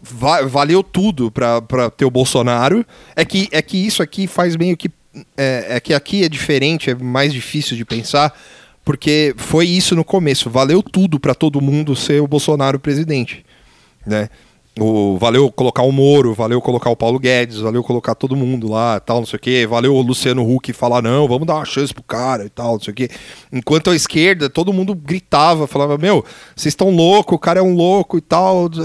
Va valeu tudo pra, pra ter o Bolsonaro. É que, é que isso aqui faz meio que. É, é que aqui é diferente, é mais difícil de pensar, porque foi isso no começo. Valeu tudo para todo mundo ser o Bolsonaro presidente, né? O, valeu colocar o Moro, valeu colocar o Paulo Guedes, valeu colocar todo mundo lá, tal, não sei o quê. Valeu o Luciano Huck falar, não, vamos dar uma chance pro cara e tal, não sei o quê. Enquanto a esquerda, todo mundo gritava, falava, meu, vocês estão louco, o cara é um louco e tal. Sim.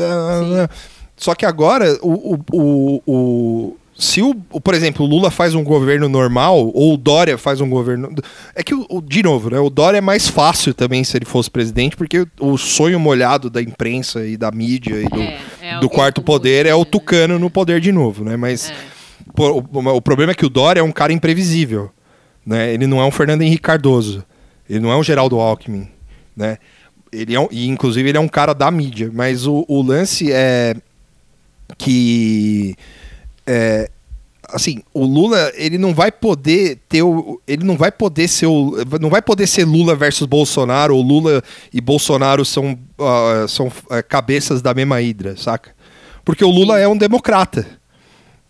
Só que agora, o, o, o, o se o, por exemplo, o Lula faz um governo normal, ou o Dória faz um governo. É que, o, de novo, né, o Dória é mais fácil também se ele fosse presidente, porque o sonho molhado da imprensa e da mídia e do, é, é do quarto poder é o Tucano no poder de novo, né? Mas é. o, o, problema é que o Dória é um cara imprevisível. Né? Ele não é um Fernando Henrique Cardoso. Ele não é um Geraldo Alckmin. Né? Ele é um, e, inclusive, ele é um cara da mídia. Mas o, o lance é que é, assim, o Lula, ele não vai poder ter o, ele não vai poder ser o, não vai poder ser Lula versus Bolsonaro, ou Lula e Bolsonaro são, uh, são uh, cabeças da mesma hidra, saca? Porque o Lula é um democrata.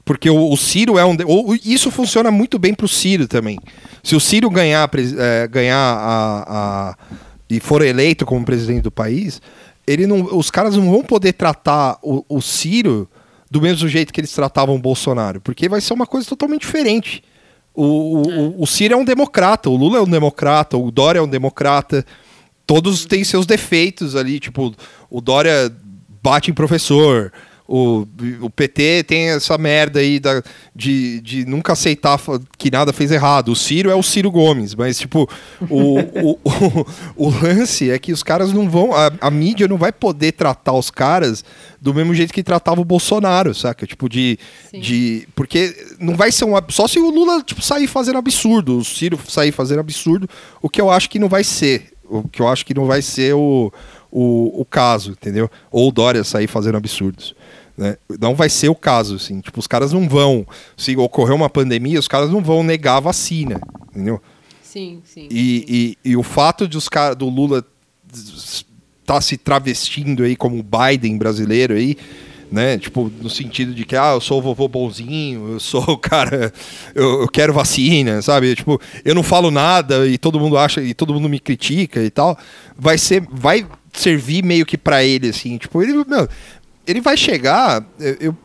Porque o, o Ciro é um. Ou, isso funciona muito bem pro Ciro também. Se o Ciro ganhar, é, ganhar a, a, e for eleito como presidente do país, ele não, os caras não vão poder tratar o, o Ciro do mesmo jeito que eles tratavam o Bolsonaro, porque vai ser uma coisa totalmente diferente. O, o, é. o, Ciro é um democrata, o Lula é um democrata, o Dória é um democrata. Todos têm seus defeitos ali, tipo, o Dória bate em professor, o, o PT tem essa merda aí da, de, de nunca aceitar que nada fez errado. O Ciro é o Ciro Gomes, mas, tipo, o, o, o, o, lance é que os caras não vão. A, a, mídia não vai poder tratar os caras do mesmo jeito que tratava o Bolsonaro, saca? Tipo, de. de porque não vai ser um. Só se o Lula tipo, sair fazendo absurdo, o Ciro sair fazendo absurdo, o que eu acho que não vai ser. O que eu acho que não vai ser o, o, o caso, entendeu? Ou o Dória sair fazendo absurdos. Né? Não vai ser o caso, assim. Tipo, os caras não vão. Se ocorrer uma pandemia, os caras não vão negar a vacina, entendeu? Sim, sim. E, e, e o fato de os caras do Lula estar tá se travestindo aí como Biden brasileiro aí, né? Tipo, no sentido de que, ah, eu sou o vovô bonzinho, eu sou o cara, eu, eu, quero vacina, sabe? Tipo, eu não falo nada e todo mundo acha, e todo mundo me critica e tal. Vai ser, vai servir meio que para ele, assim, tipo, ele, meu, ele vai chegar. Eu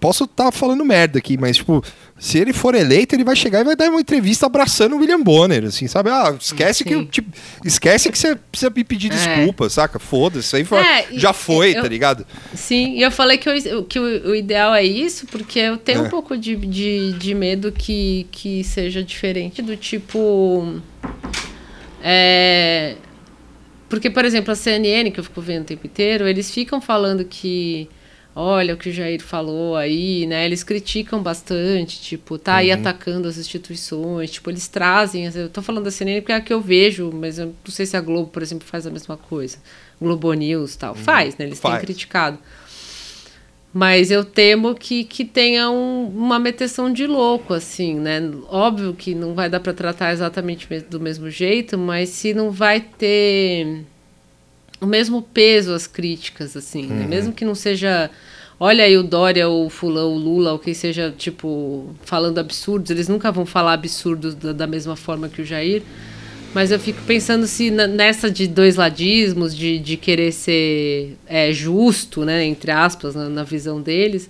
posso estar tá falando merda aqui, mas, tipo, se ele for eleito, ele vai chegar e vai dar uma entrevista abraçando o William Bonner, assim, sabe? Ah, esquece Sim. que tipo, esquece que você precisa me pedir é. desculpa, saca? Foda-se, isso aí foi, é, já foi, eu, tá ligado? Sim, e eu falei que, eu, que o, o, ideal é isso, porque eu tenho é. um pouco de, de, de medo que, que seja diferente do tipo. É, porque, por exemplo, a CNN, que eu fico vendo o tempo inteiro, eles ficam falando que olha o que o Jair falou aí, né? Eles criticam bastante, tipo, tá aí uhum. atacando as instituições, tipo, eles trazem, eu tô falando da CNN porque é a que eu vejo, mas eu não sei se a Globo, por exemplo, faz a mesma coisa. Globo News tal, uhum. faz, né? Eles faz. têm criticado. Mas eu temo que, que tenha um, uma meteção de louco, assim, né? Óbvio que não vai dar para tratar exatamente do mesmo jeito, mas se não vai ter o mesmo peso as críticas, assim, né? uhum. né? Mesmo que não seja. Olha aí o Dória, o Fulão, o Lula, ou quem seja, tipo, falando absurdos, eles nunca vão falar absurdos da, da mesma forma que o Jair. Mas eu fico pensando se nessa de dois ladismos, de, de querer ser é, justo, né, entre aspas, na, na, visão deles,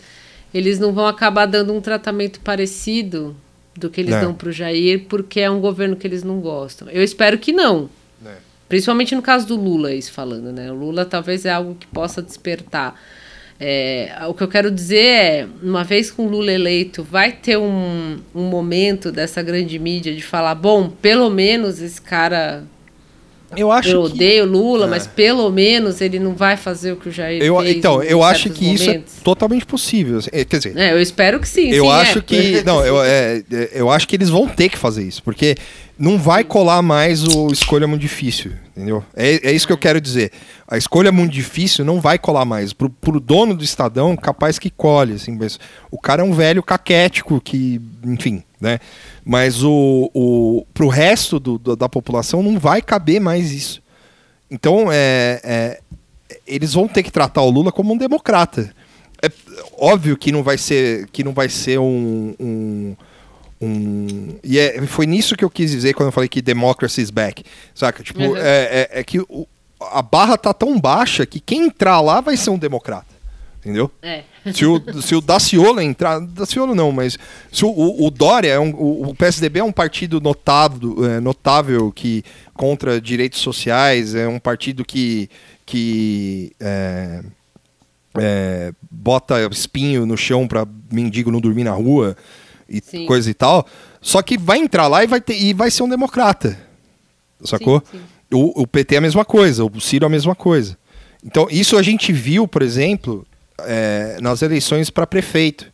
eles não vão acabar dando um tratamento parecido do que eles não. dão para o Jair, porque é um governo que eles não gostam. Eu espero que não. não. Principalmente no caso do Lula, isso falando, né? O Lula talvez é algo que possa despertar é, o que eu quero dizer é, uma vez com Lula eleito, vai ter um, um momento dessa grande mídia de falar, bom, pelo menos esse cara eu acho eu odeio que... Lula, é. mas pelo menos ele não vai fazer o que o Jair eu, fez. Então, eu acho que momentos. isso é totalmente possível. Assim, é, quer dizer, é, eu espero que sim. Eu sim, acho é. que não, eu, é, eu acho que eles vão ter que fazer isso, porque não vai colar mais o escolha muito difícil, entendeu? É, é isso que eu quero dizer. A escolha muito difícil não vai colar mais. Pro, pro dono do Estadão, capaz que colhe, assim, mas o cara é um velho caquético que, enfim, né? Mas o, o pro resto do, do, da população não vai caber mais isso. Então, é, é, eles vão ter que tratar o Lula como um democrata. É óbvio que não vai ser, que não vai ser um, um um. E é, foi nisso que eu quis dizer quando eu falei que democracy is back. Saca? Tipo, uhum. é, é, é, que o, a barra tá tão baixa que quem entrar lá vai ser um democrata. Entendeu? É. Se o, se o Daciolo entrar. Daciolo não, mas. Se o, o, o Dória, é um, o, o, PSDB é um partido notável, é, notável que contra direitos sociais, é um partido que. que é, é, bota espinho no chão para mendigo não dormir na rua e sim. coisa e tal. Só que vai entrar lá e vai, ter, e vai ser um democrata. Sacou? Sim, sim. O, o PT é a mesma coisa, o Ciro é a mesma coisa. Então, isso a gente viu, por exemplo, é, nas eleições para prefeito.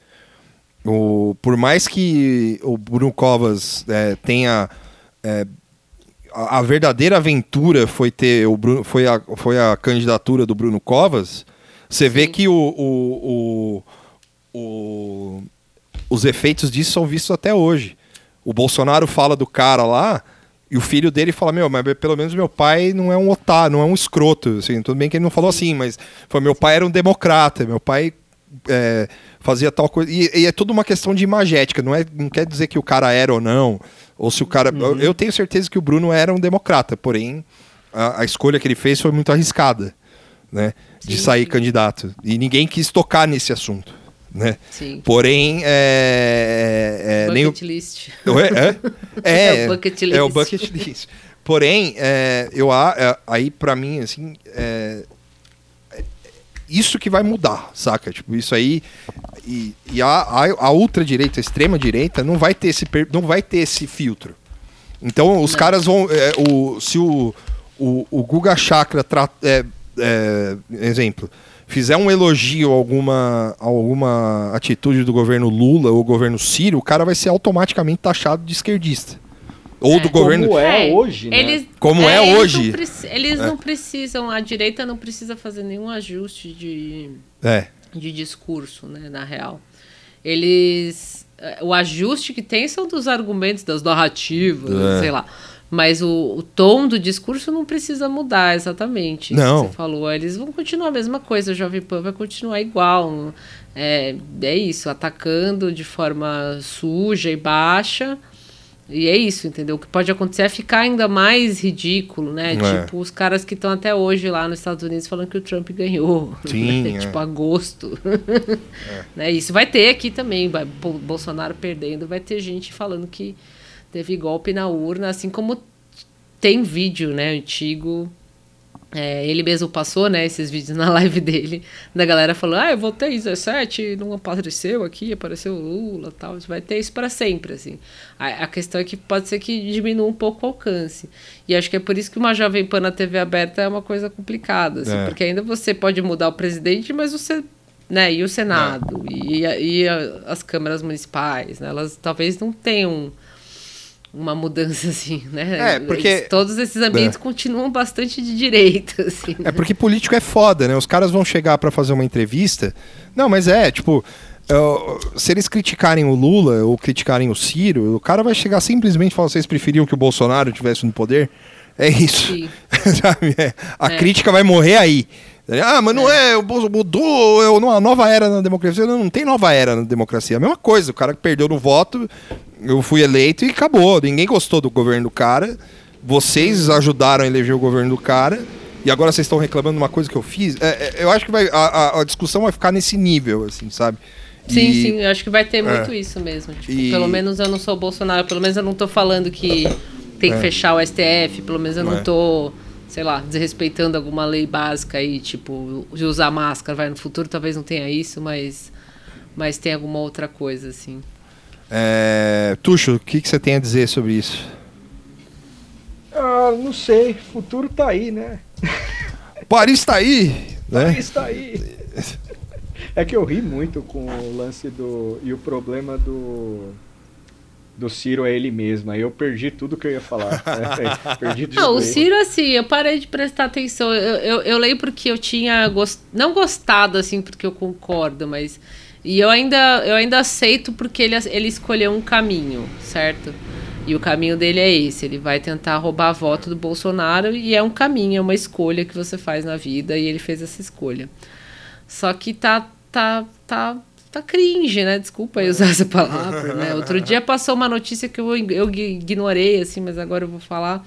O, por mais que o Bruno Covas é, tenha. É, a, a, verdadeira aventura foi ter o Bruno, foi, a, foi a candidatura do Bruno Covas. Você vê que o, o, o, o os efeitos disso são vistos até hoje. O Bolsonaro fala do cara lá e o filho dele fala: Meu, mas pelo menos meu pai não é um otário, não é um escroto. Assim, tudo bem que ele não falou assim, mas foi, meu pai era um democrata, meu pai é, fazia tal coisa. E, e, é tudo uma questão de imagética, não, é, não quer dizer que o cara era ou não. Ou se o cara. Uhum. Eu, eu, tenho certeza que o Bruno era um democrata, porém a, a escolha que ele fez foi muito arriscada, né? Sim. De sair candidato. E ninguém quis tocar nesse assunto. Né? Sim. Porém, é, é, bucket nem list. É, é, é, é, o bucket list. [LAUGHS] É o bucket list. Porém, é, eu é, aí para mim assim, é, isso que vai mudar, saca? Tipo, isso aí e, e a, a, a ultradireita, a extrema direita não vai ter esse não vai ter esse filtro. Então os não. caras vão é, o se o, o, o Guga Chakra é, é, exemplo fizer um elogio a alguma, a alguma atitude do governo Lula ou governo Ciro, o cara vai ser automaticamente taxado de esquerdista. Ou é. do governo. Como é, é hoje, né? Eles, Como é, é hoje. Eles, não, eles é. não precisam, a direita não precisa fazer nenhum ajuste de, é. de discurso, né, na real. Eles. É, o ajuste que tem são dos argumentos, das narrativas, sei lá. Mas o, o, tom do discurso não precisa mudar exatamente. Não. Você falou, eles vão continuar a mesma coisa, o Jovem Pan vai continuar igual. É, é isso, atacando de forma suja e baixa. E é isso, entendeu? O que pode acontecer é ficar ainda mais ridículo, né? É. Tipo, os caras que estão até hoje lá nos Estados Unidos falando que o Trump ganhou. [LAUGHS] Sim, né? é. Tipo, agosto. É. [LAUGHS] né? Isso vai ter aqui também. Bolsonaro perdendo, vai ter gente falando que teve golpe na urna, assim como tem vídeo, né, antigo. É, ele mesmo passou, né, esses vídeos [LAUGHS] na live dele, da galera falando, ah, eu votei 17, não apareceu aqui, apareceu Lula tal. Vai ter isso para sempre, assim. A, a, questão é que pode ser que diminua um pouco o alcance. E acho que é por isso que uma Jovem Pan na TV aberta é uma coisa complicada, assim, é. porque ainda você pode mudar o presidente, mas você né, e o Senado, é. e, e as câmaras municipais, né, elas talvez não tenham uma mudança assim, né? É, porque todos esses ambientes é. continuam bastante de direita, [LAUGHS] assim. Né? É porque político é foda, né? Os caras vão chegar para fazer uma entrevista. Não, mas é, tipo, uh, se eles criticarem o Lula ou criticarem o Ciro, o cara vai chegar simplesmente e falar: "Vocês preferiam que o Bolsonaro tivesse no poder?" É isso. [LAUGHS] é. A é. crítica vai morrer aí. Ah, mas não é, é o Bolsonaro mudou, é uma nova era na democracia. Não, não tem nova era na democracia. É a mesma coisa, o cara que perdeu no voto, eu fui eleito e acabou. Ninguém gostou do governo do cara. Vocês ajudaram a eleger o governo do cara. E agora vocês estão reclamando de uma coisa que eu fiz. É, é, eu acho que vai, a, a, discussão vai ficar nesse nível, assim, sabe? Sim, e... sim, eu acho que vai ter muito é. isso mesmo. Tipo, e... Pelo menos eu não sou Bolsonaro, pelo menos eu não tô falando que tem que é. fechar o STF, pelo menos eu não, é. tô, sei lá, desrespeitando alguma lei básica aí, tipo, de usar máscara, vai no futuro talvez não tenha isso, mas mas tem alguma outra coisa assim. É... Tuxo, o que, que você tem a dizer sobre isso? Ah, não sei. O futuro tá aí, né? [LAUGHS] Paris tá aí! Né? Paris tá aí! É que eu ri muito com o lance do. E o problema do. Do Ciro é ele mesmo. Aí eu perdi tudo que eu ia falar. [LAUGHS] É, perdi de Não, o Ciro, assim, eu parei de prestar atenção. Eu, eu, eu leio porque eu tinha. Gost... Não gostado, assim, porque eu concordo, mas e eu ainda, eu ainda aceito porque ele, ele escolheu um caminho, certo? E o caminho dele é esse: ele vai tentar roubar a voto do Bolsonaro e é um caminho, é uma escolha que você faz na vida e ele fez essa escolha. Só que tá, tá, tá, tá cringe, né? Desculpa eu usar essa palavra, né? Outro dia passou uma notícia que eu, eu ignorei, assim, mas agora eu vou falar.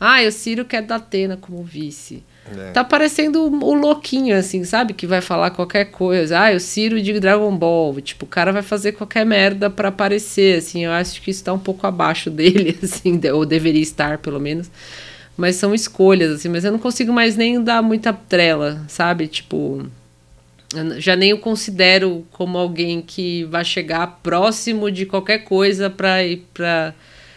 Ah, o Ciro quer da Atena como vice. É. Tá parecendo o, louquinho, assim, sabe? Que vai falar qualquer coisa. Ah, o Ciro de Dragon Ball. Tipo, o cara vai fazer qualquer merda para aparecer, assim. Eu acho que isso tá um pouco abaixo [LAUGHS] dele, assim, ou deveria estar, pelo menos. Mas são escolhas, assim. Mas eu não consigo mais nem dar muita trela, sabe? Tipo, já nem o considero como alguém que vai chegar próximo de qualquer coisa pra ir pra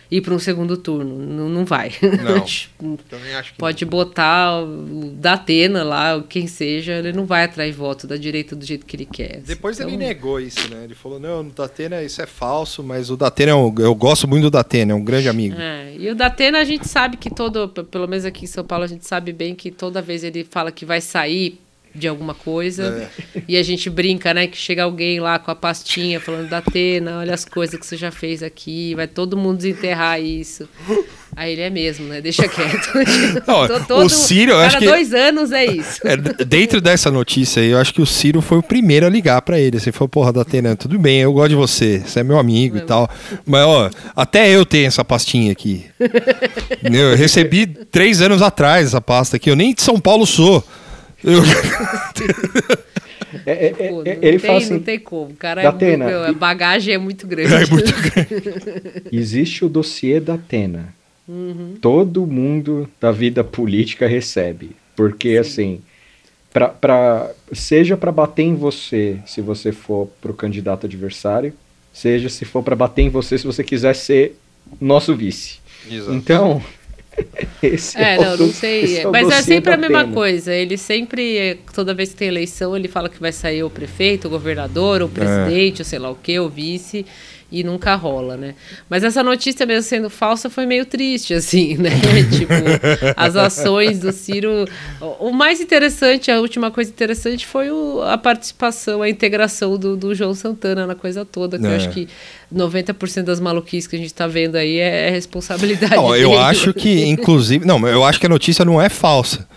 ir para um segundo turno. Não, não vai. Não. [LAUGHS] Também acho que Pode botar o da Atena lá, quem seja, ele não vai atrair voto da direita do jeito que ele quer. Depois então... ele negou isso, né? Ele falou: não, o Datena isso é falso, mas o Datena é um, eu gosto muito do Datena, é um grande amigo. É, e o Datena a gente sabe que todo, pelo menos aqui em São Paulo, a gente sabe bem que toda vez ele fala que vai sair de alguma coisa. E a gente brinca, né? Que chega alguém lá com a pastinha falando da Atena, olha as coisas que você já fez aqui, vai todo mundo desenterrar isso. Aí ele é mesmo, né? Deixa quieto. [LAUGHS] Não, todo- o Ciro, eu cada acho que- dois anos é isso. É, dentro dessa notícia aí, eu acho que o Ciro foi o primeiro a ligar pra ele. Assim, falou, porra, Datena, tudo bem, eu gosto de você, você é meu amigo e tal. Mas, ó, até eu tenho essa pastinha aqui. [LAUGHS] Eu recebi três anos atrás essa pasta aqui, eu nem de São Paulo sou. Eu- É, é, é, Pô, é, não, ele tem, fala assim: não tem como. O cara é da muito, Atena, meu, a bagagem é muito grande. é muito grande. [LAUGHS] existe o dossiê da Atena. Uhum. Todo mundo da vida política recebe. Porque, assim, pra, pra, seja para bater em você se você for pro candidato adversário, seja se for para bater em você se você quiser ser nosso vice. Então, [LAUGHS] esse É, o não, não sei. o Mas é sempre a mesma coisa. Ele sempre, é, toda vez que tem eleição, ele fala que vai sair o prefeito, o governador, É. o presidente, ou sei lá o que, o vice, e nunca rola, né? Mas essa notícia, mesmo sendo falsa, foi meio triste, assim, né? [LAUGHS] tipo, as ações do Ciro. O mais interessante, a última coisa interessante foi o- a participação, a integração do, do João Santana na coisa toda, que eu É. acho que 90% das maluquices que a gente tá vendo aí é, é responsabilidade Não, eu dele. acho que, inclusive. Não, eu acho que a notícia não é falsa.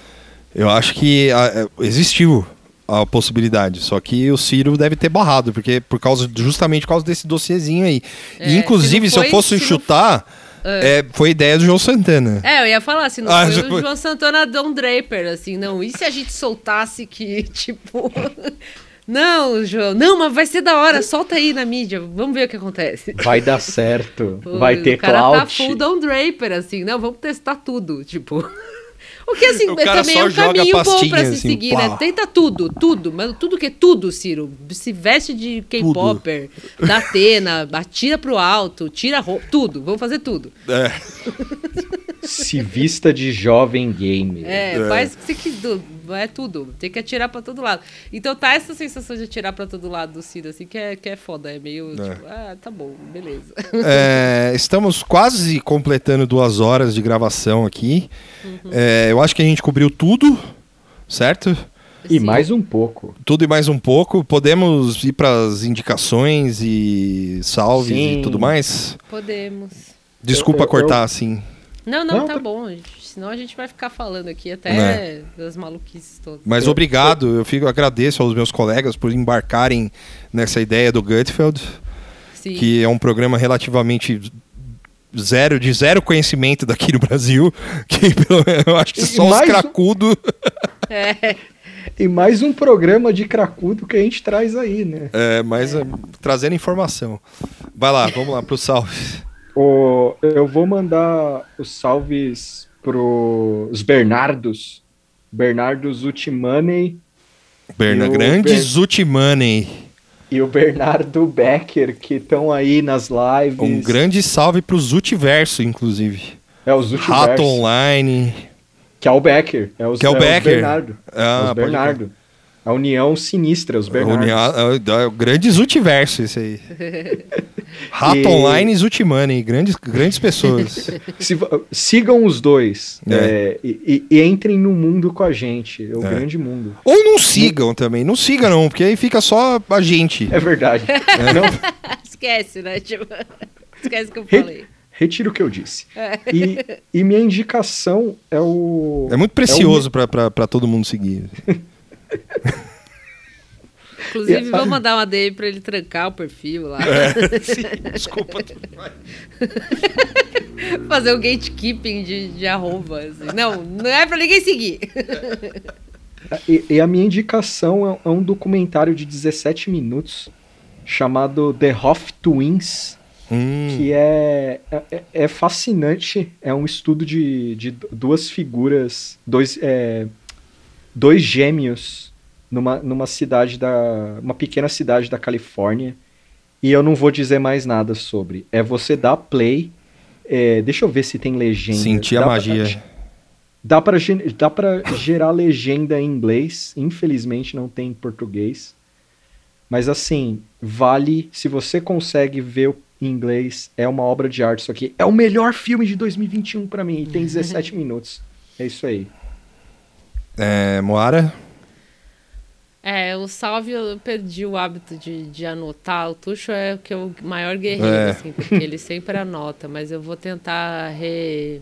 Eu acho que ah, é, existiu a possibilidade. Só que o Ciro deve ter barrado, porque por causa, justamente por causa desse dossiêzinho aí. É, e, inclusive, se se, não eu foi- fosse se não- chutar, é, foi ideia do João Santana. É, eu ia falar assim, não Ah, foi já o foi. João Santana Don Draper, assim, não. E se a gente soltasse que, [LAUGHS] tipo. [LAUGHS] Não, João, não, mas vai ser da hora, solta aí na mídia, vamos ver o que acontece. Vai dar certo, [LAUGHS] Pô, vai ter O cara tá clout. full Don Draper, assim, não, vamos testar tudo, tipo. O que, assim, O também é um caminho bom pra se assim, seguir, pá. né? Tenta tudo, tudo, mas tudo que é tudo, Ciro. Se veste de K-Popper, da Atena, atira pro alto, tira a roupa, tudo, vamos fazer tudo. É. Se vista de jovem gamer. É, É. faz o que você quiser, é tudo. Tem que atirar pra todo lado. Então tá essa sensação de atirar pra todo lado do Ciro, assim, que é, que é foda. É meio É. tipo, ah, tá bom, beleza. É, estamos quase completando duas horas de gravação aqui. É, eu acho que a gente cobriu tudo, certo? E Sim. mais um pouco. Tudo e mais um pouco. Podemos ir para as indicações e salves Sim. e tudo mais? Podemos. Desculpa Eu- eu- cortar assim. Não, não, Não, tá tá- bom. gente. Senão a gente vai ficar falando aqui até das maluquices todas. Mas Eu- obrigado, eu fico agradeço aos meus colegas por embarcarem nessa ideia do Gutfeld, Sim. que é um programa relativamente zero de zero conhecimento daqui no Brasil, [LAUGHS] que pelo menos eu acho que E só os mais um- cracudo [LAUGHS] É, E mais um programa de cracudo que a gente traz aí, né? é, mas é, trazendo informação. Vai lá, vamos lá pro salve. O, [LAUGHS] eu vou mandar os salves pros Bernardos. Bernardos Ultimoney Berna E o Grande Ber- Zutimani. e o Bernardo Becker, que estão aí nas lives. Um grande salve pro Zutiverso, inclusive. É os Ultiverso, Rato Online. Que é o Becker. É os, Que é o os Becker. Bernardo. Ah, é os Bernardo. A união sinistra, os Bernardos. União- é, é o grande Zutiverso, esse aí. [LAUGHS] Rato E- Online e Zutimani, grandes, grandes pessoas. [LAUGHS] Se- sigam os dois É. é, e, e- entrem no mundo com a gente. É o É. grande mundo. Ou não sigam também, não sigam não, porque aí fica só a gente. É verdade. Não, [LAUGHS] esquece, né? Tipo, esquece o que eu Re- falei. retiro o que eu disse. E, e minha indicação é o. É muito precioso pra, pra, pra todo mundo seguir. Inclusive, vou mandar uma DM pra ele trancar o perfil lá. [LAUGHS] Sim, desculpa. [LAUGHS] Fazer o gatekeeping de, de arroba. assim. Não, não é pra ninguém seguir. E, e a minha indicação é, é um documentário de 17 minutos chamado The Hoff Twins, Hum, que é, é, é fascinante. É um estudo de, de duas figuras, dois, é, dois gêmeos numa, numa cidade da. uma pequena cidade da Califórnia. E eu não vou dizer mais nada sobre. É você dar play. é, deixa eu ver se tem legenda. Sentir a Dá pra- magia. Dá pra, gen- dá pra gerar legenda em inglês, infelizmente não tem em português. Mas assim, vale, se você consegue ver em inglês, é uma obra de arte isso aqui. É o melhor filme de 2021 pra mim, e tem [LAUGHS] 17 minutos. É isso aí. É, Moara? É, o salve eu perdi o hábito de, de anotar. O Tuxo é o que o maior guerreiro, É. assim, porque ele sempre anota, mas eu vou tentar re,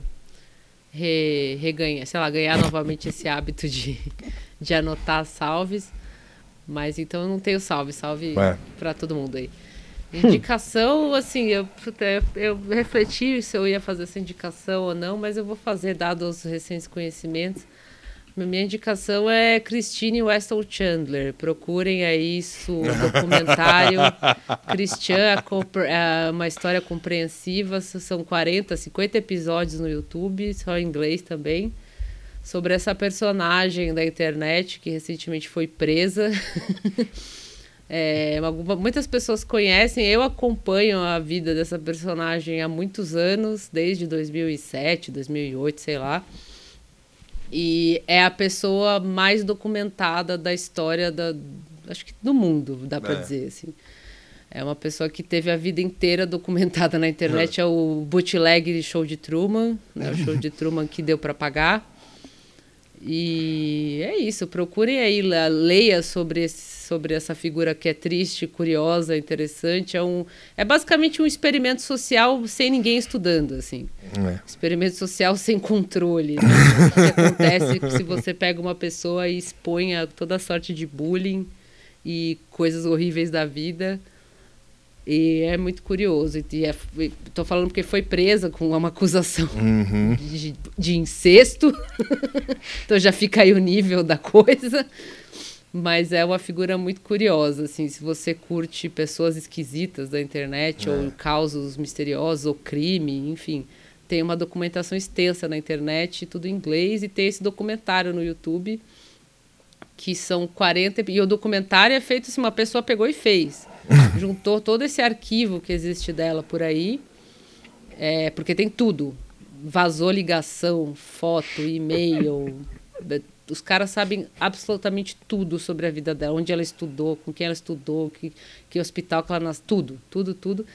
re, reganhar, sei lá, ganhar novamente esse hábito de, de anotar salves. Mas então eu não tenho salve, salve É. pra todo mundo aí. [LAUGHS] Indicação, assim, eu, eu refleti se eu ia fazer essa indicação ou não, mas eu vou fazer, dado os recentes conhecimentos. Minha indicação é Christine Weston Chandler. Procurem aí o documentário [LAUGHS] Christian, uma história compreensiva. São 40, 50 episódios no YouTube, só em inglês também. Sobre essa personagem da internet que recentemente foi presa. [LAUGHS] É, muitas pessoas conhecem, eu acompanho a vida dessa personagem há muitos anos, desde 2007, 2008, sei lá. E é a pessoa mais documentada da história da, acho que do mundo, dá pra É. dizer assim. É uma pessoa que teve a vida inteira documentada na internet, é o bootleg show de Truman, né, o show de Truman que deu pra pagar. E é isso, procurem aí, le- leia sobre, sobre essa figura que é triste, curiosa, interessante. É, um, é basicamente um experimento social sem ninguém estudando, assim. É. Experimento social sem controle. Né? O que acontece se você pega uma pessoa e expõe a toda sorte de bullying e coisas horríveis da vida. E é muito curioso. E é, tô falando porque foi presa com uma acusação Uhum. de, de incesto. [LAUGHS] então já fica aí o nível da coisa. Mas é uma figura muito curiosa, assim, se você curte pessoas esquisitas da internet, ou causos misteriosos, ou crime, enfim. Tem uma documentação extensa na internet, tudo em inglês, e tem esse documentário no YouTube, que são 40... ep- E o documentário é feito assim, uma pessoa pegou e fez. [LAUGHS] Juntou todo esse arquivo que existe dela por aí, é, porque tem tudo. Vazou ligação, foto, e-mail. [LAUGHS] Os caras sabem absolutamente tudo sobre a vida dela, onde ela estudou, com quem ela estudou, que, que hospital que ela nasceu, tudo, tudo, tudo.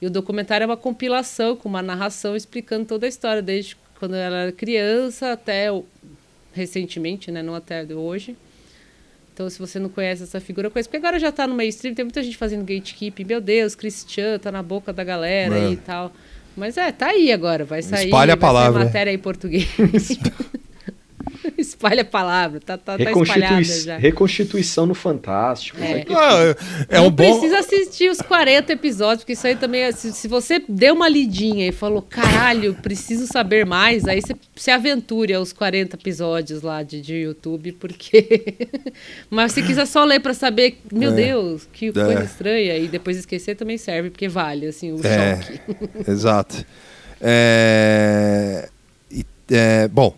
E o documentário é uma compilação com uma narração explicando toda a história, desde quando ela era criança até o- recentemente, né, não até hoje. Então, se você não conhece essa figura, conhece. Porque agora já tá no mainstream, tem muita gente fazendo gatekeeping. Meu Deus, Christian tá na boca da galera É. e tal. Mas é, tá aí agora, vai sair. Espalha a vai palavra. Sair matéria em português. [LAUGHS] [LAUGHS] [LAUGHS] Espalha a palavra, tá, tá, tá Reconstitui- espalhada já. Reconstituição no Fantástico. É. Ah, é não um bom. precisa assistir os 40 episódios, porque isso aí também. é- Se, se você deu uma lidinha e falou, caralho, preciso saber mais, aí você se aventure aos 40 episódios lá de, de YouTube, porque. [LAUGHS] Mas se quiser só ler pra saber, meu É. Deus, que coisa É. estranha, e depois esquecer também serve, porque vale, assim, o É. choque. [LAUGHS] Exato. É, é, bom,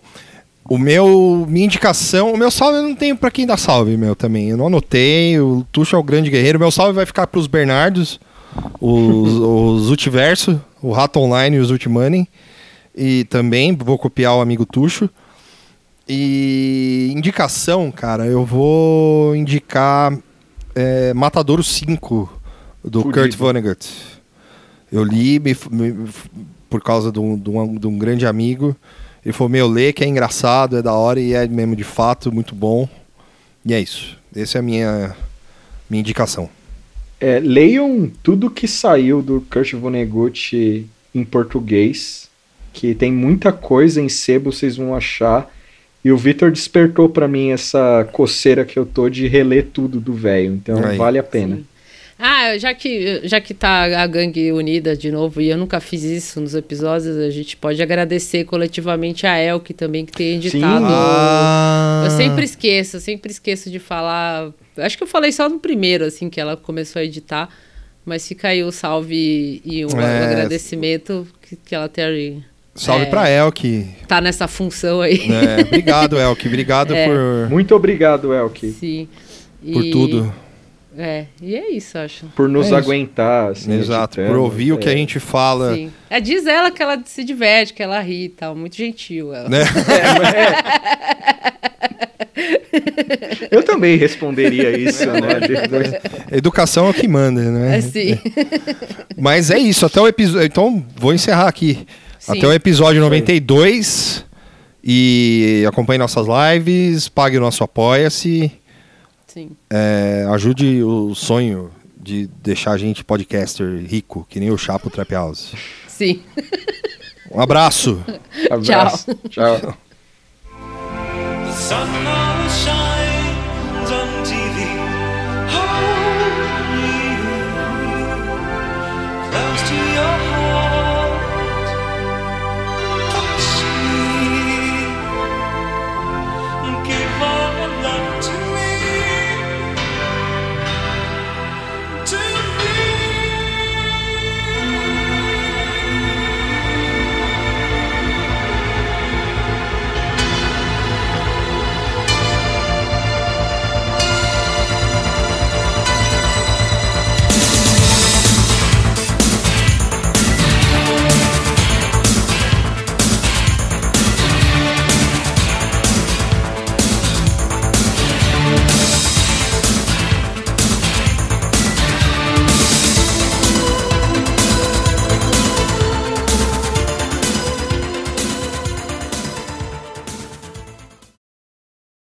o meu. Minha indicação. O meu salve eu não tenho pra quem dá salve, meu, também. Eu não anotei. O Tuxo é o grande guerreiro. Meu salve vai ficar pros Bernardos, os, [LAUGHS] os Ultiverso, o Rato Online e os Ultimoney. E também vou copiar o amigo Tuxo. E indicação, cara, eu vou indicar é, Matadouro 5 do Fudido. Kurt Vonnegut. Eu li me- me- por causa de um, de um- de um grande amigo. Ele falou: Meu, lê que é engraçado, é da hora e é mesmo de fato muito bom. E é isso. Essa é a minha, minha indicação. É, leiam tudo que saiu do Kurt Vonnegut em português, que tem muita coisa em sebo, vocês vão achar. E o Vitor despertou pra mim essa coceira que eu tô de reler tudo do velho, então Aí. vale a pena. Sim. Ah, já que, já que tá a gangue unida de novo, e eu nunca fiz isso nos episódios, a gente pode agradecer coletivamente a Elke também, que tem editado. Sim. Ah. Eu sempre esqueço, eu sempre esqueço de falar. Acho que eu falei só no primeiro, assim, que ela começou a editar. Mas fica aí o salve e um, É. agradecimento que, que ela tem, Salve É. pra Elke. tá nessa função aí. É, obrigado, Elke. Obrigado [LAUGHS] É. por, Muito obrigado, Elke, Sim. por E- tudo. É, e é isso, acho. por nos É aguentar. assim, Exato, editando. por ouvir o que É. a gente fala. Sim. É, diz ela que ela se diverte, que ela ri e tal. Muito gentil ela. Né? [LAUGHS] Eu também responderia isso, né? [LAUGHS] Educação é o que manda, né? É, sim. [LAUGHS] Mas é isso, até o episódio. Então, vou encerrar aqui. Sim. Até o episódio 92. E acompanhe nossas lives, pague o nosso Apoia-se. Sim. É, ajude o sonho de deixar a gente podcaster rico, que nem o Chapo Trap House. Sim. Um abraço. [LAUGHS] Abraço. Tchau. Sun [LAUGHS]